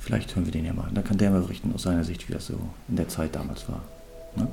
Vielleicht hören wir den ja mal. Dann kann der mal berichten aus seiner Sicht, wie das so in der Zeit damals war. Ne?